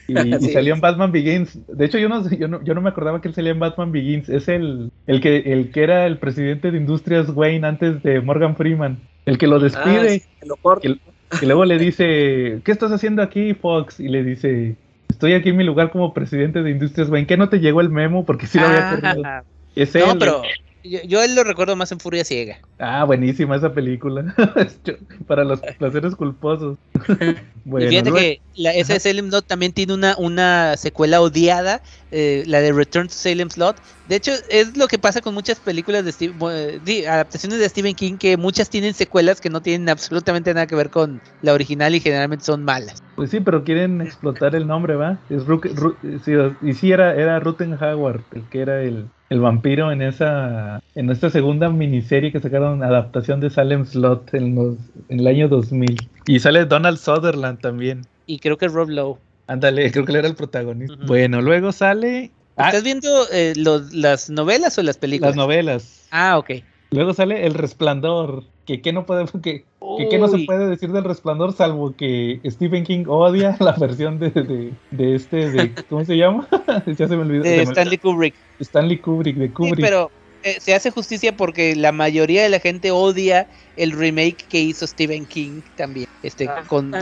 Speaker 4: Y, y
Speaker 7: Sí.
Speaker 4: salió en Batman Begins. De hecho, yo no, yo no, yo no me acordaba que él salía en Batman Begins. Es el, el, que, el que era el presidente de Industrias Wayne antes de Morgan Freeman. El que lo
Speaker 6: Ah,
Speaker 4: despide.
Speaker 6: sí, que lo corta.
Speaker 4: que- Y luego le dice, ¿qué estás haciendo aquí, Fox? Y le dice, estoy aquí en mi lugar como presidente de Industrias Wayne. ¿Qué no te llegó el memo? Porque sí lo había corrido.
Speaker 7: Ah,
Speaker 4: Es
Speaker 7: no,
Speaker 4: él.
Speaker 7: pero yo, yo él lo recuerdo más en Furia Ciega.
Speaker 4: Ah, buenísima esa película. Para los placeres culposos. bueno,
Speaker 7: y fíjate que la, esa de Salem Slot también tiene una, una secuela odiada, eh, la de Return to Salem Slot. De hecho, es lo que pasa con muchas películas de Steve- di- adaptaciones de Stephen King, que muchas tienen secuelas que no tienen absolutamente nada que ver con la original y generalmente son malas.
Speaker 4: Pues sí, pero quieren explotar el nombre, ¿va? Es Rook- Ru- sí, y sí era, era Rutten Howard, el que era el, el vampiro en esa en esta segunda miniserie que sacaron adaptación de Salem Slot en, los, en el año 2000. Y sale Donald Sutherland también.
Speaker 7: Y creo que Rob Lowe.
Speaker 4: Ándale, creo que él era el protagonista. Bueno, luego sale ah,
Speaker 7: ¿Estás viendo eh, las novelas o las películas?
Speaker 4: las novelas.
Speaker 7: Ah, ok.
Speaker 4: Luego sale El Resplandor, que qué no puede que, que qué no se puede decir del Resplandor salvo que Stephen King odia la versión de, de, de este de ¿cómo se llama? ya se me olvidó.
Speaker 7: De
Speaker 4: se me-
Speaker 7: Stanley Kubrick.
Speaker 4: Stanley Kubrick de
Speaker 7: Sí,
Speaker 4: Kubrick.
Speaker 7: pero eh, se hace justicia porque la mayoría de la gente odia el remake que hizo Stephen King también. Este, con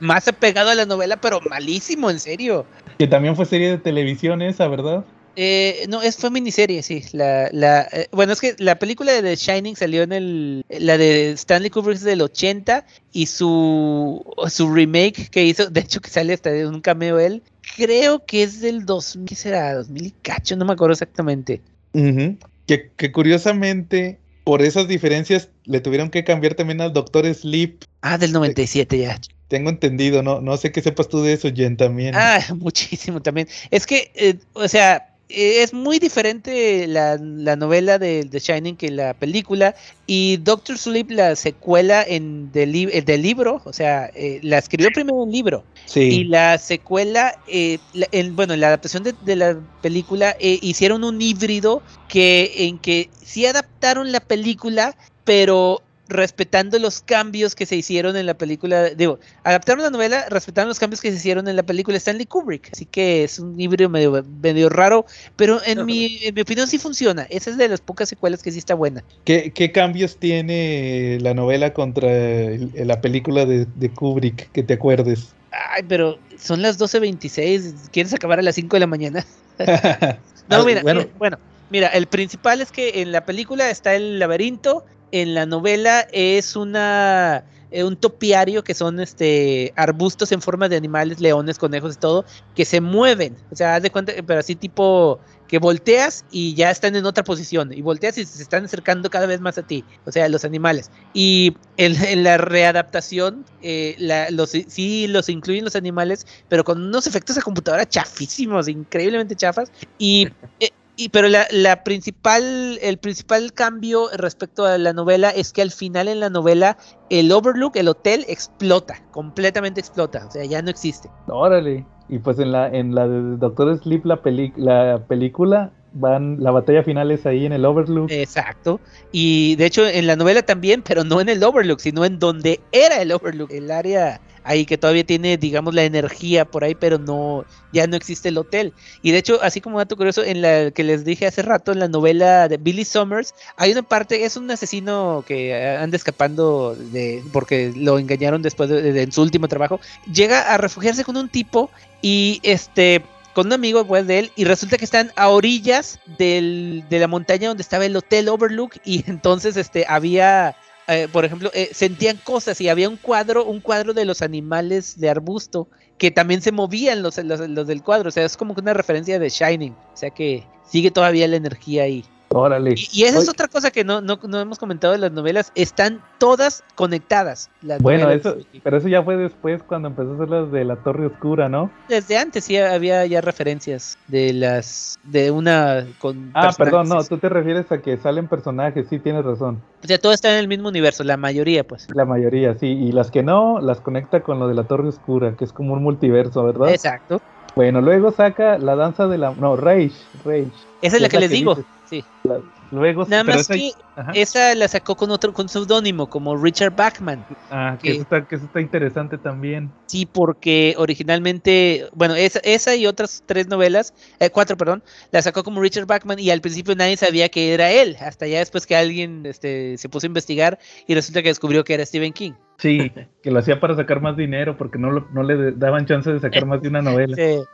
Speaker 7: más apegado a la novela, pero malísimo, en serio.
Speaker 4: Que también fue serie de televisión esa, ¿verdad?
Speaker 7: Eh, no, es fue miniserie, sí. La, la, eh, bueno, es que la película de The Shining salió en el. La de Stanley Kubrick es del 80 y su, su remake que hizo, de hecho, que sale hasta de un cameo él, creo que es del 2000, ¿qué será? 2000 y cacho, no me acuerdo exactamente.
Speaker 4: que, que curiosamente, por esas diferencias, le tuvieron que cambiar también al Doctor Sleep.
Speaker 7: Ah, del 97 ya.
Speaker 4: Tengo entendido, no, no sé qué sepas tú de eso, Jen, también.
Speaker 7: Ah, muchísimo también. Es que, eh, o sea, es muy diferente la, la novela de The Shining que la película. Y Doctor Sleep, la secuela en del, li- eh, del libro, o sea, eh, la escribió primero en libro. Y
Speaker 4: sí.
Speaker 7: la secuela, eh, la- en, bueno, en la adaptación de, de la película, eh, hicieron un híbrido que en que sí adaptaron la película, pero respetando los cambios que se hicieron en la película, digo, adaptaron la novela, respetando los cambios que se hicieron en la película Stanley Kubrick, así que es un híbrido medio, medio raro, pero en mi, en mi opinión sí funciona, esa es de las pocas secuelas que sí está buena.
Speaker 4: ¿Qué, qué cambios tiene la novela contra el- la película de, de Kubrick, que te acuerdes?
Speaker 7: Ay, pero son las 12.26, ¿quieres acabar a las 5 de la mañana? No,
Speaker 4: Ah,
Speaker 7: mira,
Speaker 4: bueno.
Speaker 7: mira, bueno, mira, el principal es que en la película está el laberinto, en la novela es una eh, un topiario que son este arbustos en forma de animales, leones, conejos y todo, que se mueven. O sea, haz de cuenta, pero así tipo que volteas y ya están en otra posición, y volteas y se están acercando cada vez más a ti, o sea, los animales. Y en, en la readaptación, eh, la- los, sí los incluyen los animales, pero con unos efectos de computadora chafísimos, increíblemente chafas. Y, eh, y pero la, la principal, el principal cambio respecto a la novela es que al final en la novela el Overlook, el hotel, explota, completamente explota, o sea, ya no existe.
Speaker 4: Órale. Y pues en la, en la de Doctor Sleep, la, peli- la película, van, la batalla final es ahí en el Overlook.
Speaker 7: Exacto. Y de hecho en la novela también, pero no en el Overlook, sino en donde era el Overlook, el área ahí que todavía tiene, digamos, la energía por ahí, pero no, ya no existe el hotel. Y de hecho, así como dato curioso, en la que les dije hace rato, en la novela de Billy Summers, hay una parte, es un asesino que eh, anda escapando de, porque lo engañaron después de, su último trabajo, llega a refugiarse con un tipo y este con un amigo pues, de él y resulta que están a orillas del, de la montaña donde estaba el hotel Overlook y entonces este había eh, por ejemplo, eh, sentían cosas y había un cuadro, un cuadro de los animales de arbusto que también se movían los, los, los del cuadro. O sea, es como una referencia de Shining. O sea que sigue todavía la energía ahí.
Speaker 4: Órale.
Speaker 7: Y, y esa es otra cosa que no, no, no hemos comentado de las novelas. Están todas conectadas. las
Speaker 4: Bueno, eso, pero eso ya fue después cuando empezó a hacer las de la Torre Oscura, ¿no?
Speaker 7: Desde antes sí había ya referencias de las. de una. con
Speaker 4: Ah, perdón, no, tú te refieres a que salen personajes, sí, tienes razón.
Speaker 7: O sea, todo está en el mismo universo, la mayoría, pues.
Speaker 4: La mayoría, sí, y las que no, las conecta con lo de la Torre Oscura, que es como un multiverso, ¿verdad?
Speaker 7: Exacto.
Speaker 4: Bueno, luego saca la danza de la... No, Rage, Rage.
Speaker 7: Esa es la que les digo.
Speaker 4: dices.
Speaker 7: Sí.
Speaker 4: Luego,
Speaker 7: Nada más
Speaker 4: esa-
Speaker 7: que
Speaker 4: Ajá.
Speaker 7: esa la sacó con otro con seudónimo, como Richard Bachman.
Speaker 4: Ah, que
Speaker 7: que-
Speaker 4: eso, está, que eso está interesante también.
Speaker 7: Sí, porque originalmente, bueno, esa, esa y otras tres novelas, eh, cuatro, perdón, la sacó como Richard Bachman y al principio nadie sabía que era él, hasta ya después que alguien este, se puso a investigar y resulta que descubrió que era Stephen King.
Speaker 4: Sí, que lo hacía para sacar más dinero porque no, lo- no le daban chance de sacar más de una novela.
Speaker 7: Sí.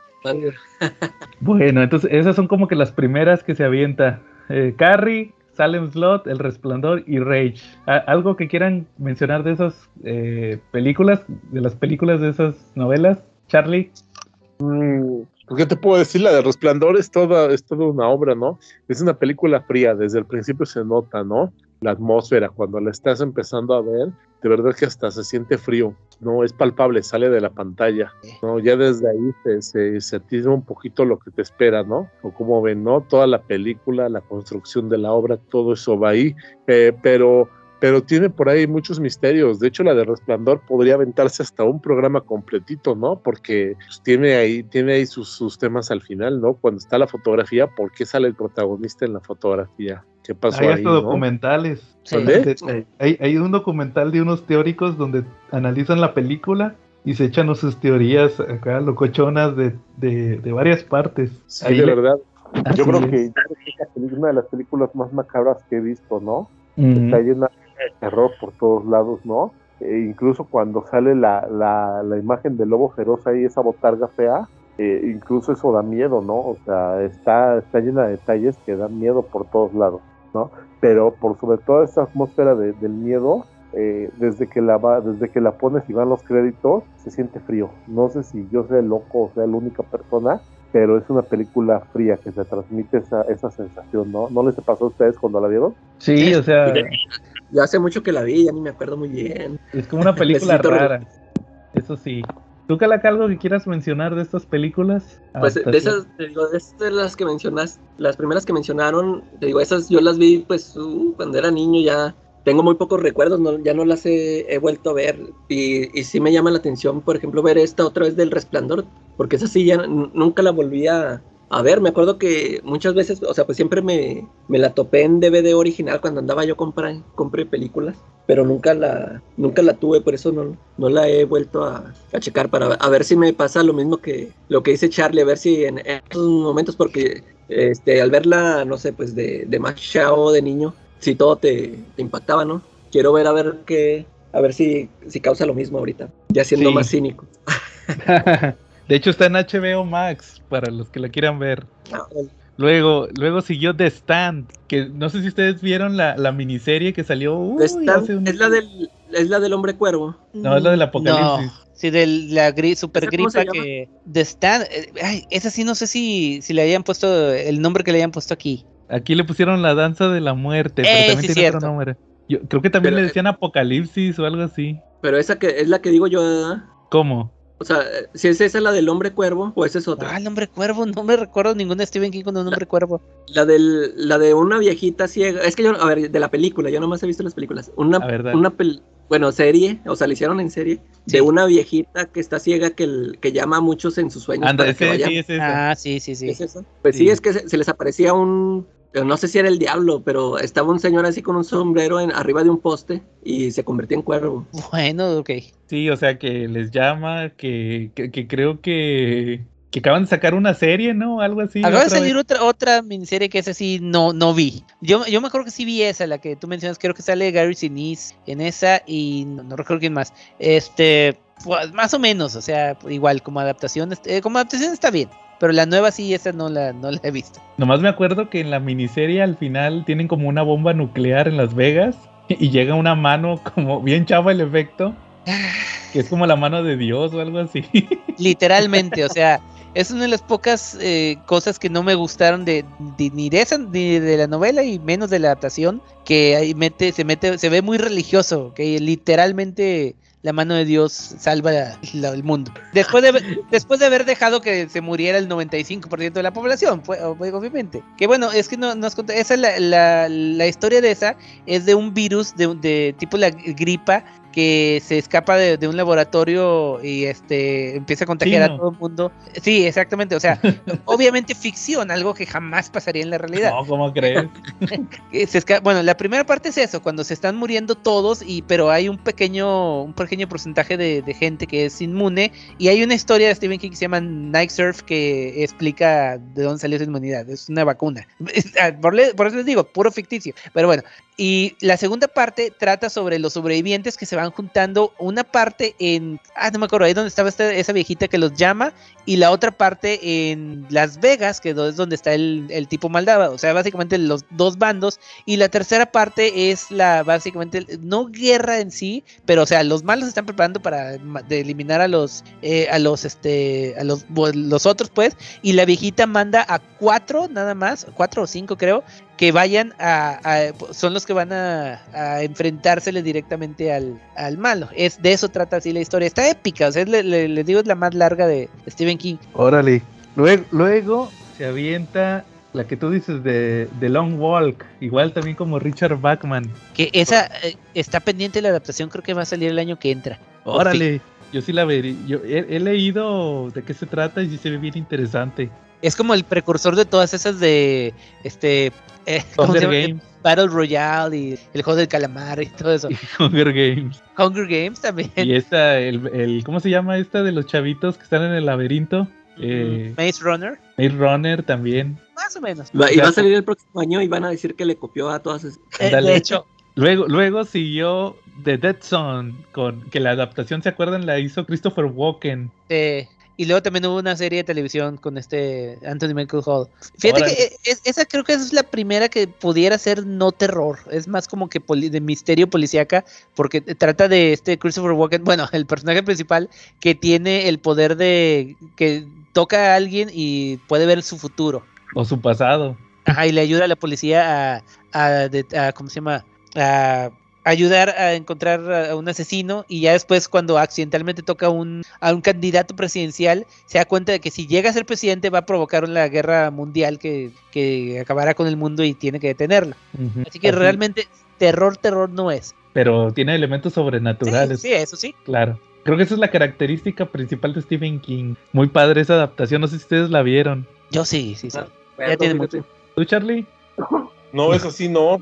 Speaker 4: Bueno, entonces esas son como que las primeras que se avienta. Eh, Carrie, Salem Slot, El Resplandor y Rage. ¿A- ¿Algo que quieran mencionar de esas eh, películas, de las películas de esas novelas? Charlie.
Speaker 5: Mm, pues, ¿Qué te puedo decir? La de Resplandor es toda, es toda una obra, ¿no? Es una película fría, desde el principio se nota, ¿no? La atmósfera, cuando la estás empezando a ver, de verdad que hasta se siente frío, ¿no? Es palpable, sale de la pantalla, ¿no? Ya desde ahí se, se, se atisba un poquito lo que te espera, ¿no? O como ven, ¿no? Toda la película, la construcción de la obra, todo eso va ahí, eh, pero pero tiene por ahí muchos misterios. De hecho, la de Resplandor podría aventarse hasta un programa completito, ¿no? Porque pues, tiene ahí, tiene ahí sus, sus temas al final, ¿no? Cuando está la fotografía, ¿por qué sale el protagonista en la fotografía? ¿Qué pasó
Speaker 4: Hay
Speaker 5: ahí?
Speaker 4: hasta
Speaker 5: no?
Speaker 4: documentales.
Speaker 7: Sí.
Speaker 5: ¿Dónde?
Speaker 4: Donde- Hay, hay un documental de unos teóricos donde analizan la película y se echan sus teorías acá locochonas de, de, de varias partes.
Speaker 5: Sí,
Speaker 4: Ahí
Speaker 5: de
Speaker 4: le-
Speaker 5: verdad.
Speaker 4: Así
Speaker 5: Yo creo
Speaker 4: es.
Speaker 5: que es una de las películas más macabras que he visto, ¿no?
Speaker 4: Ujú.
Speaker 5: está llena terror por todos lados, ¿no? E incluso cuando sale la, la, la imagen del lobo feroz ahí, esa botarga fea, eh, incluso eso da miedo, ¿no? O sea, está, está llena de detalles que dan miedo por todos lados, ¿no? Pero por sobre todo esa atmósfera de- del miedo, eh, desde, que la va, desde que la pones y van los créditos, se siente frío. No sé si yo sea el loco o sea la única persona, pero es una película fría que se transmite esa, esa sensación, ¿no? ¿No les pasó a ustedes cuando la vieron?
Speaker 4: Sí, o sea,
Speaker 6: Yo hace mucho que la vi, ya ni me acuerdo muy bien.
Speaker 4: es como una película
Speaker 6: re-
Speaker 4: rara. Eso sí. ¿Tú, Calaca, algo que quieras mencionar de estas películas?
Speaker 6: Pues de esas, te digo, de esas de las que mencionas, las primeras que mencionaron, te digo, esas yo las vi pues uh, cuando era niño ya. Tengo muy pocos recuerdos, no, ya no las he, he vuelto a ver. Y, y sí me llama la atención, por ejemplo, ver esta otra vez del Resplandor, porque esa sí ya nunca la volví a, a ver. Me acuerdo que muchas veces, o sea, pues siempre me, me la topé en DVD original cuando andaba yo compra, compré películas, pero nunca la, nunca la tuve, por eso no, no la he vuelto a, a checar para a ver si me pasa lo mismo que lo que dice Charlie, a ver si en, en estos momentos, porque este, al verla, no sé, pues de, de más chavo de niño, si todo te, te impactaba, ¿no? Quiero ver a ver qué, a ver si, si causa lo mismo ahorita, ya siendo
Speaker 4: Sí.
Speaker 6: más cínico.
Speaker 4: de hecho, está en HBO Max para los que la quieran ver.
Speaker 6: Ah,
Speaker 4: Luego, luego siguió The Stand, que no sé si ustedes vieron la, la miniserie que salió. uy, hace un-
Speaker 6: es la del es la del hombre cuervo.
Speaker 4: No, es la del apocalipsis.
Speaker 7: No, sí, de la gri- super
Speaker 6: ¿Esa cómo se
Speaker 7: gripa que de Stan, eh, ay, esa sí no sé si, si le hayan puesto el nombre que le hayan puesto aquí.
Speaker 4: Aquí le pusieron la danza de la muerte, pero
Speaker 7: Eh,
Speaker 4: también
Speaker 7: sí,
Speaker 4: tiene otro nombre. Yo creo que también
Speaker 6: Pero,
Speaker 4: le
Speaker 6: eh,
Speaker 4: decían apocalipsis o algo así.
Speaker 6: Pero esa que es la que digo yo, ¿verdad?
Speaker 4: ¿Cómo?
Speaker 6: O sea, si es esa la del hombre cuervo o esa es otra.
Speaker 7: Ah, el nombre cuervo, no me recuerdo ningún Stephen King con un nombre cuervo.
Speaker 6: La del, la de una viejita ciega. Es que yo, a ver, de la película, yo nomás he visto las películas. Una,
Speaker 4: ver,
Speaker 6: una pel- bueno, serie, o sea, la hicieron en serie,
Speaker 7: Sí.
Speaker 6: de una viejita que está ciega que, el- que llama a muchos en sus sueños
Speaker 4: Anda,
Speaker 6: para que
Speaker 4: ese, sí, es esa.
Speaker 7: Ah, sí, sí, sí.
Speaker 6: ¿Es eso? Pues sí,
Speaker 4: Sí.
Speaker 6: es que se, se les aparecía un, pero no sé si era el diablo, pero estaba un señor así con un sombrero en, arriba de un poste y se convertía en cuervo.
Speaker 7: Bueno, ok.
Speaker 4: Sí, o sea que les llama, que, que, que creo que, que acaban de sacar una serie, ¿no? Algo así.
Speaker 7: Acaba de salir otra, otra miniserie que esa sí no, no vi. Yo, yo me acuerdo que sí vi esa, la que tú mencionas, creo que sale Gary Sinise en esa y no, no recuerdo quién más. Este, pues más o menos, o sea, igual como adaptación, este, eh, como adaptación está bien. Pero la nueva sí, esa no la, no la he visto.
Speaker 4: Nomás me acuerdo que en la miniserie al final tienen como una bomba nuclear en Las Vegas y llega una mano como bien chava el efecto, que es como la mano de Dios o algo así.
Speaker 7: Literalmente, o sea, es una de las pocas eh, cosas que no me gustaron de, de- ni de esa ni de la novela y menos de la adaptación, que ahí mete, se mete, se ve muy religioso, que literalmente la mano de Dios salva la- la- el mundo. Después de, haber- después de haber dejado que se muriera el 95% de la población, fue- ob- obviamente. Que bueno, es que no nos conté, esa es la, la, la historia de esa, es de un virus de, de tipo la gripa que se escapa de, de un laboratorio y este empieza a contagiar a todo el mundo. Sí, exactamente. O sea, obviamente ficción, algo que jamás pasaría en la realidad.
Speaker 4: No, ¿cómo crees?
Speaker 7: Se bueno, la primera parte es eso, cuando se están muriendo todos, y pero hay un pequeño, un pequeño porcentaje de, de gente que es inmune, y hay una historia de Stephen King que se llama Night Surf que explica de dónde salió esa inmunidad. Es una vacuna. Por eso les digo, puro ficticio. Pero bueno, y la segunda parte trata sobre los sobrevivientes que se van juntando. Una parte en. Ah, no me acuerdo, ahí donde estaba esta- esa viejita que los llama. Y la otra parte en Las Vegas, que es donde está el, el tipo malvado. O sea, básicamente los dos bandos. Y la tercera parte es la, básicamente, no guerra en sí, pero o sea, los malos están preparando para eliminar a los, eh, a los, este, a los, los otros, pues. Y la viejita manda a cuatro, nada más, cuatro o cinco creo, que vayan a, a- son los que van a, a enfrentársele directamente al, al malo. Es de eso trata así la historia. Está épica, o sea, le- le- les digo es la más larga de Stephen King.
Speaker 4: Órale. Luego, luego se avienta la que tú dices de, de Long Walk, igual también como Richard Bachman.
Speaker 7: Que esa eh, está pendiente la adaptación, creo que va a salir el año que entra.
Speaker 4: Órale, yo sí la veré. Yo he, he leído de qué se trata y sí se ve bien interesante.
Speaker 7: Es como el precursor de todas esas de este eh, ¿cómo se
Speaker 4: Hunger? Games.
Speaker 7: Battle Royale y el juego del calamar y todo eso.
Speaker 4: Y Hunger Games.
Speaker 7: Hunger Games también.
Speaker 4: Y esta, el, el, ¿cómo se llama esta de los chavitos que están en el laberinto? Eh,
Speaker 7: Maze Runner,
Speaker 4: Maze Runner también.
Speaker 7: más o menos.
Speaker 6: Va- y va a salir el próximo año y van a decir que le copió a todas esas.
Speaker 7: Eh, de hecho,
Speaker 4: Luego, luego siguió The Dead Zone, con que la adaptación, ¿se acuerdan? La hizo Christopher Walken.
Speaker 7: eh, y luego también hubo una serie de televisión con este Anthony Michael Hall. Fíjate que eh, es- esa creo que es la primera que pudiera ser no terror. Es más como que poli- de misterio policíaca, porque trata de este Christopher Walken, bueno, el personaje principal que tiene el poder de que toca a alguien y puede ver su futuro.
Speaker 4: O su pasado.
Speaker 7: Ajá, y le ayuda a la policía a, a, de- a- ¿cómo se llama? A ayudar a encontrar a un asesino y ya después cuando accidentalmente toca a un, a un candidato presidencial se da cuenta de que si llega a ser presidente va a provocar una guerra mundial que, que acabará con el mundo y tiene que detenerla. Así que realmente terror, terror no es.
Speaker 4: Pero tiene elementos
Speaker 7: Sí,
Speaker 4: sobrenaturales.
Speaker 7: sí, eso sí.
Speaker 4: Claro. Creo que esa es la característica principal de Stephen King. Muy padre esa adaptación. No sé si ustedes la vieron.
Speaker 7: Yo sí, sí, sí.
Speaker 6: Bueno,
Speaker 7: Ya tiene mucho.
Speaker 4: ¿Tú, Charlie?
Speaker 5: No, es así, no.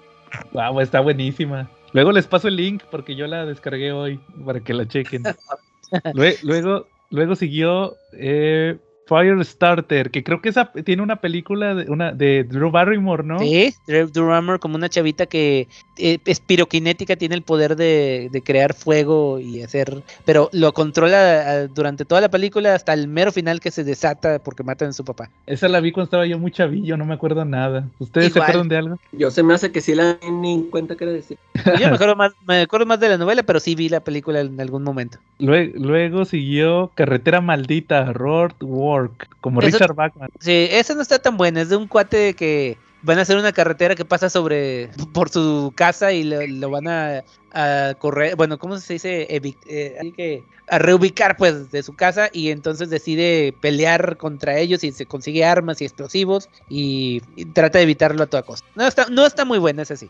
Speaker 4: Wow, está buenísima. Luego les paso el link porque yo la descargué hoy para que la chequen. Lue- luego, luego siguió eh, Firestarter, que creo que esa tiene una película de, una, de Drew Barrymore, ¿no?
Speaker 7: Sí, Drew Drummer como una chavita que eh, es piroquinética, tiene el poder de, de crear fuego y hacer, pero lo controla ah, durante toda la película hasta el mero final que se desata porque matan a su papá.
Speaker 4: Esa la vi cuando estaba yo muy chavillo, no me acuerdo nada. ¿Ustedes se
Speaker 7: Igual.
Speaker 4: acuerdan de algo?
Speaker 6: Yo se me hace que sí la ni en cuenta que era decir.
Speaker 7: Yo me acuerdo más, me acuerdo más de la novela, pero sí vi la película en algún momento.
Speaker 4: Luego, luego siguió Carretera Maldita, Road Work, como
Speaker 7: Eso-
Speaker 4: Richard Bachman.
Speaker 7: Sí, esa no está tan buena, es de un cuate que van a hacer una carretera que pasa sobre por su casa y lo, lo van a, a correr, bueno, ¿cómo se dice? Evic- eh, así que a reubicar pues de su casa y entonces decide pelear contra ellos y se consigue armas y explosivos y, y trata de evitarlo a toda costa. No está, no está muy buena, esa sí.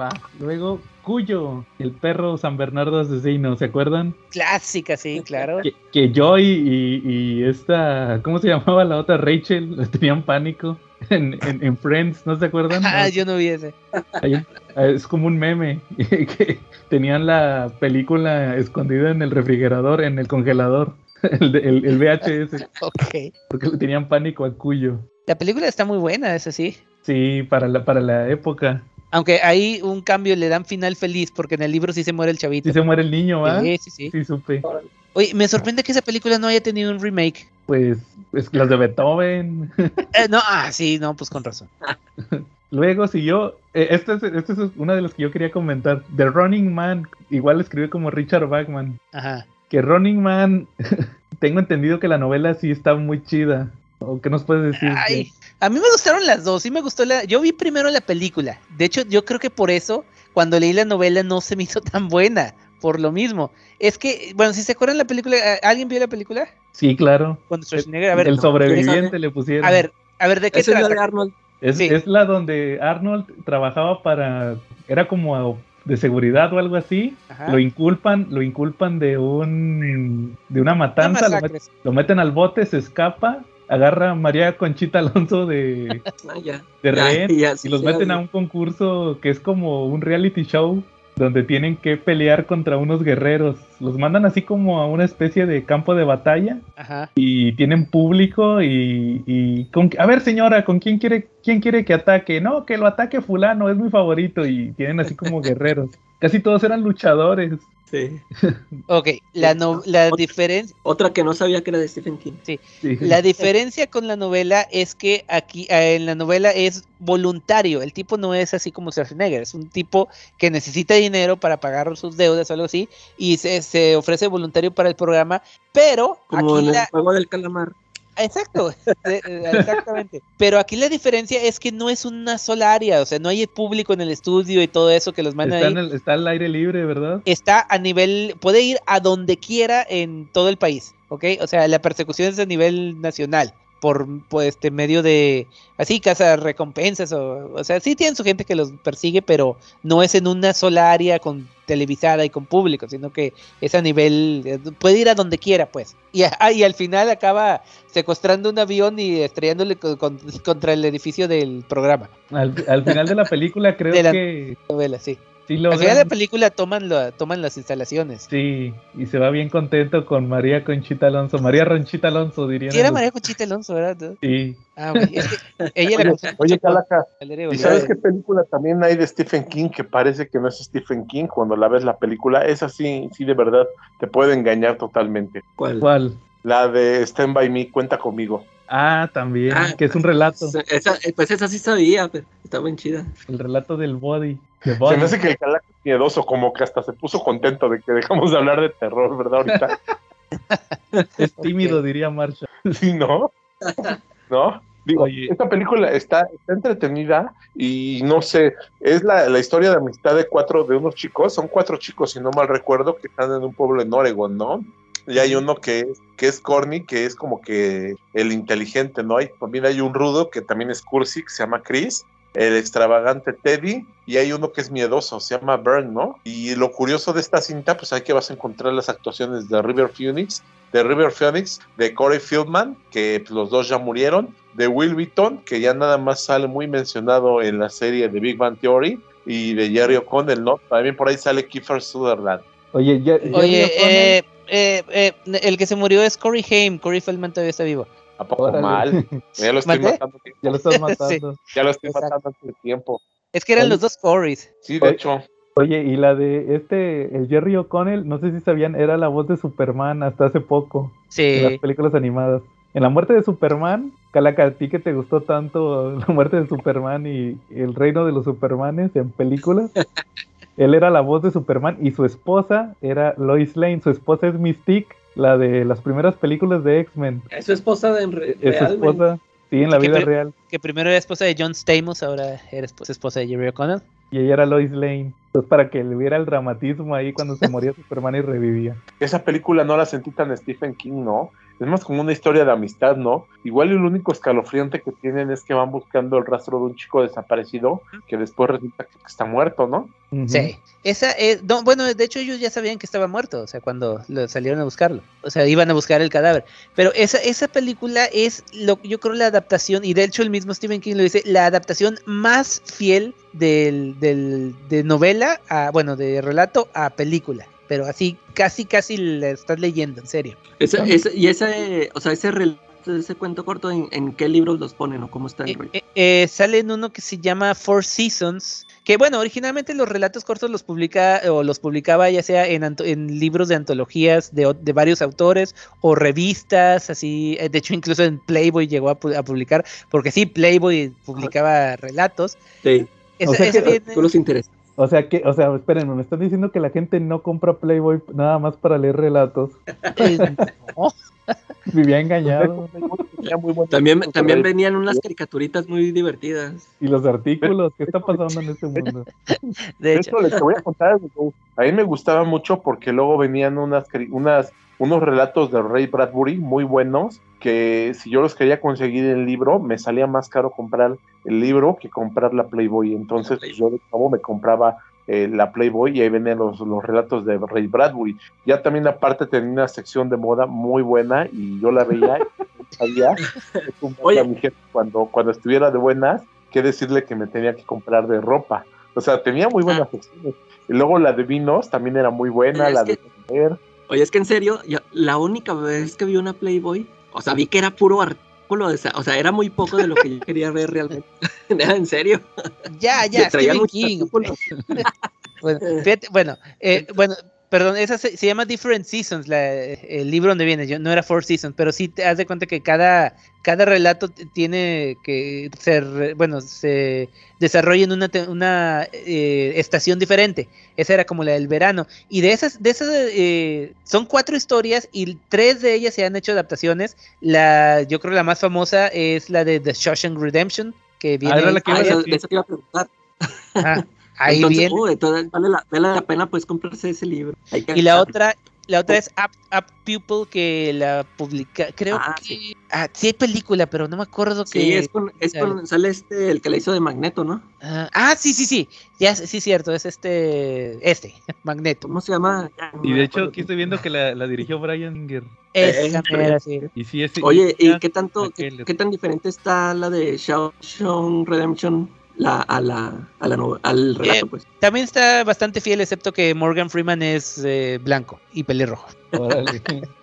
Speaker 4: Va. Luego Cuyo, el perro San Bernardo asesino, ¿se acuerdan?
Speaker 7: Clásica, sí, claro.
Speaker 4: Que, que Joy y, y esta, ¿cómo se llamaba la otra? Rachel, le tenían pánico en, en- en Friends, ¿no se acuerdan?
Speaker 7: Ah, yo no vi ese.
Speaker 4: Un- es como un meme, que tenían la película escondida en el refrigerador, en el congelador, el, el- el VHS,
Speaker 7: Ok.
Speaker 4: porque le tenían pánico a Cuyo.
Speaker 7: La película está muy buena, esa sí.
Speaker 4: Sí, para la, para la época.
Speaker 7: Aunque ahí un cambio le dan final feliz porque en el libro sí se muere el chavito.
Speaker 4: Si se muere el niño, ¿va?
Speaker 7: Sí, sí, sí.
Speaker 4: Sí, supe.
Speaker 7: Oye, me sorprende que esa película no haya tenido un remake.
Speaker 4: Pues, pues las de Beethoven.
Speaker 7: Eh, no, ah, sí, no, pues con razón.
Speaker 4: Luego siguió, eh, este es, este es una de los que yo quería comentar, The Running Man, igual escribió como Richard Bachman,
Speaker 7: Ajá.
Speaker 4: que Running Man, tengo entendido que la novela sí está muy chida. ¿O qué nos puedes decir?
Speaker 7: Ay, a mí me gustaron las dos, sí me gustó la... Yo vi primero la película, de hecho yo creo que por eso cuando leí la novela no se me hizo tan buena, por lo mismo. Es que, bueno, si se acuerdan la película, ¿alguien vio la película?
Speaker 4: Sí, claro.
Speaker 7: Con Schwarzenegger, a ver,
Speaker 4: el
Speaker 7: no,
Speaker 4: sobreviviente le pusieron.
Speaker 7: a ver, a ver, ¿de qué trata?
Speaker 6: de Arnold.
Speaker 4: Es,
Speaker 7: Sí.
Speaker 4: es la donde Arnold trabajaba para. Era como de seguridad o algo así.
Speaker 7: Ajá.
Speaker 4: Lo inculpan, lo inculpan de un de una
Speaker 7: Una
Speaker 4: matanza, lo, met-
Speaker 7: masacre.
Speaker 4: lo meten al bote, se escapa, agarra a María Conchita Alonso de,
Speaker 6: Ah, ya.
Speaker 4: de rehén
Speaker 6: ya,
Speaker 4: y
Speaker 6: sí,
Speaker 4: los
Speaker 6: sí,
Speaker 4: meten a un concurso que es como un reality show donde tienen que pelear contra unos guerreros. Los mandan así como a una especie de campo de batalla
Speaker 7: Ajá.
Speaker 4: y tienen público y, y con- a ver señora, ¿con quién quiere quién quiere que ataque? No, que lo ataque fulano, es mi favorito y tienen así como guerreros. Casi todos eran luchadores.
Speaker 6: Sí.
Speaker 7: Ok, la, no- la diferencia...
Speaker 6: Otra que no sabía que era de Stephen King.
Speaker 4: Sí.
Speaker 7: La diferencia con la novela es que aquí eh, en la novela es voluntario. El tipo no es así como Schwarzenegger, es un tipo que necesita dinero para pagar sus deudas o algo así y se, se ofrece voluntario para el programa, pero
Speaker 6: Como
Speaker 7: aquí
Speaker 6: en el
Speaker 7: la,
Speaker 6: juego del calamar.
Speaker 7: Exacto, exactamente. Pero aquí la diferencia es que no es una sola área, o sea, no hay público en el estudio y todo eso que los mandan
Speaker 4: Está,
Speaker 7: ahí.
Speaker 4: en el- está al aire libre, ¿verdad?
Speaker 7: Está a nivel, puede ir a donde quiera en todo el país, ¿ok? O sea, la persecución es a nivel nacional, por, por este medio de, así, casa recompensas, o, o sea, sí tienen su gente que los persigue, pero no es en una sola área con televisada y con público, sino que es a nivel, eh, puede ir a donde quiera, pues. Y, a- y al final acaba secuestrando un avión y estrellándole con- con- contra el edificio del programa,
Speaker 4: Al, al final de la película creo
Speaker 7: De la-
Speaker 4: que
Speaker 7: novela, sí.
Speaker 4: Sí
Speaker 7: Al final de la película toman, la- toman las instalaciones.
Speaker 4: Sí, y se va bien contento con María Conchita Alonso. María Ronchita Alonso, dirían.
Speaker 7: Sí, era
Speaker 4: los-
Speaker 7: María Conchita Alonso, ¿verdad?
Speaker 4: Sí.
Speaker 7: Ah. Es que ella
Speaker 5: Oye,
Speaker 7: confunde
Speaker 5: oye, Calaca, ¿Y sabes qué película también hay de Stephen King que parece que no es Stephen King cuando la ves la película? Esa sí, sí de verdad te puede engañar totalmente.
Speaker 6: ¿Cuál?
Speaker 4: ¿Cuál?
Speaker 5: La de Stand By Me, cuenta conmigo.
Speaker 4: Ah, también,
Speaker 6: Ah,
Speaker 4: que es un relato,
Speaker 6: Esa, eh, pues esa sí sabía, pero está bien chida.
Speaker 4: el relato del body.
Speaker 5: Se me hace que el Calaca es miedoso, como que hasta se puso contento de que dejamos de hablar de terror, ¿verdad? Ahorita.
Speaker 4: Es tímido, diría Marshall.
Speaker 5: Sí, ¿no? ¿No? Digo,
Speaker 4: Oye.
Speaker 5: esta película está, está entretenida y no sé, es la, la historia de amistad de cuatro, de unos chicos, son cuatro chicos, si no mal recuerdo, que están en un pueblo en Oregon, ¿no? Y hay uno que, es- que es corny, que es como que el inteligente, ¿no? Y también hay un rudo que también es cursi, que se llama Chris, el extravagante Teddy, y hay uno que es miedoso, se llama Burn, ¿no? Y lo curioso de esta cinta, pues hay que vas a encontrar las actuaciones de River Phoenix, de River Phoenix, de Corey Fieldman, que pues, los dos ya murieron, de Will Wheaton, que ya nada más sale muy mencionado en la serie de Big Bang Theory, y de Jerry O'Connell, ¿no? También por ahí sale Kiefer Sutherland.
Speaker 4: Oye, ya, ya
Speaker 7: Oye, eh, eh, eh, el que se murió es Corey Haim. Corey Feldman todavía está vivo.
Speaker 5: ¿A poco
Speaker 4: Órale.
Speaker 5: mal? Ya lo estoy matando.
Speaker 4: ya lo estás matando.
Speaker 5: Ya lo estoy
Speaker 7: Exacto.
Speaker 5: matando de tiempo.
Speaker 7: Es que eran
Speaker 4: Oye.
Speaker 7: los dos Corys.
Speaker 5: Sí, de
Speaker 4: Oye.
Speaker 5: hecho.
Speaker 4: Oye, y la de este, el Jerry O'Connell, no sé si sabían, era la voz de Superman hasta hace poco, en las
Speaker 7: Sí.
Speaker 4: películas animadas. En la muerte de Superman, Calaca, a ti que te gustó tanto la muerte de Superman y el reino de los Supermanes en películas, él era la voz de Superman y su esposa era Lois Lane, su esposa es Mystique, la de las primeras películas de X-Men.
Speaker 6: Es su esposa de en re-
Speaker 4: Es su esposa, sí, en la
Speaker 7: ¿Qué
Speaker 4: vida real.
Speaker 7: Que primero era esposa de John Stamos, ahora era esposa, esposa de Jerry O'Connell.
Speaker 4: Y ella era Lois Lane. Entonces, para que le hubiera el dramatismo ahí cuando se moría Superman y revivía.
Speaker 5: Esa película no la sentí tan Stephen King, ¿no? Es más como una historia de amistad, ¿no? Igual el único escalofriante que tienen es que van buscando el rastro de un chico desaparecido que después resulta que está muerto, ¿no?
Speaker 7: Sí. Esa es, no, bueno, de hecho ellos ya sabían que estaba muerto, o sea, cuando lo salieron a buscarlo. O sea, iban a buscar el cadáver. Pero esa, esa película es, lo, yo creo, la adaptación, y de hecho el mismo Stephen King lo dice, la adaptación más fiel del, del, de novela, a, bueno, de relato a película. Pero así, casi, casi la estás leyendo, en serio.
Speaker 6: Esa- esa- y ese, o sea, ese relato ese cuento corto, ¿en, en qué libros los ponen o cómo está el
Speaker 7: Eh,
Speaker 6: rollo?
Speaker 7: eh, eh, sale en uno que se llama Four Seasons. Que bueno, originalmente los relatos cortos los publica o los publicaba ya sea en, en libros de antologías de, o- de varios autores o revistas, así. eh, De hecho, incluso en Playboy llegó a, pu- a publicar, porque sí, Playboy publicaba relatos.
Speaker 6: Sí,
Speaker 4: sea
Speaker 7: ese
Speaker 4: que-
Speaker 7: viene-
Speaker 6: tú los intereses.
Speaker 4: O sea que, o sea, espérenme, me están diciendo que la gente no compra Playboy nada más para leer relatos.
Speaker 7: no.
Speaker 4: Vivía engañado.
Speaker 6: También, también venían unas caricaturitas muy divertidas.
Speaker 4: Y los artículos, ¿qué está pasando en este mundo?
Speaker 7: De hecho,
Speaker 5: les voy a contar. A mí me gustaba mucho porque luego venían unas, unas unos relatos de Ray Bradbury muy buenos que si yo los quería conseguir en el libro, me salía más caro comprar el libro que comprar la Playboy. Entonces, yo de cabo me compraba eh, la Playboy y ahí venían los, los relatos de Ray Bradbury. Ya también aparte tenía una sección de moda muy buena y yo la veía y sabía
Speaker 6: Oye.
Speaker 5: a mi jefe cuando, cuando estuviera de buenas, qué decirle que me tenía que comprar de ropa. O sea, tenía muy buenas
Speaker 6: Ah.
Speaker 5: secciones. Y luego la de vinos también era muy buena, la
Speaker 6: que-
Speaker 5: de comer.
Speaker 6: Oye, es que en serio, yo- la única vez que vi una Playboy, o sea, vi que era puro artículo, de o sea, era muy poco de lo que yo quería ver realmente. En serio.
Speaker 7: ya, ya, Stephen King. Bueno, fíjate, bueno, eh, bueno, perdón, esa se, se llama Different Seasons, la- el libro donde viene, yo, no era Four Seasons, pero sí te haz de cuenta que cada, cada relato tiene que ser, bueno, se desarrolla en una, una eh, estación diferente. Esa era como la del verano. Y de esas, de esas eh, son cuatro historias y tres de ellas se han hecho adaptaciones. La, yo creo que la más famosa es la de The Shawshank Redemption, que viene
Speaker 4: era la que
Speaker 6: Ah,
Speaker 4: iba a
Speaker 6: eso,
Speaker 4: decir.
Speaker 6: de eso te iba a preguntar.
Speaker 7: ah, ahí
Speaker 6: Entonces,
Speaker 7: viene.
Speaker 6: uy, entonces vale, la, vale la pena pues comprarse ese libro. Hay que-
Speaker 7: Y la otra, la otra es Up, Up Pupil que la publica, creo
Speaker 6: Ah,
Speaker 7: que ah, sí hay película, pero no me acuerdo
Speaker 6: Sí,
Speaker 7: que
Speaker 6: es con, es con- sale este, el que la hizo de Magneto, ¿no?
Speaker 7: ah, ah, sí, sí, sí. Ya sí cierto, es este este Magneto.
Speaker 6: ¿Cómo se llama? No
Speaker 4: Y de hecho, aquí estoy viendo que la, la dirigió Brian Singer.
Speaker 7: Esa mera, sí.
Speaker 4: Y sí, es,
Speaker 6: Oye, ¿y qué tanto, qué, qué tan diferente está la de Shawshank Redemption la, a la, a la no- al relato,
Speaker 7: Eh,
Speaker 6: pues?
Speaker 7: También está bastante fiel, excepto que Morgan Freeman es eh, blanco y pelirrojo.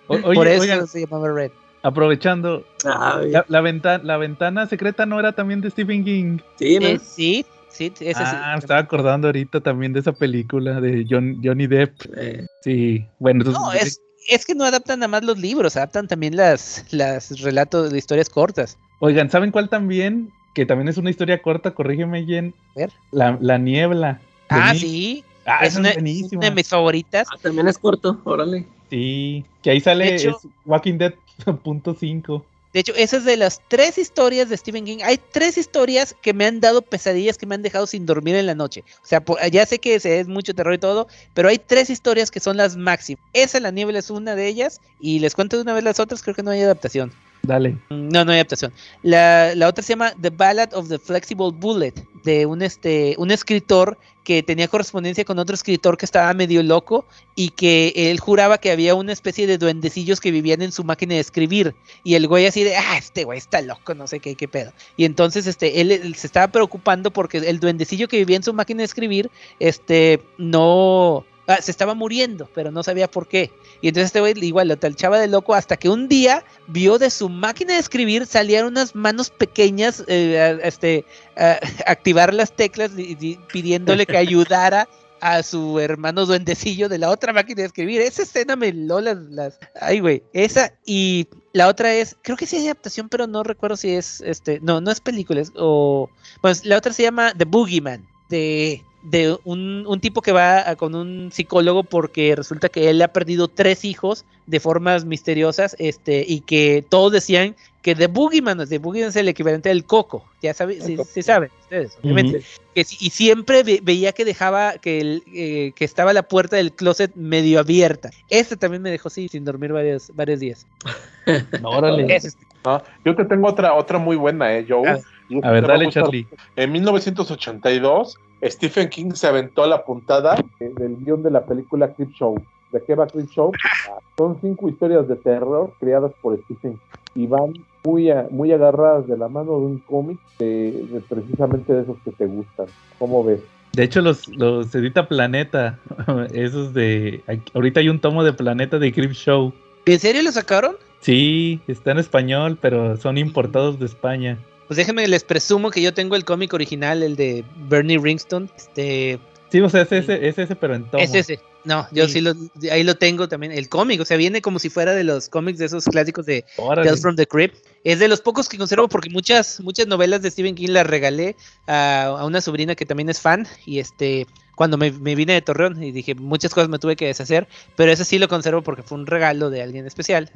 Speaker 4: Oye,
Speaker 7: Por eso
Speaker 4: oigan,
Speaker 7: se llamaba Red.
Speaker 4: aprovechando,
Speaker 6: Ay,
Speaker 4: la, la, venta- la ventana secreta no era también de Stephen King.
Speaker 6: sí, ¿no?
Speaker 7: Eh, sí, sí, ese sí.
Speaker 4: ah, me estaba acordando ahorita también de esa película de John, Johnny Depp.
Speaker 6: Eh,
Speaker 4: Sí, bueno, entonces,
Speaker 7: No, es, es que no adaptan nada más los libros, adaptan también las, las relatos de historias cortas.
Speaker 4: oigan, ¿saben cuál también? Que también es una historia corta, corrígeme, Jen.
Speaker 7: A ver.
Speaker 4: La, la niebla.
Speaker 7: Ah,
Speaker 4: Nick.
Speaker 7: sí.
Speaker 4: Ah,
Speaker 7: es
Speaker 4: esa
Speaker 7: una,
Speaker 4: es
Speaker 7: de mis favoritas.
Speaker 6: ah, también es corto, órale.
Speaker 4: Sí, que ahí sale
Speaker 7: De hecho-
Speaker 4: es Walking Dead punto cinco.
Speaker 7: De hecho, esas de las tres historias de Stephen King. Hay tres historias que me han dado pesadillas que me han dejado sin dormir en la noche. O sea, por- ya sé que se- es mucho terror y todo, pero hay tres historias que son las máximas. Esa, La Niebla, es una de ellas. Y les cuento de una vez las otras, creo que no hay adaptación.
Speaker 4: Dale.
Speaker 7: No, no hay adaptación. La, la otra se llama The Ballad of the Flexible Bullet, de un, este, un escritor que tenía correspondencia con otro escritor que estaba medio loco y que él juraba que había una especie de duendecillos que vivían en su máquina de escribir. Y el güey así de, ah, este güey está loco, no sé qué, qué pedo. Y entonces este, él, él se estaba preocupando porque el duendecillo que vivía en su máquina de escribir, este, no... ah, se estaba muriendo, pero no sabía por qué. Y entonces este güey igual lo talchaba de loco hasta que un día vio de su máquina de escribir salían unas manos pequeñas, eh, a- este, a- activar las teclas y- y pidiéndole que ayudara a su hermano duendecillo de la otra máquina de escribir. Esa escena me lo las, las... Ay, güey. Esa y la otra es, creo que sí hay adaptación, pero no recuerdo si es, este, no, no es película, es- o... Pues la otra se llama The Boogeyman, de de un, un tipo que va a- con un psicólogo porque resulta que él ha perdido tres hijos de formas misteriosas este y que todos decían que The Boogeyman, The Boogeyman es el equivalente del coco, ya saben, sí, sí saben ustedes, obviamente. Que y siempre ve- veía que dejaba que, el, eh, que estaba la puerta del closet medio abierta. Este también me dejó sí, sin dormir varios, varios días.
Speaker 4: Órale.
Speaker 7: Ese es-
Speaker 5: ¿no? Yo te tengo otra, otra muy buena, ¿eh, Joe?
Speaker 7: Ah,
Speaker 4: A ver, dale. Charlie.
Speaker 5: En 1982, Stephen King se aventó la puntada del guion de la película Creep Show. ¿De qué va Creep Show? Son cinco historias de terror creadas por Stephen King y van muy, a- muy agarradas de la mano de un cómic de, de precisamente de esos que te gustan. ¿Cómo ves?
Speaker 4: De hecho, los, los edita Planeta. Esos de. Ahorita hay un tomo de Planeta de Creep Show.
Speaker 7: ¿En serio lo sacaron?
Speaker 4: Sí, está en español, pero son importados de España.
Speaker 7: Pues déjenme les presumo que yo tengo el cómic original, el de Bernie Ringston. Este,
Speaker 4: Sí, o sea, es ese, es ese pero en tomo.
Speaker 7: es ese. No, yo
Speaker 4: Sí.
Speaker 7: sí, lo, ahí lo tengo también, el cómic, o sea, viene como si fuera de los cómics de esos clásicos de
Speaker 4: Órale.
Speaker 7: Tales from the Crypt. Es de los pocos que conservo porque muchas, muchas novelas de Stephen King las regalé a, a una sobrina que también es fan y este, cuando me, me vine de Torreón y dije, muchas cosas me tuve que deshacer, pero ese sí lo conservo porque fue un regalo de alguien especial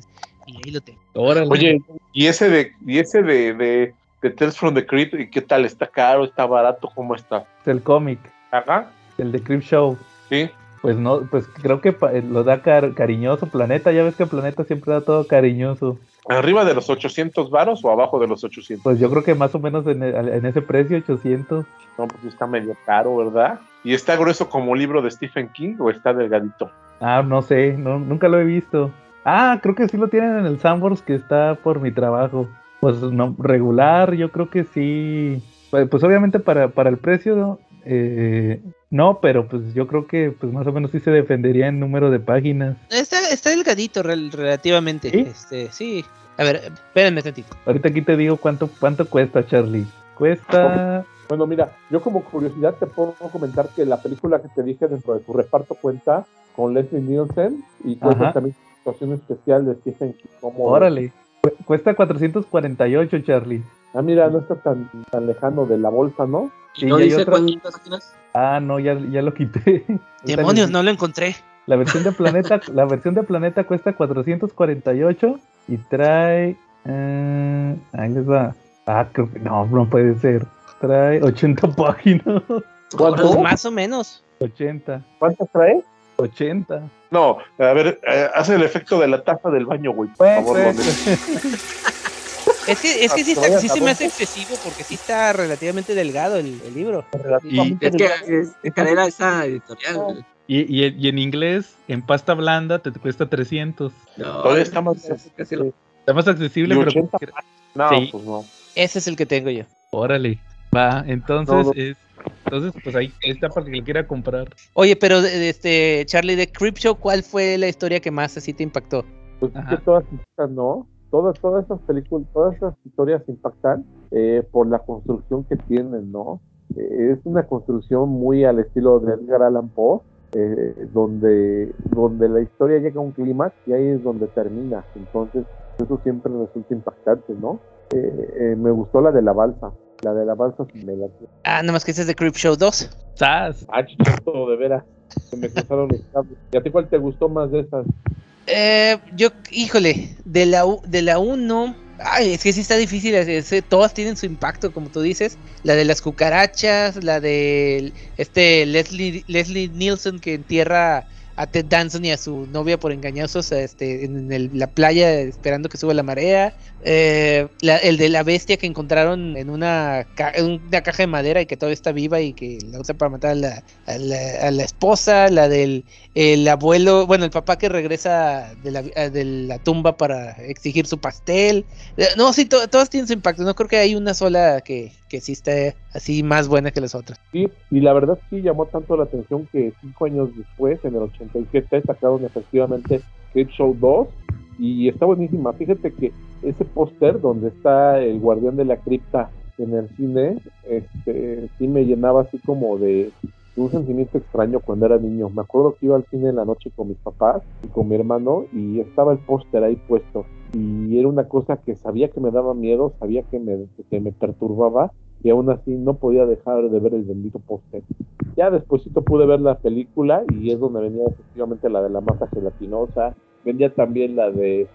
Speaker 7: y ahí lo tengo.
Speaker 4: Órale.
Speaker 5: Oye, y ese de, y ese de, de, de Tales from the Crypt, ¿y qué tal? ¿Está caro? ¿Está barato? ¿Cómo está?
Speaker 4: Es el cómic,
Speaker 5: Ajá,
Speaker 4: el de Crip Show.
Speaker 5: sí.
Speaker 4: Pues no, pues creo que eh, lo da car- cariñoso Planeta. Ya ves que Planeta siempre da todo cariñoso.
Speaker 5: ¿Arriba de los 800 varos o abajo de los 800?
Speaker 4: Pues yo creo que más o menos en, e- en ese precio, 800.
Speaker 5: No, pues está medio caro, ¿verdad? ¿Y está grueso como libro de Stephen King o está delgadito?
Speaker 4: Ah, no sé, no, nunca lo he visto. Ah, creo que sí lo tienen en el Sandbox que está por mi trabajo. Pues no, regular, yo creo que sí. Pues, pues obviamente para, para el precio, eh, no, pero pues yo creo que pues más o menos sí se defendería en número de páginas.
Speaker 7: Está, está delgadito rel- relativamente.
Speaker 4: ¿Sí?
Speaker 7: Este, sí. A ver, espérenme tantito.
Speaker 4: Ahorita aquí te digo cuánto, cuánto cuesta, Charlie. Cuesta...
Speaker 5: Bueno, mira, yo como curiosidad te puedo comentar que la película que te dije dentro de su reparto cuenta con Leslie Nielsen y cuenta
Speaker 4: Ajá.
Speaker 5: también situación especial de Stephen King. Como,
Speaker 4: Órale. Cu- Cuesta 448, Charlie.
Speaker 5: Ah, mira, no está tan, tan lejano de la bolsa, ¿no?
Speaker 4: Sí,
Speaker 6: ¿No dice
Speaker 4: otra-
Speaker 6: cuántas páginas?
Speaker 4: Ah, no, ya, ya lo quité.
Speaker 7: Demonios, no lo encontré.
Speaker 4: La versión de Planeta, la versión de Planeta cuesta 448 y trae. eh, ahí les va. Ah, creo que no, no puede ser. Trae 80 páginas.
Speaker 5: ¿Cuánto?
Speaker 7: Más o menos.
Speaker 4: 80.
Speaker 5: ¿Cuántas trae?
Speaker 4: 80.
Speaker 5: No, a ver, eh, hace el efecto de la taza del baño, güey. Por
Speaker 4: Pues,
Speaker 5: favor,
Speaker 4: pues.
Speaker 7: Es que, es que sí,
Speaker 5: Ah,
Speaker 7: está- sí se me hace excesivo porque sí está relativamente delgado el, el libro.
Speaker 6: Es que es, es cadena esa editorial.
Speaker 4: Y, y, y en inglés, en pasta blanda, te cuesta 300.
Speaker 6: No,
Speaker 5: Todavía está más
Speaker 6: es casi lo-
Speaker 4: Está más accesible,
Speaker 5: ¿Y
Speaker 4: pero.
Speaker 5: 80? No,
Speaker 4: Sí.
Speaker 5: pues no.
Speaker 7: Ese es el que tengo yo.
Speaker 4: Órale. Va, entonces
Speaker 5: No, no.
Speaker 4: es. Entonces, pues ahí está para que le quiera comprar.
Speaker 7: Oye, pero de- de este Charlie de Crip Show, ¿cuál fue la historia que más así te impactó?
Speaker 5: Pues es
Speaker 4: Ajá.
Speaker 5: que todas ¿no? Todas, todas esas películas, todas esas historias impactan eh, por la construcción que tienen, ¿no? Eh, es una construcción muy al estilo de Edgar Allan Poe, eh, donde, donde la historia llega a un clímax y ahí es donde termina. Entonces, eso siempre resulta impactante, ¿no? Eh, eh, me gustó la de la balsa. La de la balsa me la...
Speaker 7: Ah, nada más que ese es de Crip Show 2.
Speaker 4: ¡Sas!
Speaker 5: Ah, chistoso, de veras. Se me cruzaron los cables. ¿Y a ti cuál te gustó más de esas?
Speaker 7: Eh, yo, híjole, de la, de la 1, ay, es que sí está difícil, es- es- todas tienen su impacto, como tú dices. La de las cucarachas, la de este Leslie, Leslie Nielsen que entierra a Ted Danson y a su novia por engañosos este, en el- la playa esperando que suba la marea. Eh, la- el de la bestia que encontraron en una, caja de madera y que todavía está viva y que la usa para matar a la, esposa. La del el abuelo, bueno, el papá que regresa de la, de la tumba para exigir su pastel. Eh, No, sí, to- todas tienen su impacto. No creo que hay una sola que, que sí esté así más buena que las otras.
Speaker 5: Sí, y la verdad sí llamó tanto la atención que cinco años después, en el 87, sacaron efectivamente Creep Show 2 y está buenísima. Fíjate que ese póster donde está el guardián de la cripta en el cine, este, sí me llenaba así como de un sentimiento extraño cuando era niño. Me acuerdo que iba al cine en la noche con mis papás y con mi hermano y estaba el póster ahí puesto y era una cosa que sabía que me daba miedo, sabía que me, que me perturbaba y aún así no podía dejar de ver el bendito póster. Ya despuesito pude ver la película y es donde venía efectivamente la de la masa gelatinosa, venía también la de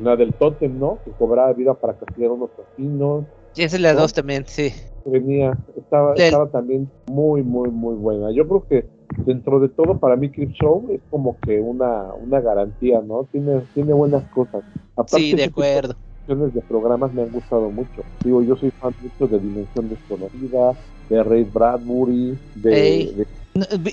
Speaker 5: la del tótem, ¿no? Que cobraba vida para castigar unos asesinos,
Speaker 7: Y esa es la
Speaker 5: ¿No?
Speaker 7: 2 también, sí.
Speaker 5: venía, estaba,
Speaker 7: Del-
Speaker 5: estaba también muy, muy, muy buena. Yo creo que dentro de todo para mí Creep Show es como que una, una garantía, ¿no? Tiene, tiene buenas cosas. Aparte,
Speaker 7: Sí, de acuerdo.
Speaker 5: de programas me han gustado mucho. Digo, yo soy fan mucho de Dimensión Desconocida, de Ray Bradbury, de,
Speaker 7: Ey.
Speaker 5: de-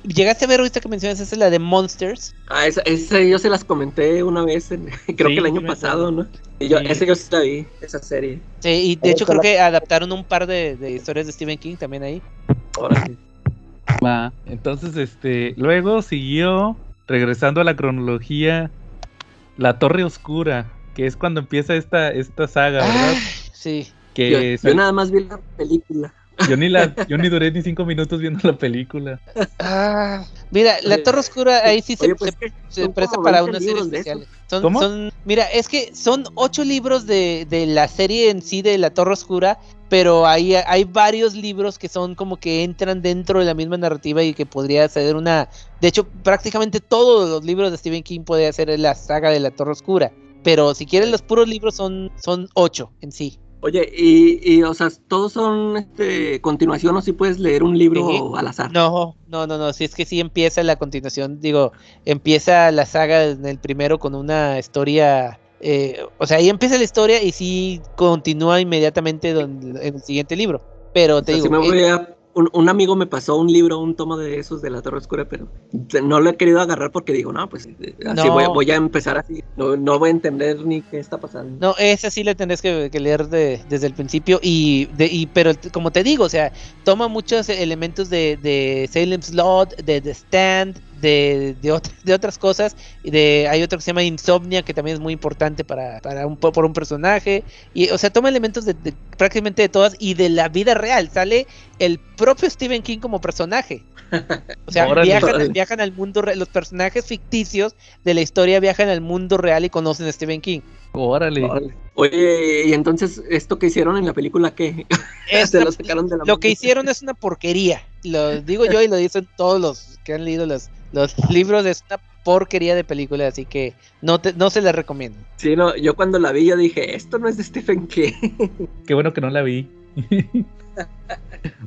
Speaker 7: ¿Llegaste a ver ahorita que mencionas esa, la de Monsters?
Speaker 6: Ah, esa, esa yo se las comenté una vez, en- creo
Speaker 4: Sí,
Speaker 6: que el año
Speaker 4: sí
Speaker 6: pasado, ¿no? Y yo,
Speaker 4: Sí.
Speaker 6: esa yo sí la vi, esa serie.
Speaker 7: Sí, y de hecho creo que adaptaron un par de, de historias de Stephen King también ahí.
Speaker 6: Órale.
Speaker 4: Va, entonces, este, luego siguió, regresando a la cronología, La Torre Oscura, que es cuando empieza esta, esta saga, ¿verdad?
Speaker 7: Ah, sí.
Speaker 4: Que
Speaker 6: Yo, nada más vi la película.
Speaker 4: Yo ni la, yo ni duré ni cinco minutos viendo la película.
Speaker 7: Ah, mira, la Torre Oscura ahí sí se,
Speaker 6: pues,
Speaker 7: se- se presta para
Speaker 6: 20
Speaker 7: unas series
Speaker 6: libros de eso.
Speaker 7: especiales. Son,
Speaker 4: ¿Cómo?
Speaker 7: son- mira, es que son ocho libros de, de la serie en sí de la Torre Oscura, pero hay, hay varios libros que son como que entran dentro de la misma narrativa y que podría ser una... De hecho, prácticamente todos los libros de Stephen King podría ser la saga de la Torre Oscura. Pero si quieres los puros libros son, son ocho en sí.
Speaker 6: Oye, y, y, o sea, todos son este, continuación o si puedes leer un libro
Speaker 7: Sí.
Speaker 6: al azar.
Speaker 7: No, no, no, no. Si es que sí empieza la continuación, digo, empieza la saga en el primero con una historia. eh, o sea, ahí empieza la historia y sí continúa inmediatamente don- en el siguiente libro. Pero
Speaker 6: O
Speaker 7: te
Speaker 6: sea,
Speaker 7: digo,
Speaker 6: si me
Speaker 7: eh,
Speaker 6: voy a- un, un amigo me pasó un libro, un tomo de esos de la Torre Oscura, pero no lo he querido agarrar porque digo, no, pues eh, así
Speaker 7: No.
Speaker 6: voy, voy a empezar así. No, no voy a entender ni qué está pasando.
Speaker 7: No, esa sí la tendrás que, que leer de- desde el principio y, de, y pero como te digo, o sea, toma muchos elementos de, de Salem's Lot, de The Stand, de, de, de otras cosas, y de hay otro que se llama Insomnia que también es muy importante para, para un po- por un personaje y o sea, toma elementos de, de prácticamente de todas y de la vida real, sale el propio Stephen King como personaje. O sea, viajan, viajan al mundo real, los personajes ficticios de la historia viajan al mundo real y conocen a Stephen King.
Speaker 4: Órale.
Speaker 6: Órale. Oye, y entonces, ¿esto que hicieron en la película qué?
Speaker 7: Es
Speaker 6: Se lo sacaron de la
Speaker 7: lo que hicieron es una porquería. Lo digo yo y lo dicen todos los que han leído los, los libros. Es una porquería de película, así que no, te, no se la recomiendo.
Speaker 6: Sí, no, yo cuando la vi yo dije, esto no es de Stephen King.
Speaker 4: Qué bueno que no la vi.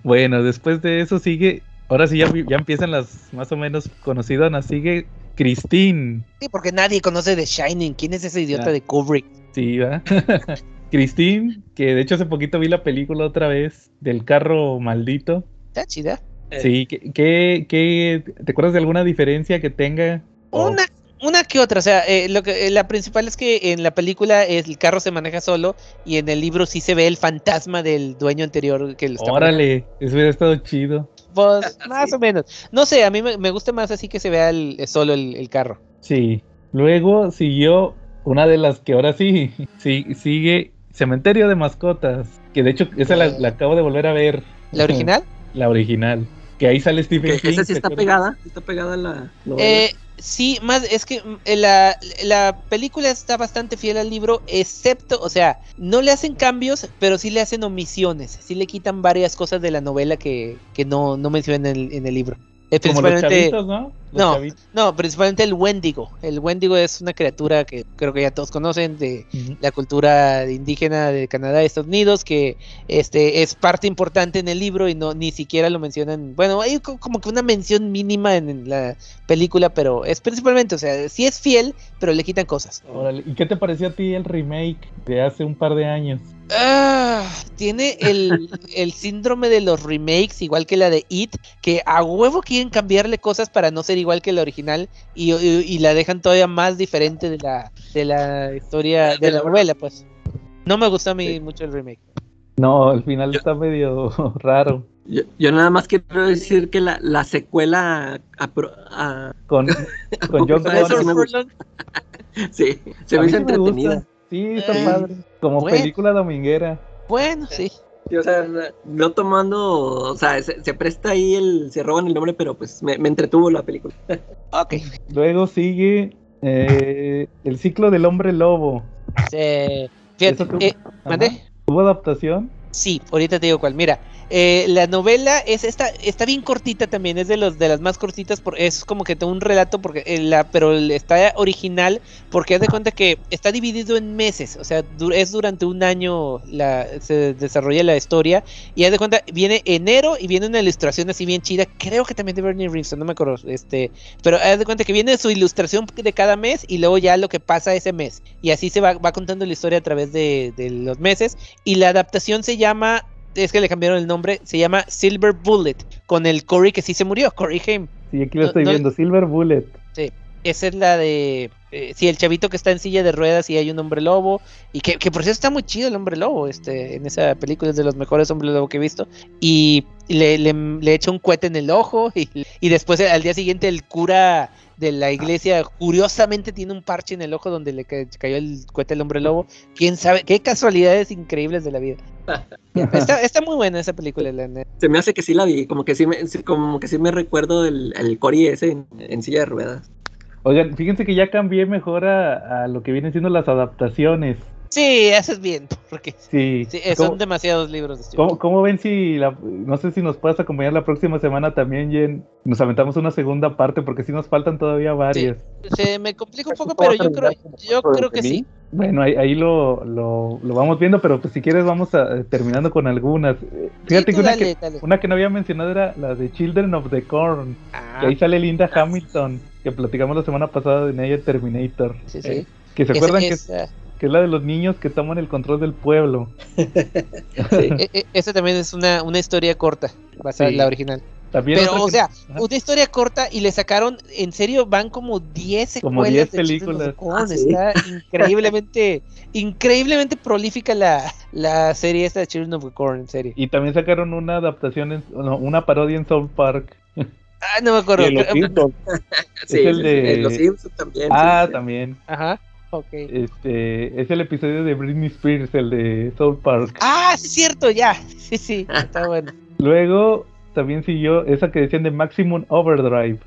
Speaker 4: bueno, después de eso sigue. Ahora sí ya, ya empiezan las más o menos conocidas. Sigue Christine.
Speaker 7: Sí, porque nadie conoce The Shining. ¿Quién es ese idiota de Kubrick?
Speaker 4: Sí, va. Christine, que de hecho hace poquito vi la película otra vez del carro maldito.
Speaker 7: Está chida.
Speaker 4: Sí, ¿qué, qué, qué- te acuerdas de alguna diferencia que tenga?
Speaker 7: Una, una que otra, o sea, eh, lo que, eh, la principal es que en la película el carro se maneja solo y en el libro sí se ve el fantasma del dueño anterior que lo está manejando.
Speaker 4: Órale, eso hubiera estado chido.
Speaker 7: Pues más o menos. No sé, a mí me, me gusta más así que se vea el, eh, solo el, el carro.
Speaker 4: Sí. Luego siguió una de las que ahora sí, sí sigue Cementerio de Mascotas. Que de hecho esa la, la acabo de volver a ver.
Speaker 7: ¿La original?
Speaker 4: La original. Que ahí sale Stephen
Speaker 6: Que
Speaker 4: King.
Speaker 6: esa sí
Speaker 4: ¿te
Speaker 6: está pegada, está pegada a la novela.
Speaker 7: Eh, sí, más es que mm, eh, la, la película está bastante fiel al libro, excepto, o sea, no le hacen cambios, pero sí le hacen omisiones, sí le quitan varias cosas de la novela que, que no, no mencionan en el, en el libro. Eh,
Speaker 4: Como los
Speaker 7: principalmente-
Speaker 4: chavitos, ¿no? Los
Speaker 7: No.
Speaker 4: chavitos.
Speaker 7: No, principalmente el Wendigo. El Wendigo es una criatura que creo que ya todos conocen de la cultura indígena de Canadá y Estados Unidos, que este es parte importante en el libro y no ni siquiera lo mencionan. Bueno, hay co- como que una mención mínima en, en la película, pero es principalmente, o sea, sí es fiel, pero le quitan cosas.
Speaker 4: Órale, ¿Y qué te pareció a ti el remake de hace un par de años?
Speaker 7: Ah, tiene el, el síndrome de los remakes, igual que la de It, que a huevo quieren cambiarle cosas para no ser igual que la original y, y- y la dejan todavía más diferente de la, de la historia, de la novela, pues. No me gustó a mí mucho el remake.
Speaker 4: No, al final está medio raro.
Speaker 6: Yo, yo nada más quiero decir que la, la secuela a, pro- a-
Speaker 4: Con, con John Connor.
Speaker 6: sí se me hizo entretenida.
Speaker 4: Sí, está
Speaker 7: Eh,
Speaker 4: padre. Como
Speaker 7: bueno.
Speaker 4: película dominguera.
Speaker 7: Bueno, sí.
Speaker 6: Sí, o sea, no tomando, o sea, se, se presta ahí el, se roban el nombre, pero pues me, me entretuvo la película.
Speaker 7: Ok.
Speaker 4: Luego sigue eh, El ciclo del hombre lobo.
Speaker 7: Se- fíjate,
Speaker 4: Eso tú-
Speaker 7: eh.
Speaker 4: ¿Tuvo adaptación?
Speaker 7: Sí, ahorita te digo cuál. Mira, eh, la novela es esta, está bien cortita también, es de los de las más cortitas, es como que un relato, porque eh, pero está original, porque haz de cuenta que está dividido en meses, o sea, es durante un año se desarrolla la historia, y haz de cuenta, viene enero y viene una ilustración así bien chida, creo que también de Bernie Rimpson, no me acuerdo, este, pero haz de cuenta que viene su ilustración de cada mes y luego ya lo que pasa ese mes, y así se va, contando la historia a través de los meses, y la adaptación se llama, es que le cambiaron el nombre, se llama Silver Bullet, con el Corey que sí se murió, Corey Haim.
Speaker 4: Sí, aquí lo estoy
Speaker 7: no-
Speaker 4: viendo. Silver Bullet.
Speaker 7: Esa es la de eh, sí, el chavito que está en silla de ruedas y hay un hombre lobo. Y que, que por cierto está muy chido el hombre lobo. Este, en esa película es de los mejores hombres lobo que he visto. Y le, le, le echa un cohete en el ojo. Y, y después eh, al día siguiente el cura de la iglesia curiosamente tiene un parche en el ojo donde le ca- cayó el cohete del hombre lobo. Quién sabe, qué casualidades increíbles de la vida. Está, está muy buena esa película, la neta.
Speaker 6: Se me hace que sí la vi, como que sí me, como que sí me recuerdo el, el Cory ese en, en silla de ruedas.
Speaker 4: Oigan, fíjense que ya cambié mejor a, a lo que vienen siendo las adaptaciones.
Speaker 7: Sí, haces bien, porque
Speaker 4: Sí.
Speaker 7: sí, eh, son
Speaker 4: ¿Cómo,
Speaker 7: demasiados libros de
Speaker 4: cómo- cómo ven si, la, no sé si nos puedes acompañar la próxima semana también, Jen? Nos aventamos una segunda parte porque sí nos faltan todavía varias.
Speaker 7: Se me complica un poco, pero yo creo, yo creo que sí.
Speaker 4: Bueno, ahí, ahí lo, lo, lo vamos viendo, pero pues si quieres vamos a, eh, terminando con algunas. Eh, Fíjate
Speaker 7: Sí,
Speaker 4: que, una
Speaker 7: dale,
Speaker 4: que
Speaker 7: dale.
Speaker 4: una que no había mencionado era la de Children of the Corn.
Speaker 7: Ah,
Speaker 4: Que ahí sale Linda Hamilton, que platicamos la semana pasada de ella Terminator.
Speaker 7: sí, sí.
Speaker 4: Eh, que se acuerdan que, es la de los niños que toman el control del pueblo.
Speaker 6: Sí.
Speaker 7: e- e- esa también es una, una historia corta, basada
Speaker 4: Sí.
Speaker 7: en la original.
Speaker 4: También
Speaker 7: Pero, o sea, una historia corta y le sacaron, en serio, van como 10 secuelas
Speaker 4: Como 10
Speaker 7: de Children of the
Speaker 4: películas.
Speaker 7: Corn.
Speaker 6: Ah, ¿sí?
Speaker 7: Está increíblemente, increíblemente prolífica la, la serie esta de Children of the Corn, en serio.
Speaker 4: Y también sacaron una adaptación, en- no, una parodia en South Park.
Speaker 7: Ah, no me acuerdo.
Speaker 5: Los Simpsons.
Speaker 6: Sí,
Speaker 4: el
Speaker 6: sí,
Speaker 4: de-
Speaker 6: Los Simpsons también.
Speaker 4: Ah,
Speaker 6: sí,
Speaker 4: también.
Speaker 7: Ajá, ok.
Speaker 4: Este, es el episodio de Britney Spears, el de South Park.
Speaker 7: Ah, sí, es cierto, ya. Sí, sí, está bueno.
Speaker 4: Luego también siguió esa que decían de Maximum Overdrive.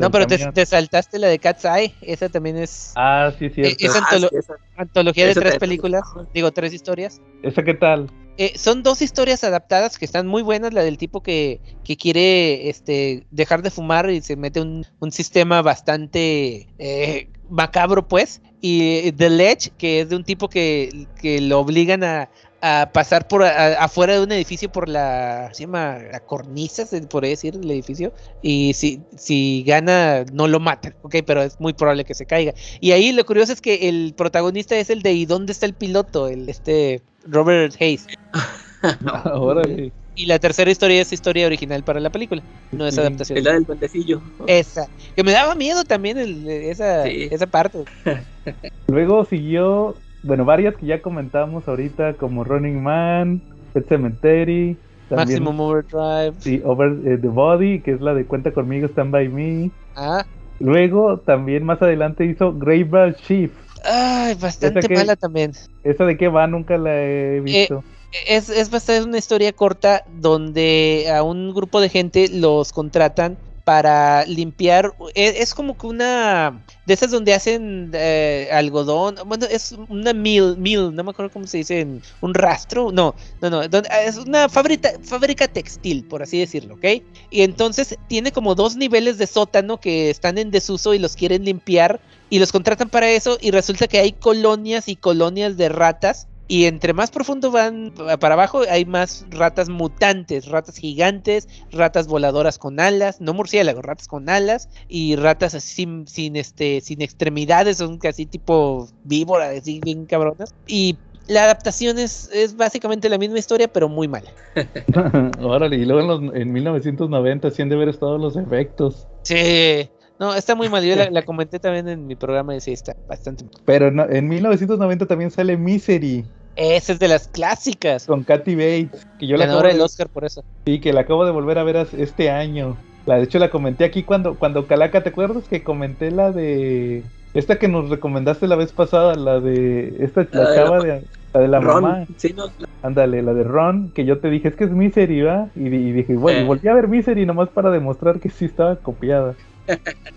Speaker 7: No, pero te, te saltaste la de Cat's Eye. Esa también es
Speaker 4: Ah, sí, cierto.
Speaker 7: Eh, esa-
Speaker 6: Ah,
Speaker 7: antolo-
Speaker 6: sí, esa-
Speaker 7: antología de
Speaker 6: esa
Speaker 7: tres
Speaker 6: también.
Speaker 7: películas. Digo, tres historias.
Speaker 4: ¿Esa qué tal?
Speaker 7: Eh, son dos historias adaptadas que están muy buenas. La del tipo que, que quiere este, dejar de fumar y se mete un, un sistema bastante eh, macabro, pues. Y eh, The Ledge, que es de un tipo que, que lo obligan a, a pasar por afuera de un edificio por la, ¿se llama? La cornisa, se podría decir, del edificio. Y si, si gana, no lo matan, ¿ok? Pero es muy probable que se caiga. Y ahí lo curioso es que el protagonista es el de ¿Y dónde está el piloto? El este Robert Hayes.
Speaker 4: Órale.
Speaker 7: Y la tercera historia es historia original para la película, no es adaptación.
Speaker 6: Es la del duendecillo.
Speaker 7: Esa, que me daba miedo también el- esa,
Speaker 6: Sí.
Speaker 7: esa parte.
Speaker 4: Luego siguió, bueno, varias que ya comentamos ahorita, como Running Man, Pet Cemetery, también
Speaker 7: Maximum Overdrive.
Speaker 4: sí, Over eh, the Body, que es la de Cuenta conmigo, Stand by Me.
Speaker 7: Ah,
Speaker 4: Luego también más adelante hizo Graveyard Shift.
Speaker 7: Ay, bastante
Speaker 4: que-
Speaker 7: mala también.
Speaker 4: ¿Esa de qué va? Nunca la he visto.
Speaker 7: Es, es bastante una historia corta donde a un grupo de gente los contratan para limpiar. Es, es como que una de esas donde hacen eh, algodón. Bueno, es una mill, mill, no me acuerdo cómo se dice, un rastro. No, no, no. donde- es una fábrica, fábrica textil, por así decirlo, ¿ok? Y entonces tiene como dos niveles de sótano que están en desuso y los quieren limpiar y los contratan para eso y resulta que hay colonias y colonias de ratas y entre más profundo van pa- para abajo hay más ratas mutantes, ratas gigantes, ratas voladoras con alas, no murciélagos, ratas con alas y ratas así sin, sin, este sin extremidades, son casi tipo víboras, así bien cabronas y la adaptación es, es básicamente la misma historia pero muy mala.
Speaker 4: Órale, y luego en, los, en 1990 sí han de haber estado los efectos.
Speaker 7: Sí. No, está muy mal. Yo la, la comenté también en mi programa y sí, está bastante mal.
Speaker 4: Pero no- en 1990 también sale Misery
Speaker 7: Esa es de las clásicas.
Speaker 4: con Kathy Bates, que yo la acabo de,
Speaker 7: del Oscar por eso.
Speaker 4: sí, que la acabo de volver a ver este año. La, de hecho la comenté aquí cuando, cuando Calaca, ¿te acuerdas que comenté la de esta que nos recomendaste la vez pasada, la de esta
Speaker 6: La
Speaker 4: la
Speaker 6: de
Speaker 4: chava
Speaker 6: la-
Speaker 4: de, la de la
Speaker 6: Ron,
Speaker 4: mamá?
Speaker 6: sí, no,
Speaker 4: Ándale, la de Ron, que yo te dije, es que es Misery, ¿va? Y, di- y dije, bueno, y
Speaker 6: Eh.
Speaker 4: volví a ver Misery nomás para demostrar que sí estaba copiada.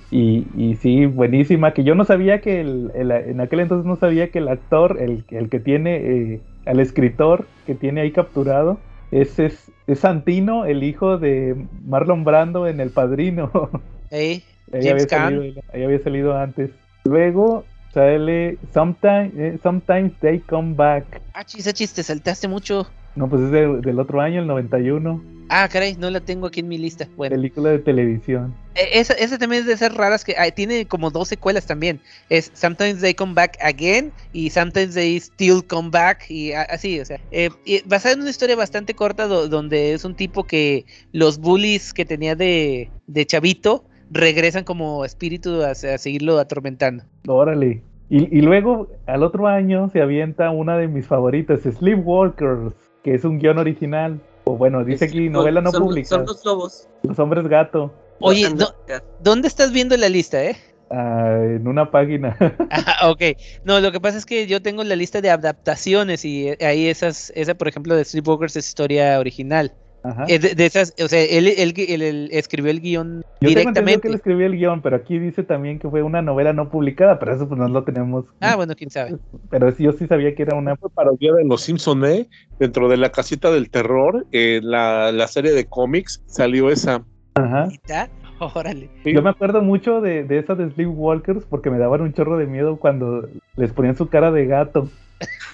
Speaker 4: Y, y sí, buenísima, que yo no sabía que el, el- en aquel entonces no sabía que el actor, el, el que tiene, eh, al escritor que tiene ahí capturado, es, es, es Santino, el hijo de Marlon Brando en El Padrino.
Speaker 7: Ey,
Speaker 4: ahí, había salido, ahí había salido antes. Luego sale Sometimes, eh, Sometimes They Come Back.
Speaker 7: Ah, chis, chis, te saltaste mucho.
Speaker 4: No, pues es de- del otro año, el 91.
Speaker 7: Ah, caray, no la tengo aquí en mi lista. Bueno,
Speaker 4: Película de televisión.
Speaker 7: e- esa, esa también es de esas raras que ah, tiene como dos secuelas también. Es Sometimes They Come Back Again y Sometimes They Still Come Back y a- así, o sea, eh, y basada en una historia bastante corta do- donde es un tipo que los bullies que tenía de, de chavito regresan como espíritu a, a seguirlo atormentando.
Speaker 4: Órale. Y, y, luego, al otro año, se avienta una de mis favoritas, Sleepwalkers, que es un guion original. O bueno, dice aquí novela no
Speaker 6: son,
Speaker 4: pública.
Speaker 6: Son los lobos.
Speaker 4: Los hombres gato.
Speaker 7: Oye, no, ¿dónde estás viendo la lista, eh?
Speaker 4: Ah, en una página.
Speaker 7: ah, ok. No, lo que pasa es que yo tengo la lista de adaptaciones y ahí esas, esa, por ejemplo, de Sleepwalkers es historia original.
Speaker 4: Ajá.
Speaker 7: Eh, de, de, esas, o sea, él, él, él, él escribió el guion
Speaker 4: Yo
Speaker 7: directamente.
Speaker 4: que él escribió el guion, pero aquí dice también que fue una novela no publicada, pero eso pues no lo tenemos.
Speaker 7: Ah, bueno, quién sabe.
Speaker 4: Pero yo sí sabía que era una
Speaker 5: parodia de Los Simpson, ¿eh? Dentro de la casita del terror, eh, la, la serie de cómics, salió esa.
Speaker 4: Ajá.
Speaker 7: Órale.
Speaker 4: Sí. Yo me acuerdo mucho de, de esa de Sleepwalkers porque me daban un chorro de miedo cuando les ponían su cara de gato.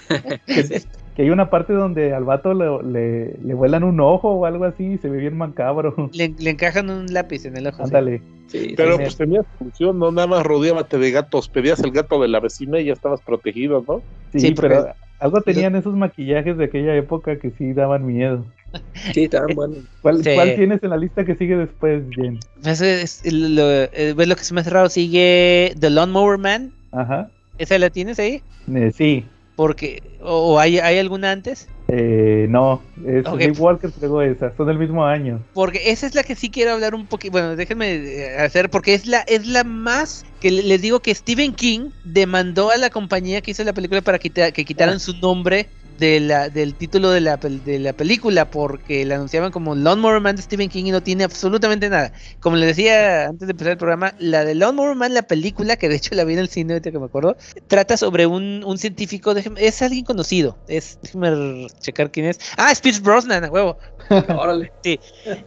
Speaker 4: que, que, hay una parte donde al vato le, le, le, vuelan un ojo o algo así y se ve bien macabro.
Speaker 7: Le, le encajan un lápiz en el ojo.
Speaker 4: Ándale.
Speaker 5: Sí, pero pues tenías función, no nada más rodeábate de gatos, pedías el gato de la vecina y ya estabas protegido, ¿no?
Speaker 4: Sí, sí pero algo tenían esos maquillajes de aquella época que sí daban miedo.
Speaker 6: Sí, estaban buenos.
Speaker 4: ¿Cuál, sí. ¿Cuál, tienes en la lista que sigue después, Jen?
Speaker 7: Pues es, es, lo, es lo que se me hace raro. Sigue The Lawnmower Man.
Speaker 4: Ajá.
Speaker 7: ¿Esa la tienes ahí?
Speaker 4: Eh, sí.
Speaker 7: Porque, ¿O hay, hay alguna antes?
Speaker 4: Eh, no, es okay. Sleepwalkers luego esa, son del mismo año.
Speaker 7: Porque esa es la que sí quiero hablar un poquito, bueno, déjenme hacer, porque es la, es la más, que les digo que Stephen King demandó a la compañía que hizo la película para quitar, que quitaran su nombre de la, del título de la, de la película porque la anunciaban como Lawnmower Man de Stephen King y no tiene absolutamente nada. Como les decía antes de empezar el programa, la de Lawnmower Man, la película, que de hecho la vi en el cine, ahorita que me acuerdo, trata sobre un, un científico, déjeme, es alguien conocido, es, déjeme checar quién es. Ah, Spears Brosnan, a huevo.
Speaker 6: Órale.
Speaker 7: sí.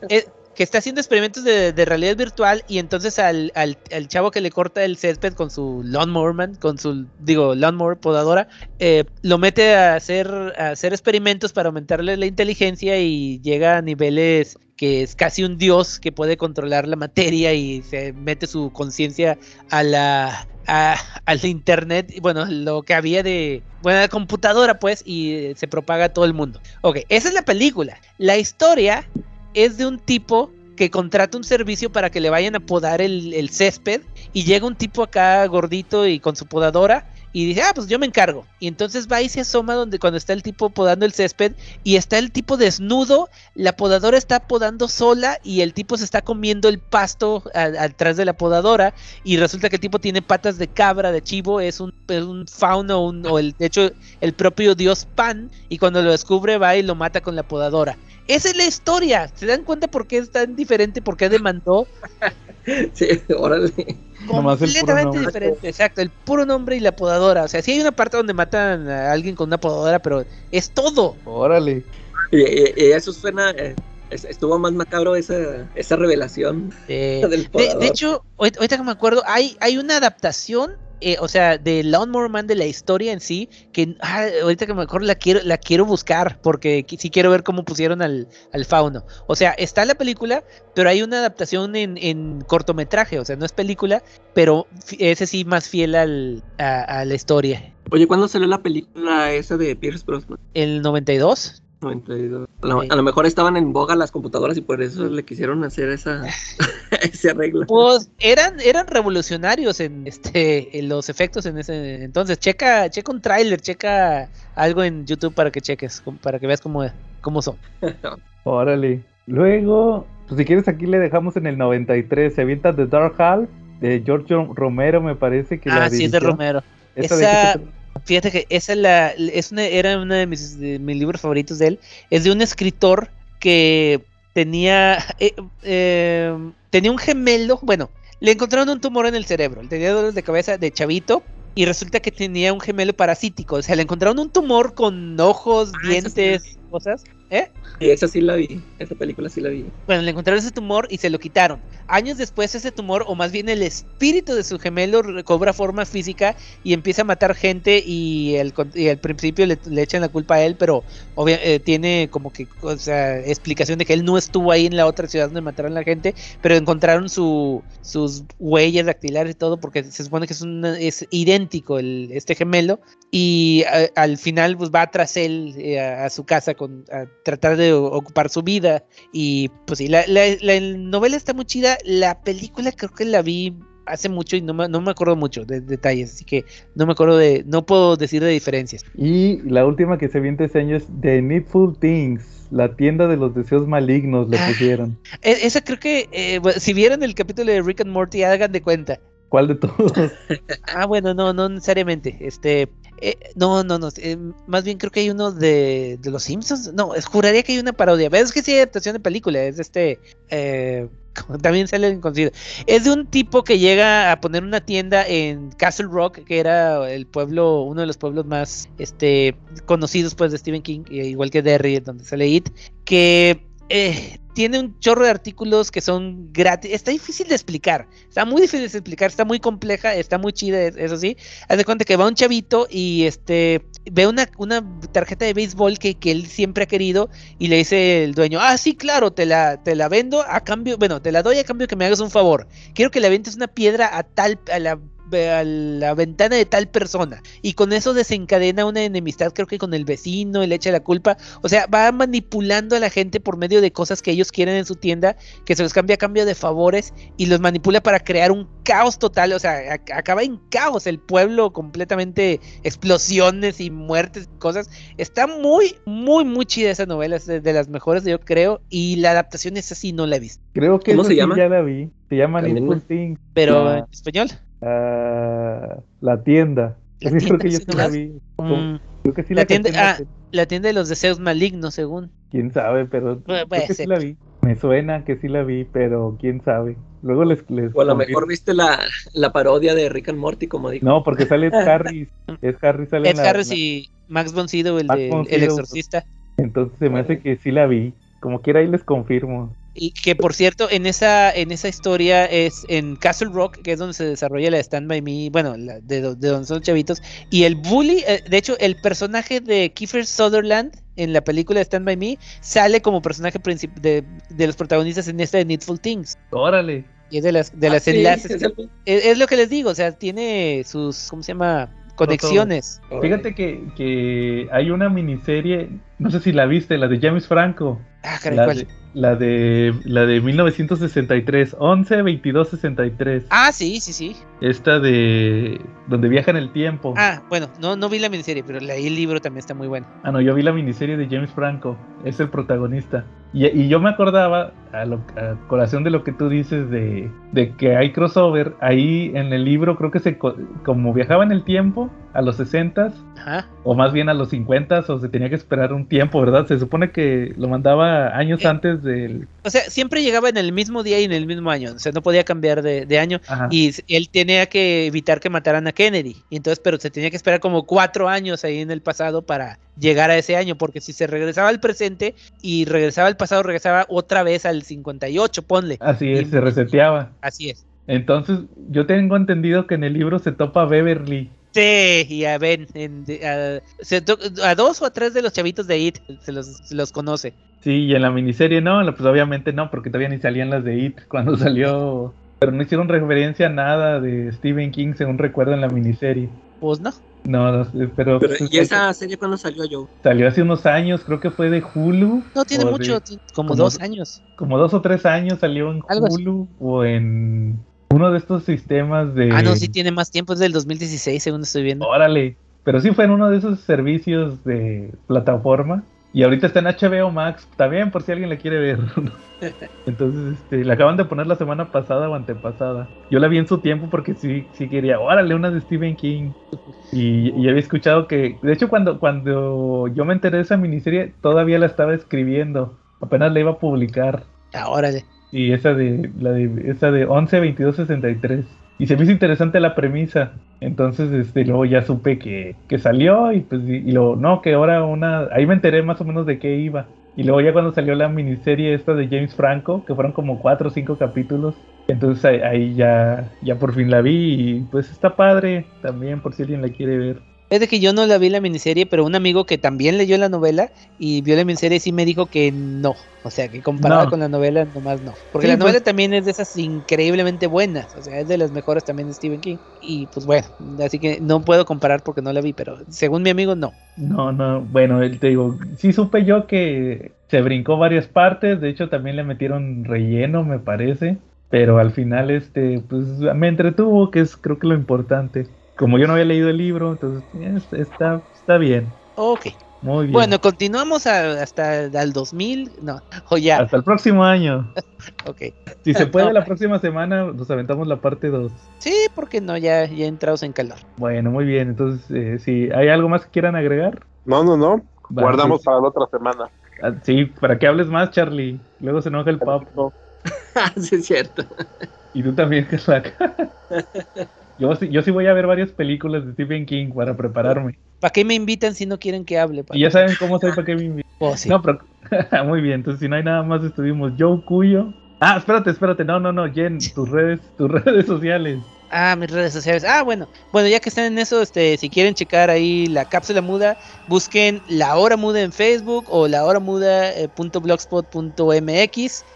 Speaker 7: Es, que está haciendo experimentos de, realidad virtual y entonces al, al, chavo que le corta el césped con su lawnmower man, con su, digo, lawnmower podadora, eh, lo mete a hacer, a hacer experimentos para aumentarle la inteligencia y llega a niveles que es casi un dios que puede controlar la materia y se mete su conciencia a la a, al internet, bueno, lo que había de, bueno, la computadora pues, y se propaga a todo el mundo. Ok, esa es la película. La historia es de un tipo que contrata un servicio para que le vayan a podar el, césped y llega un tipo acá gordito y con su podadora y dice, ah, pues yo me encargo. Y entonces va y se asoma donde cuando está el tipo podando el césped y está el tipo desnudo, la podadora está podando sola y el tipo se está comiendo el pasto atrás de la podadora y resulta que el tipo tiene patas de cabra, de chivo, es un, es un fauno un, o el, de hecho el propio dios Pan y cuando lo descubre va y lo mata con la podadora. Esa es la historia. ¿Se dan cuenta por qué es tan diferente? ¿Por qué demandó?
Speaker 6: sí, órale.
Speaker 7: Completamente diferente, exacto. El puro nombre y la podadora. O sea, sí hay una parte donde matan a alguien con una podadora, pero es todo.
Speaker 4: Órale.
Speaker 6: Y, y, y eso suena. Eh, estuvo más macabro esa, esa revelación
Speaker 7: eh, del de, de, hecho, ahorita que me acuerdo, hay, hay una adaptación eh, o sea, de Lawnmower Man de la historia en sí, que ah, ahorita que me acuerdo la quiero, la quiero buscar, porque sí quiero ver cómo pusieron al, al fauno. O sea, está la película, pero hay una adaptación en, en, cortometraje, o sea, no es película, pero ese sí más fiel al, a, a la historia.
Speaker 6: Oye, ¿cuándo salió la película esa de Pierce Brosnan?
Speaker 7: El 92.
Speaker 6: 92. A lo, a lo, mejor estaban en boga las computadoras y por eso le quisieron hacer esa ese arreglo.
Speaker 7: Pues eran eran revolucionarios en este en los efectos en ese entonces. Checa checa un tráiler, checa algo en YouTube para que cheques, para que veas cómo cómo son.
Speaker 4: Órale. Luego, pues si quieres aquí le dejamos en el 93, se avienta The Dark Half de George Romero, me parece que
Speaker 7: Ah, la sí, es de Romero. Esa, Fíjate que esa es la, es una, era uno de mis, de mis, libros favoritos de él. Es de un escritor que tenía, eh, eh, tenía un gemelo. Bueno, le encontraron un tumor en el cerebro. Él tenía dolores de cabeza de chavito. Y resulta que tenía un gemelo parasítico. O sea, le encontraron un tumor con ojos, ah, dientes, cosas. ¿Eh?
Speaker 6: Sí, esa sí la vi, esa película sí la vi.
Speaker 7: Bueno, le encontraron ese tumor y se lo quitaron. Años después ese tumor, o más bien el espíritu de su gemelo, recobra forma física y empieza a matar gente y, el, y al principio le, le, echan la culpa a él, pero obvia, eh, tiene como que, o sea, explicación de que él no estuvo ahí en la otra ciudad donde mataron a la gente, pero encontraron su, sus huellas dactilares y todo porque se supone que es, una, es idéntico el, este gemelo y a, al final pues va tras él eh, a, a, su casa con... A, tratar de ocupar su vida. Y pues sí, la, la- la novela está muy chida. La película creo que la vi hace mucho y no me, no me acuerdo mucho de detalles, así que no me acuerdo de, no puedo decir de diferencias.
Speaker 4: Y la última que se vio este año es The Needful Things, la tienda de los deseos malignos, le
Speaker 7: Ah.
Speaker 4: pusieron.
Speaker 7: E- esa creo que, eh, bueno, si vieron el capítulo de Rick and Morty, hagan de cuenta.
Speaker 4: ¿Cuál de todos?
Speaker 7: Ah, bueno, no, no necesariamente. Este, eh, no, no, no. eh, más bien creo que hay uno de, de los Simpsons. No, es- juraría que hay una parodia. Pero es que sí hay adaptación de película. Es este. eh, también sale en conocido. Es de un tipo que llega a poner una tienda en Castle Rock, que era el pueblo, uno de los pueblos más este, conocidos pues de Stephen King, eh, igual que Derry, donde sale It, que tiene un chorro de artículos que son gratis. Está difícil de explicar. Está muy difícil de explicar. Está muy compleja. Está muy chida, es- eso sí. Haz de cuenta que va un chavito y este ve una, una tarjeta de béisbol que, que él siempre ha querido y le dice el dueño, ah, sí, claro, te la, te la vendo a cambio, bueno, te la doy a cambio que me hagas un favor. Quiero que le aventes una piedra a tal, a la a la ventana de tal persona y con eso desencadena una enemistad creo que con el vecino y le echa la culpa o sea va manipulando a la gente por medio de cosas que ellos quieren en su tienda que se los cambia a cambio de favores y los manipula para crear un caos total o sea ac- acaba en caos el pueblo completamente explosiones y muertes y cosas está muy muy muy chida esa novela es de, de las mejores yo creo y la adaptación es así no la he visto
Speaker 4: Creo que
Speaker 6: ¿Cómo se
Speaker 4: sí
Speaker 6: llama?
Speaker 4: ya la vi. Se llama Things.
Speaker 7: pero en español
Speaker 4: ah, la tienda.
Speaker 7: La
Speaker 4: Sí, creo
Speaker 7: tienda,
Speaker 4: que yo
Speaker 7: sí,
Speaker 4: la vi.
Speaker 7: Mm,
Speaker 4: Creo que sí
Speaker 7: La
Speaker 4: la
Speaker 7: tienda- ah, la tienda de los deseos malignos según
Speaker 4: Quién sabe, pero
Speaker 7: Pu-
Speaker 4: creo
Speaker 7: puede
Speaker 4: que sí la vi. Me suena que sí la vi, pero quién sabe. Luego les, les
Speaker 6: O a lo mejor viste la, la parodia de Rick and Morty, como dijo.
Speaker 4: No, porque sale Ed Harris. Ed Harris sale
Speaker 7: Ed
Speaker 4: la-
Speaker 7: Harris
Speaker 4: la-
Speaker 7: y Max von Sydow, el
Speaker 4: Max
Speaker 7: de
Speaker 4: von
Speaker 7: El. Exorcista.
Speaker 4: Entonces se me hace que sí la vi. Como quiera ahí les confirmo.
Speaker 7: Y que por cierto, en esa, en esa historia es en Castle Rock, que es donde se desarrolla la Stand By Me, bueno, la- de, de donde son chavitos. Y el bully, eh, de hecho, el personaje de Kiefer Sutherland en la película Stand By Me sale como personaje de, de los protagonistas en esta de Needful Things.
Speaker 4: Órale.
Speaker 7: Y es de las, de
Speaker 6: Ah,
Speaker 7: las
Speaker 6: sí,
Speaker 7: enlaces.
Speaker 6: es el-
Speaker 7: Es, es lo que les digo, o sea, tiene sus, ¿cómo se llama? Conexiones.
Speaker 4: Fíjate que, que hay una miniserie, no sé si la viste, la de James Franco.
Speaker 7: Ah, caray,
Speaker 4: La
Speaker 7: ¿cuál?
Speaker 4: de, la de la de 1963, 11 22 63.
Speaker 7: Ah, sí, sí, sí.
Speaker 4: Esta de donde viaja en el tiempo.
Speaker 7: Ah, bueno, no, no vi la miniserie, pero leí el libro también está muy bueno.
Speaker 4: Ah, no, yo vi la miniserie de James Franco, es el protagonista. Y, y yo me acordaba, a, lo, a colación de lo que tú dices, de, de que hay crossover, ahí en el libro creo que se, co- como viajaba en el tiempo, a los 60
Speaker 7: Ajá.
Speaker 4: o más bien a los 50 o se tenía que esperar un tiempo, ¿verdad? Se supone que lo mandaba años
Speaker 7: Eh.
Speaker 4: antes del...
Speaker 7: O sea, siempre llegaba en el mismo día y en el mismo año. O sea, no podía cambiar de, de año.
Speaker 4: Ajá.
Speaker 7: Y él tenía que evitar que mataran a Kennedy. Y entonces, pero se tenía que esperar como cuatro años ahí en el pasado para llegar a ese año. Porque si se regresaba al presente y regresaba al pasado, regresaba otra vez al 58, ponle.
Speaker 4: Así es,
Speaker 7: Y-
Speaker 4: se reseteaba.
Speaker 7: Así es.
Speaker 4: Entonces, yo tengo entendido que en el libro se topa Beverly.
Speaker 7: Sí, y a Ben, en- a, dos o a tres de los chavitos de IT se los, se los conoce.
Speaker 4: Sí, y en la miniserie no, pues obviamente no, porque todavía ni salían las de It cuando salió. Pero no hicieron referencia a nada de Stephen King, según recuerdo en la miniserie.
Speaker 7: Pues no.
Speaker 4: No, no sé, pero,
Speaker 6: Pero,
Speaker 4: pues,
Speaker 6: ¿Y esa serie cuándo salió yo?
Speaker 4: salió hace unos años, creo que fue de Hulu.
Speaker 7: No tiene
Speaker 4: de-
Speaker 7: mucho, como,
Speaker 4: como-
Speaker 7: dos años.
Speaker 4: como dos o tres años salió en. Hulu o en uno de estos sistemas de...
Speaker 7: Ah, no, sí tiene más tiempo, es del 2016, según estoy viendo.
Speaker 4: Órale, pero sí fue en uno de esos servicios de plataforma. Y ahorita está en HBO Max, también por si alguien la quiere ver. Entonces, este, la acaban de poner la semana pasada o antepasada. Yo la vi en su tiempo porque sí, sí quería, órale, una de Stephen King. Y, y había escuchado que, de hecho, cuando, cuando yo me enteré de esa miniserie, todavía la estaba escribiendo. Apenas la iba a publicar.
Speaker 7: Ah, órale.
Speaker 4: Y esa de, la de, esa de 11, 22, 63. Y se me hizo interesante la premisa. Entonces, este, luego ya supe que, que salió y pues, y, y no, que ahora una, ahí me enteré más o menos de qué iba. Y luego ya cuando salió la miniserie esta de James Franco, que fueron como cuatro o cinco capítulos, entonces ahí, ahí ya, ya por fin la vi y pues está padre también por si alguien la quiere ver.
Speaker 7: Es de que yo no la vi la miniserie, pero un amigo que también leyó la novela y vio la miniserie sí me dijo que no. O sea, que comparada
Speaker 4: No.
Speaker 7: con la novela, nomás no. Porque
Speaker 4: Sí,
Speaker 7: la novela
Speaker 4: pues-
Speaker 7: también es de esas increíblemente buenas. O sea, es de las mejores también de Stephen King. Y pues bueno, así que no puedo comparar porque no la vi, pero según mi amigo, no.
Speaker 4: No, no, bueno, te digo, sí supe yo que se brincó varias partes, de hecho también le metieron relleno, me parece, pero al final, este, pues me entretuvo, que es creo que lo importante. Como yo no había leído el libro, entonces es- está, está bien,
Speaker 7: Ok.
Speaker 4: muy bien.
Speaker 7: Bueno, continuamos a- hasta el 2000. No, o ya.
Speaker 4: Hasta el próximo año.
Speaker 7: Ok.
Speaker 4: Si se puede,
Speaker 7: No.
Speaker 4: la próxima semana nos aventamos la parte 2.
Speaker 7: Sí, porque no, ya, ya entrados en calor.
Speaker 4: Bueno, muy bien, entonces, eh, si hay algo más que quieran agregar.
Speaker 5: No, no, no. Guardamos
Speaker 4: pues,
Speaker 5: para la otra semana.
Speaker 4: ah, sí, para que hables más, Charlie. Luego se enoja el papo.
Speaker 6: Sí, es cierto.
Speaker 4: Y tú también, Carlaca. Yo sí, yo sí voy a ver varias películas de Stephen King para prepararme.
Speaker 7: ¿Para qué me invitan si no quieren que hable?
Speaker 4: Y ya saben cómo soy para qué me invitan.
Speaker 7: Oh, sí.
Speaker 4: No, pero muy bien, entonces si no hay nada más estuvimos Joe Cuyo. Ah, espérate, espérate, no, no, no, Jen, tus redes, tus redes sociales.
Speaker 7: Ah, mis redes sociales. Ah, bueno. Bueno, ya que están en eso, este, si quieren checar ahí la cápsula muda, busquen La Hora Muda en Facebook o la hora muda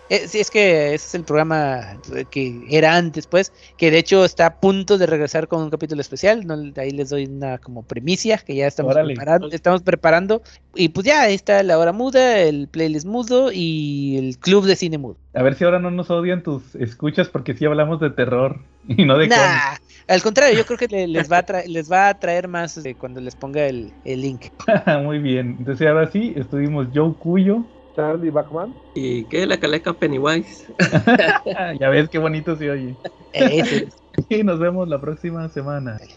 Speaker 7: mx. Eh, sí, es que ese es el programa que era antes, pues, que de hecho está a punto de regresar con un capítulo especial. No, ahí les doy una como primicia que ya estamos
Speaker 4: Órale.
Speaker 7: preparando, estamos preparando. Y pues ya, ahí está La Hora Muda, el playlist mudo y el club de cine mudo.
Speaker 4: A ver si ahora no nos odian tus escuchas porque sí hablamos de terror y no de.
Speaker 7: Nah, al contrario, yo creo que le- les va a traer, les va a traer más eh, cuando les ponga el, el link.
Speaker 4: Muy bien, entonces ahora sí, estuvimos Joe Cuyo.
Speaker 5: Charlie Bachman.
Speaker 6: ¿Y qué? La caleca Pennywise.
Speaker 4: ya ves qué bonito se oye. Y nos vemos la próxima semana.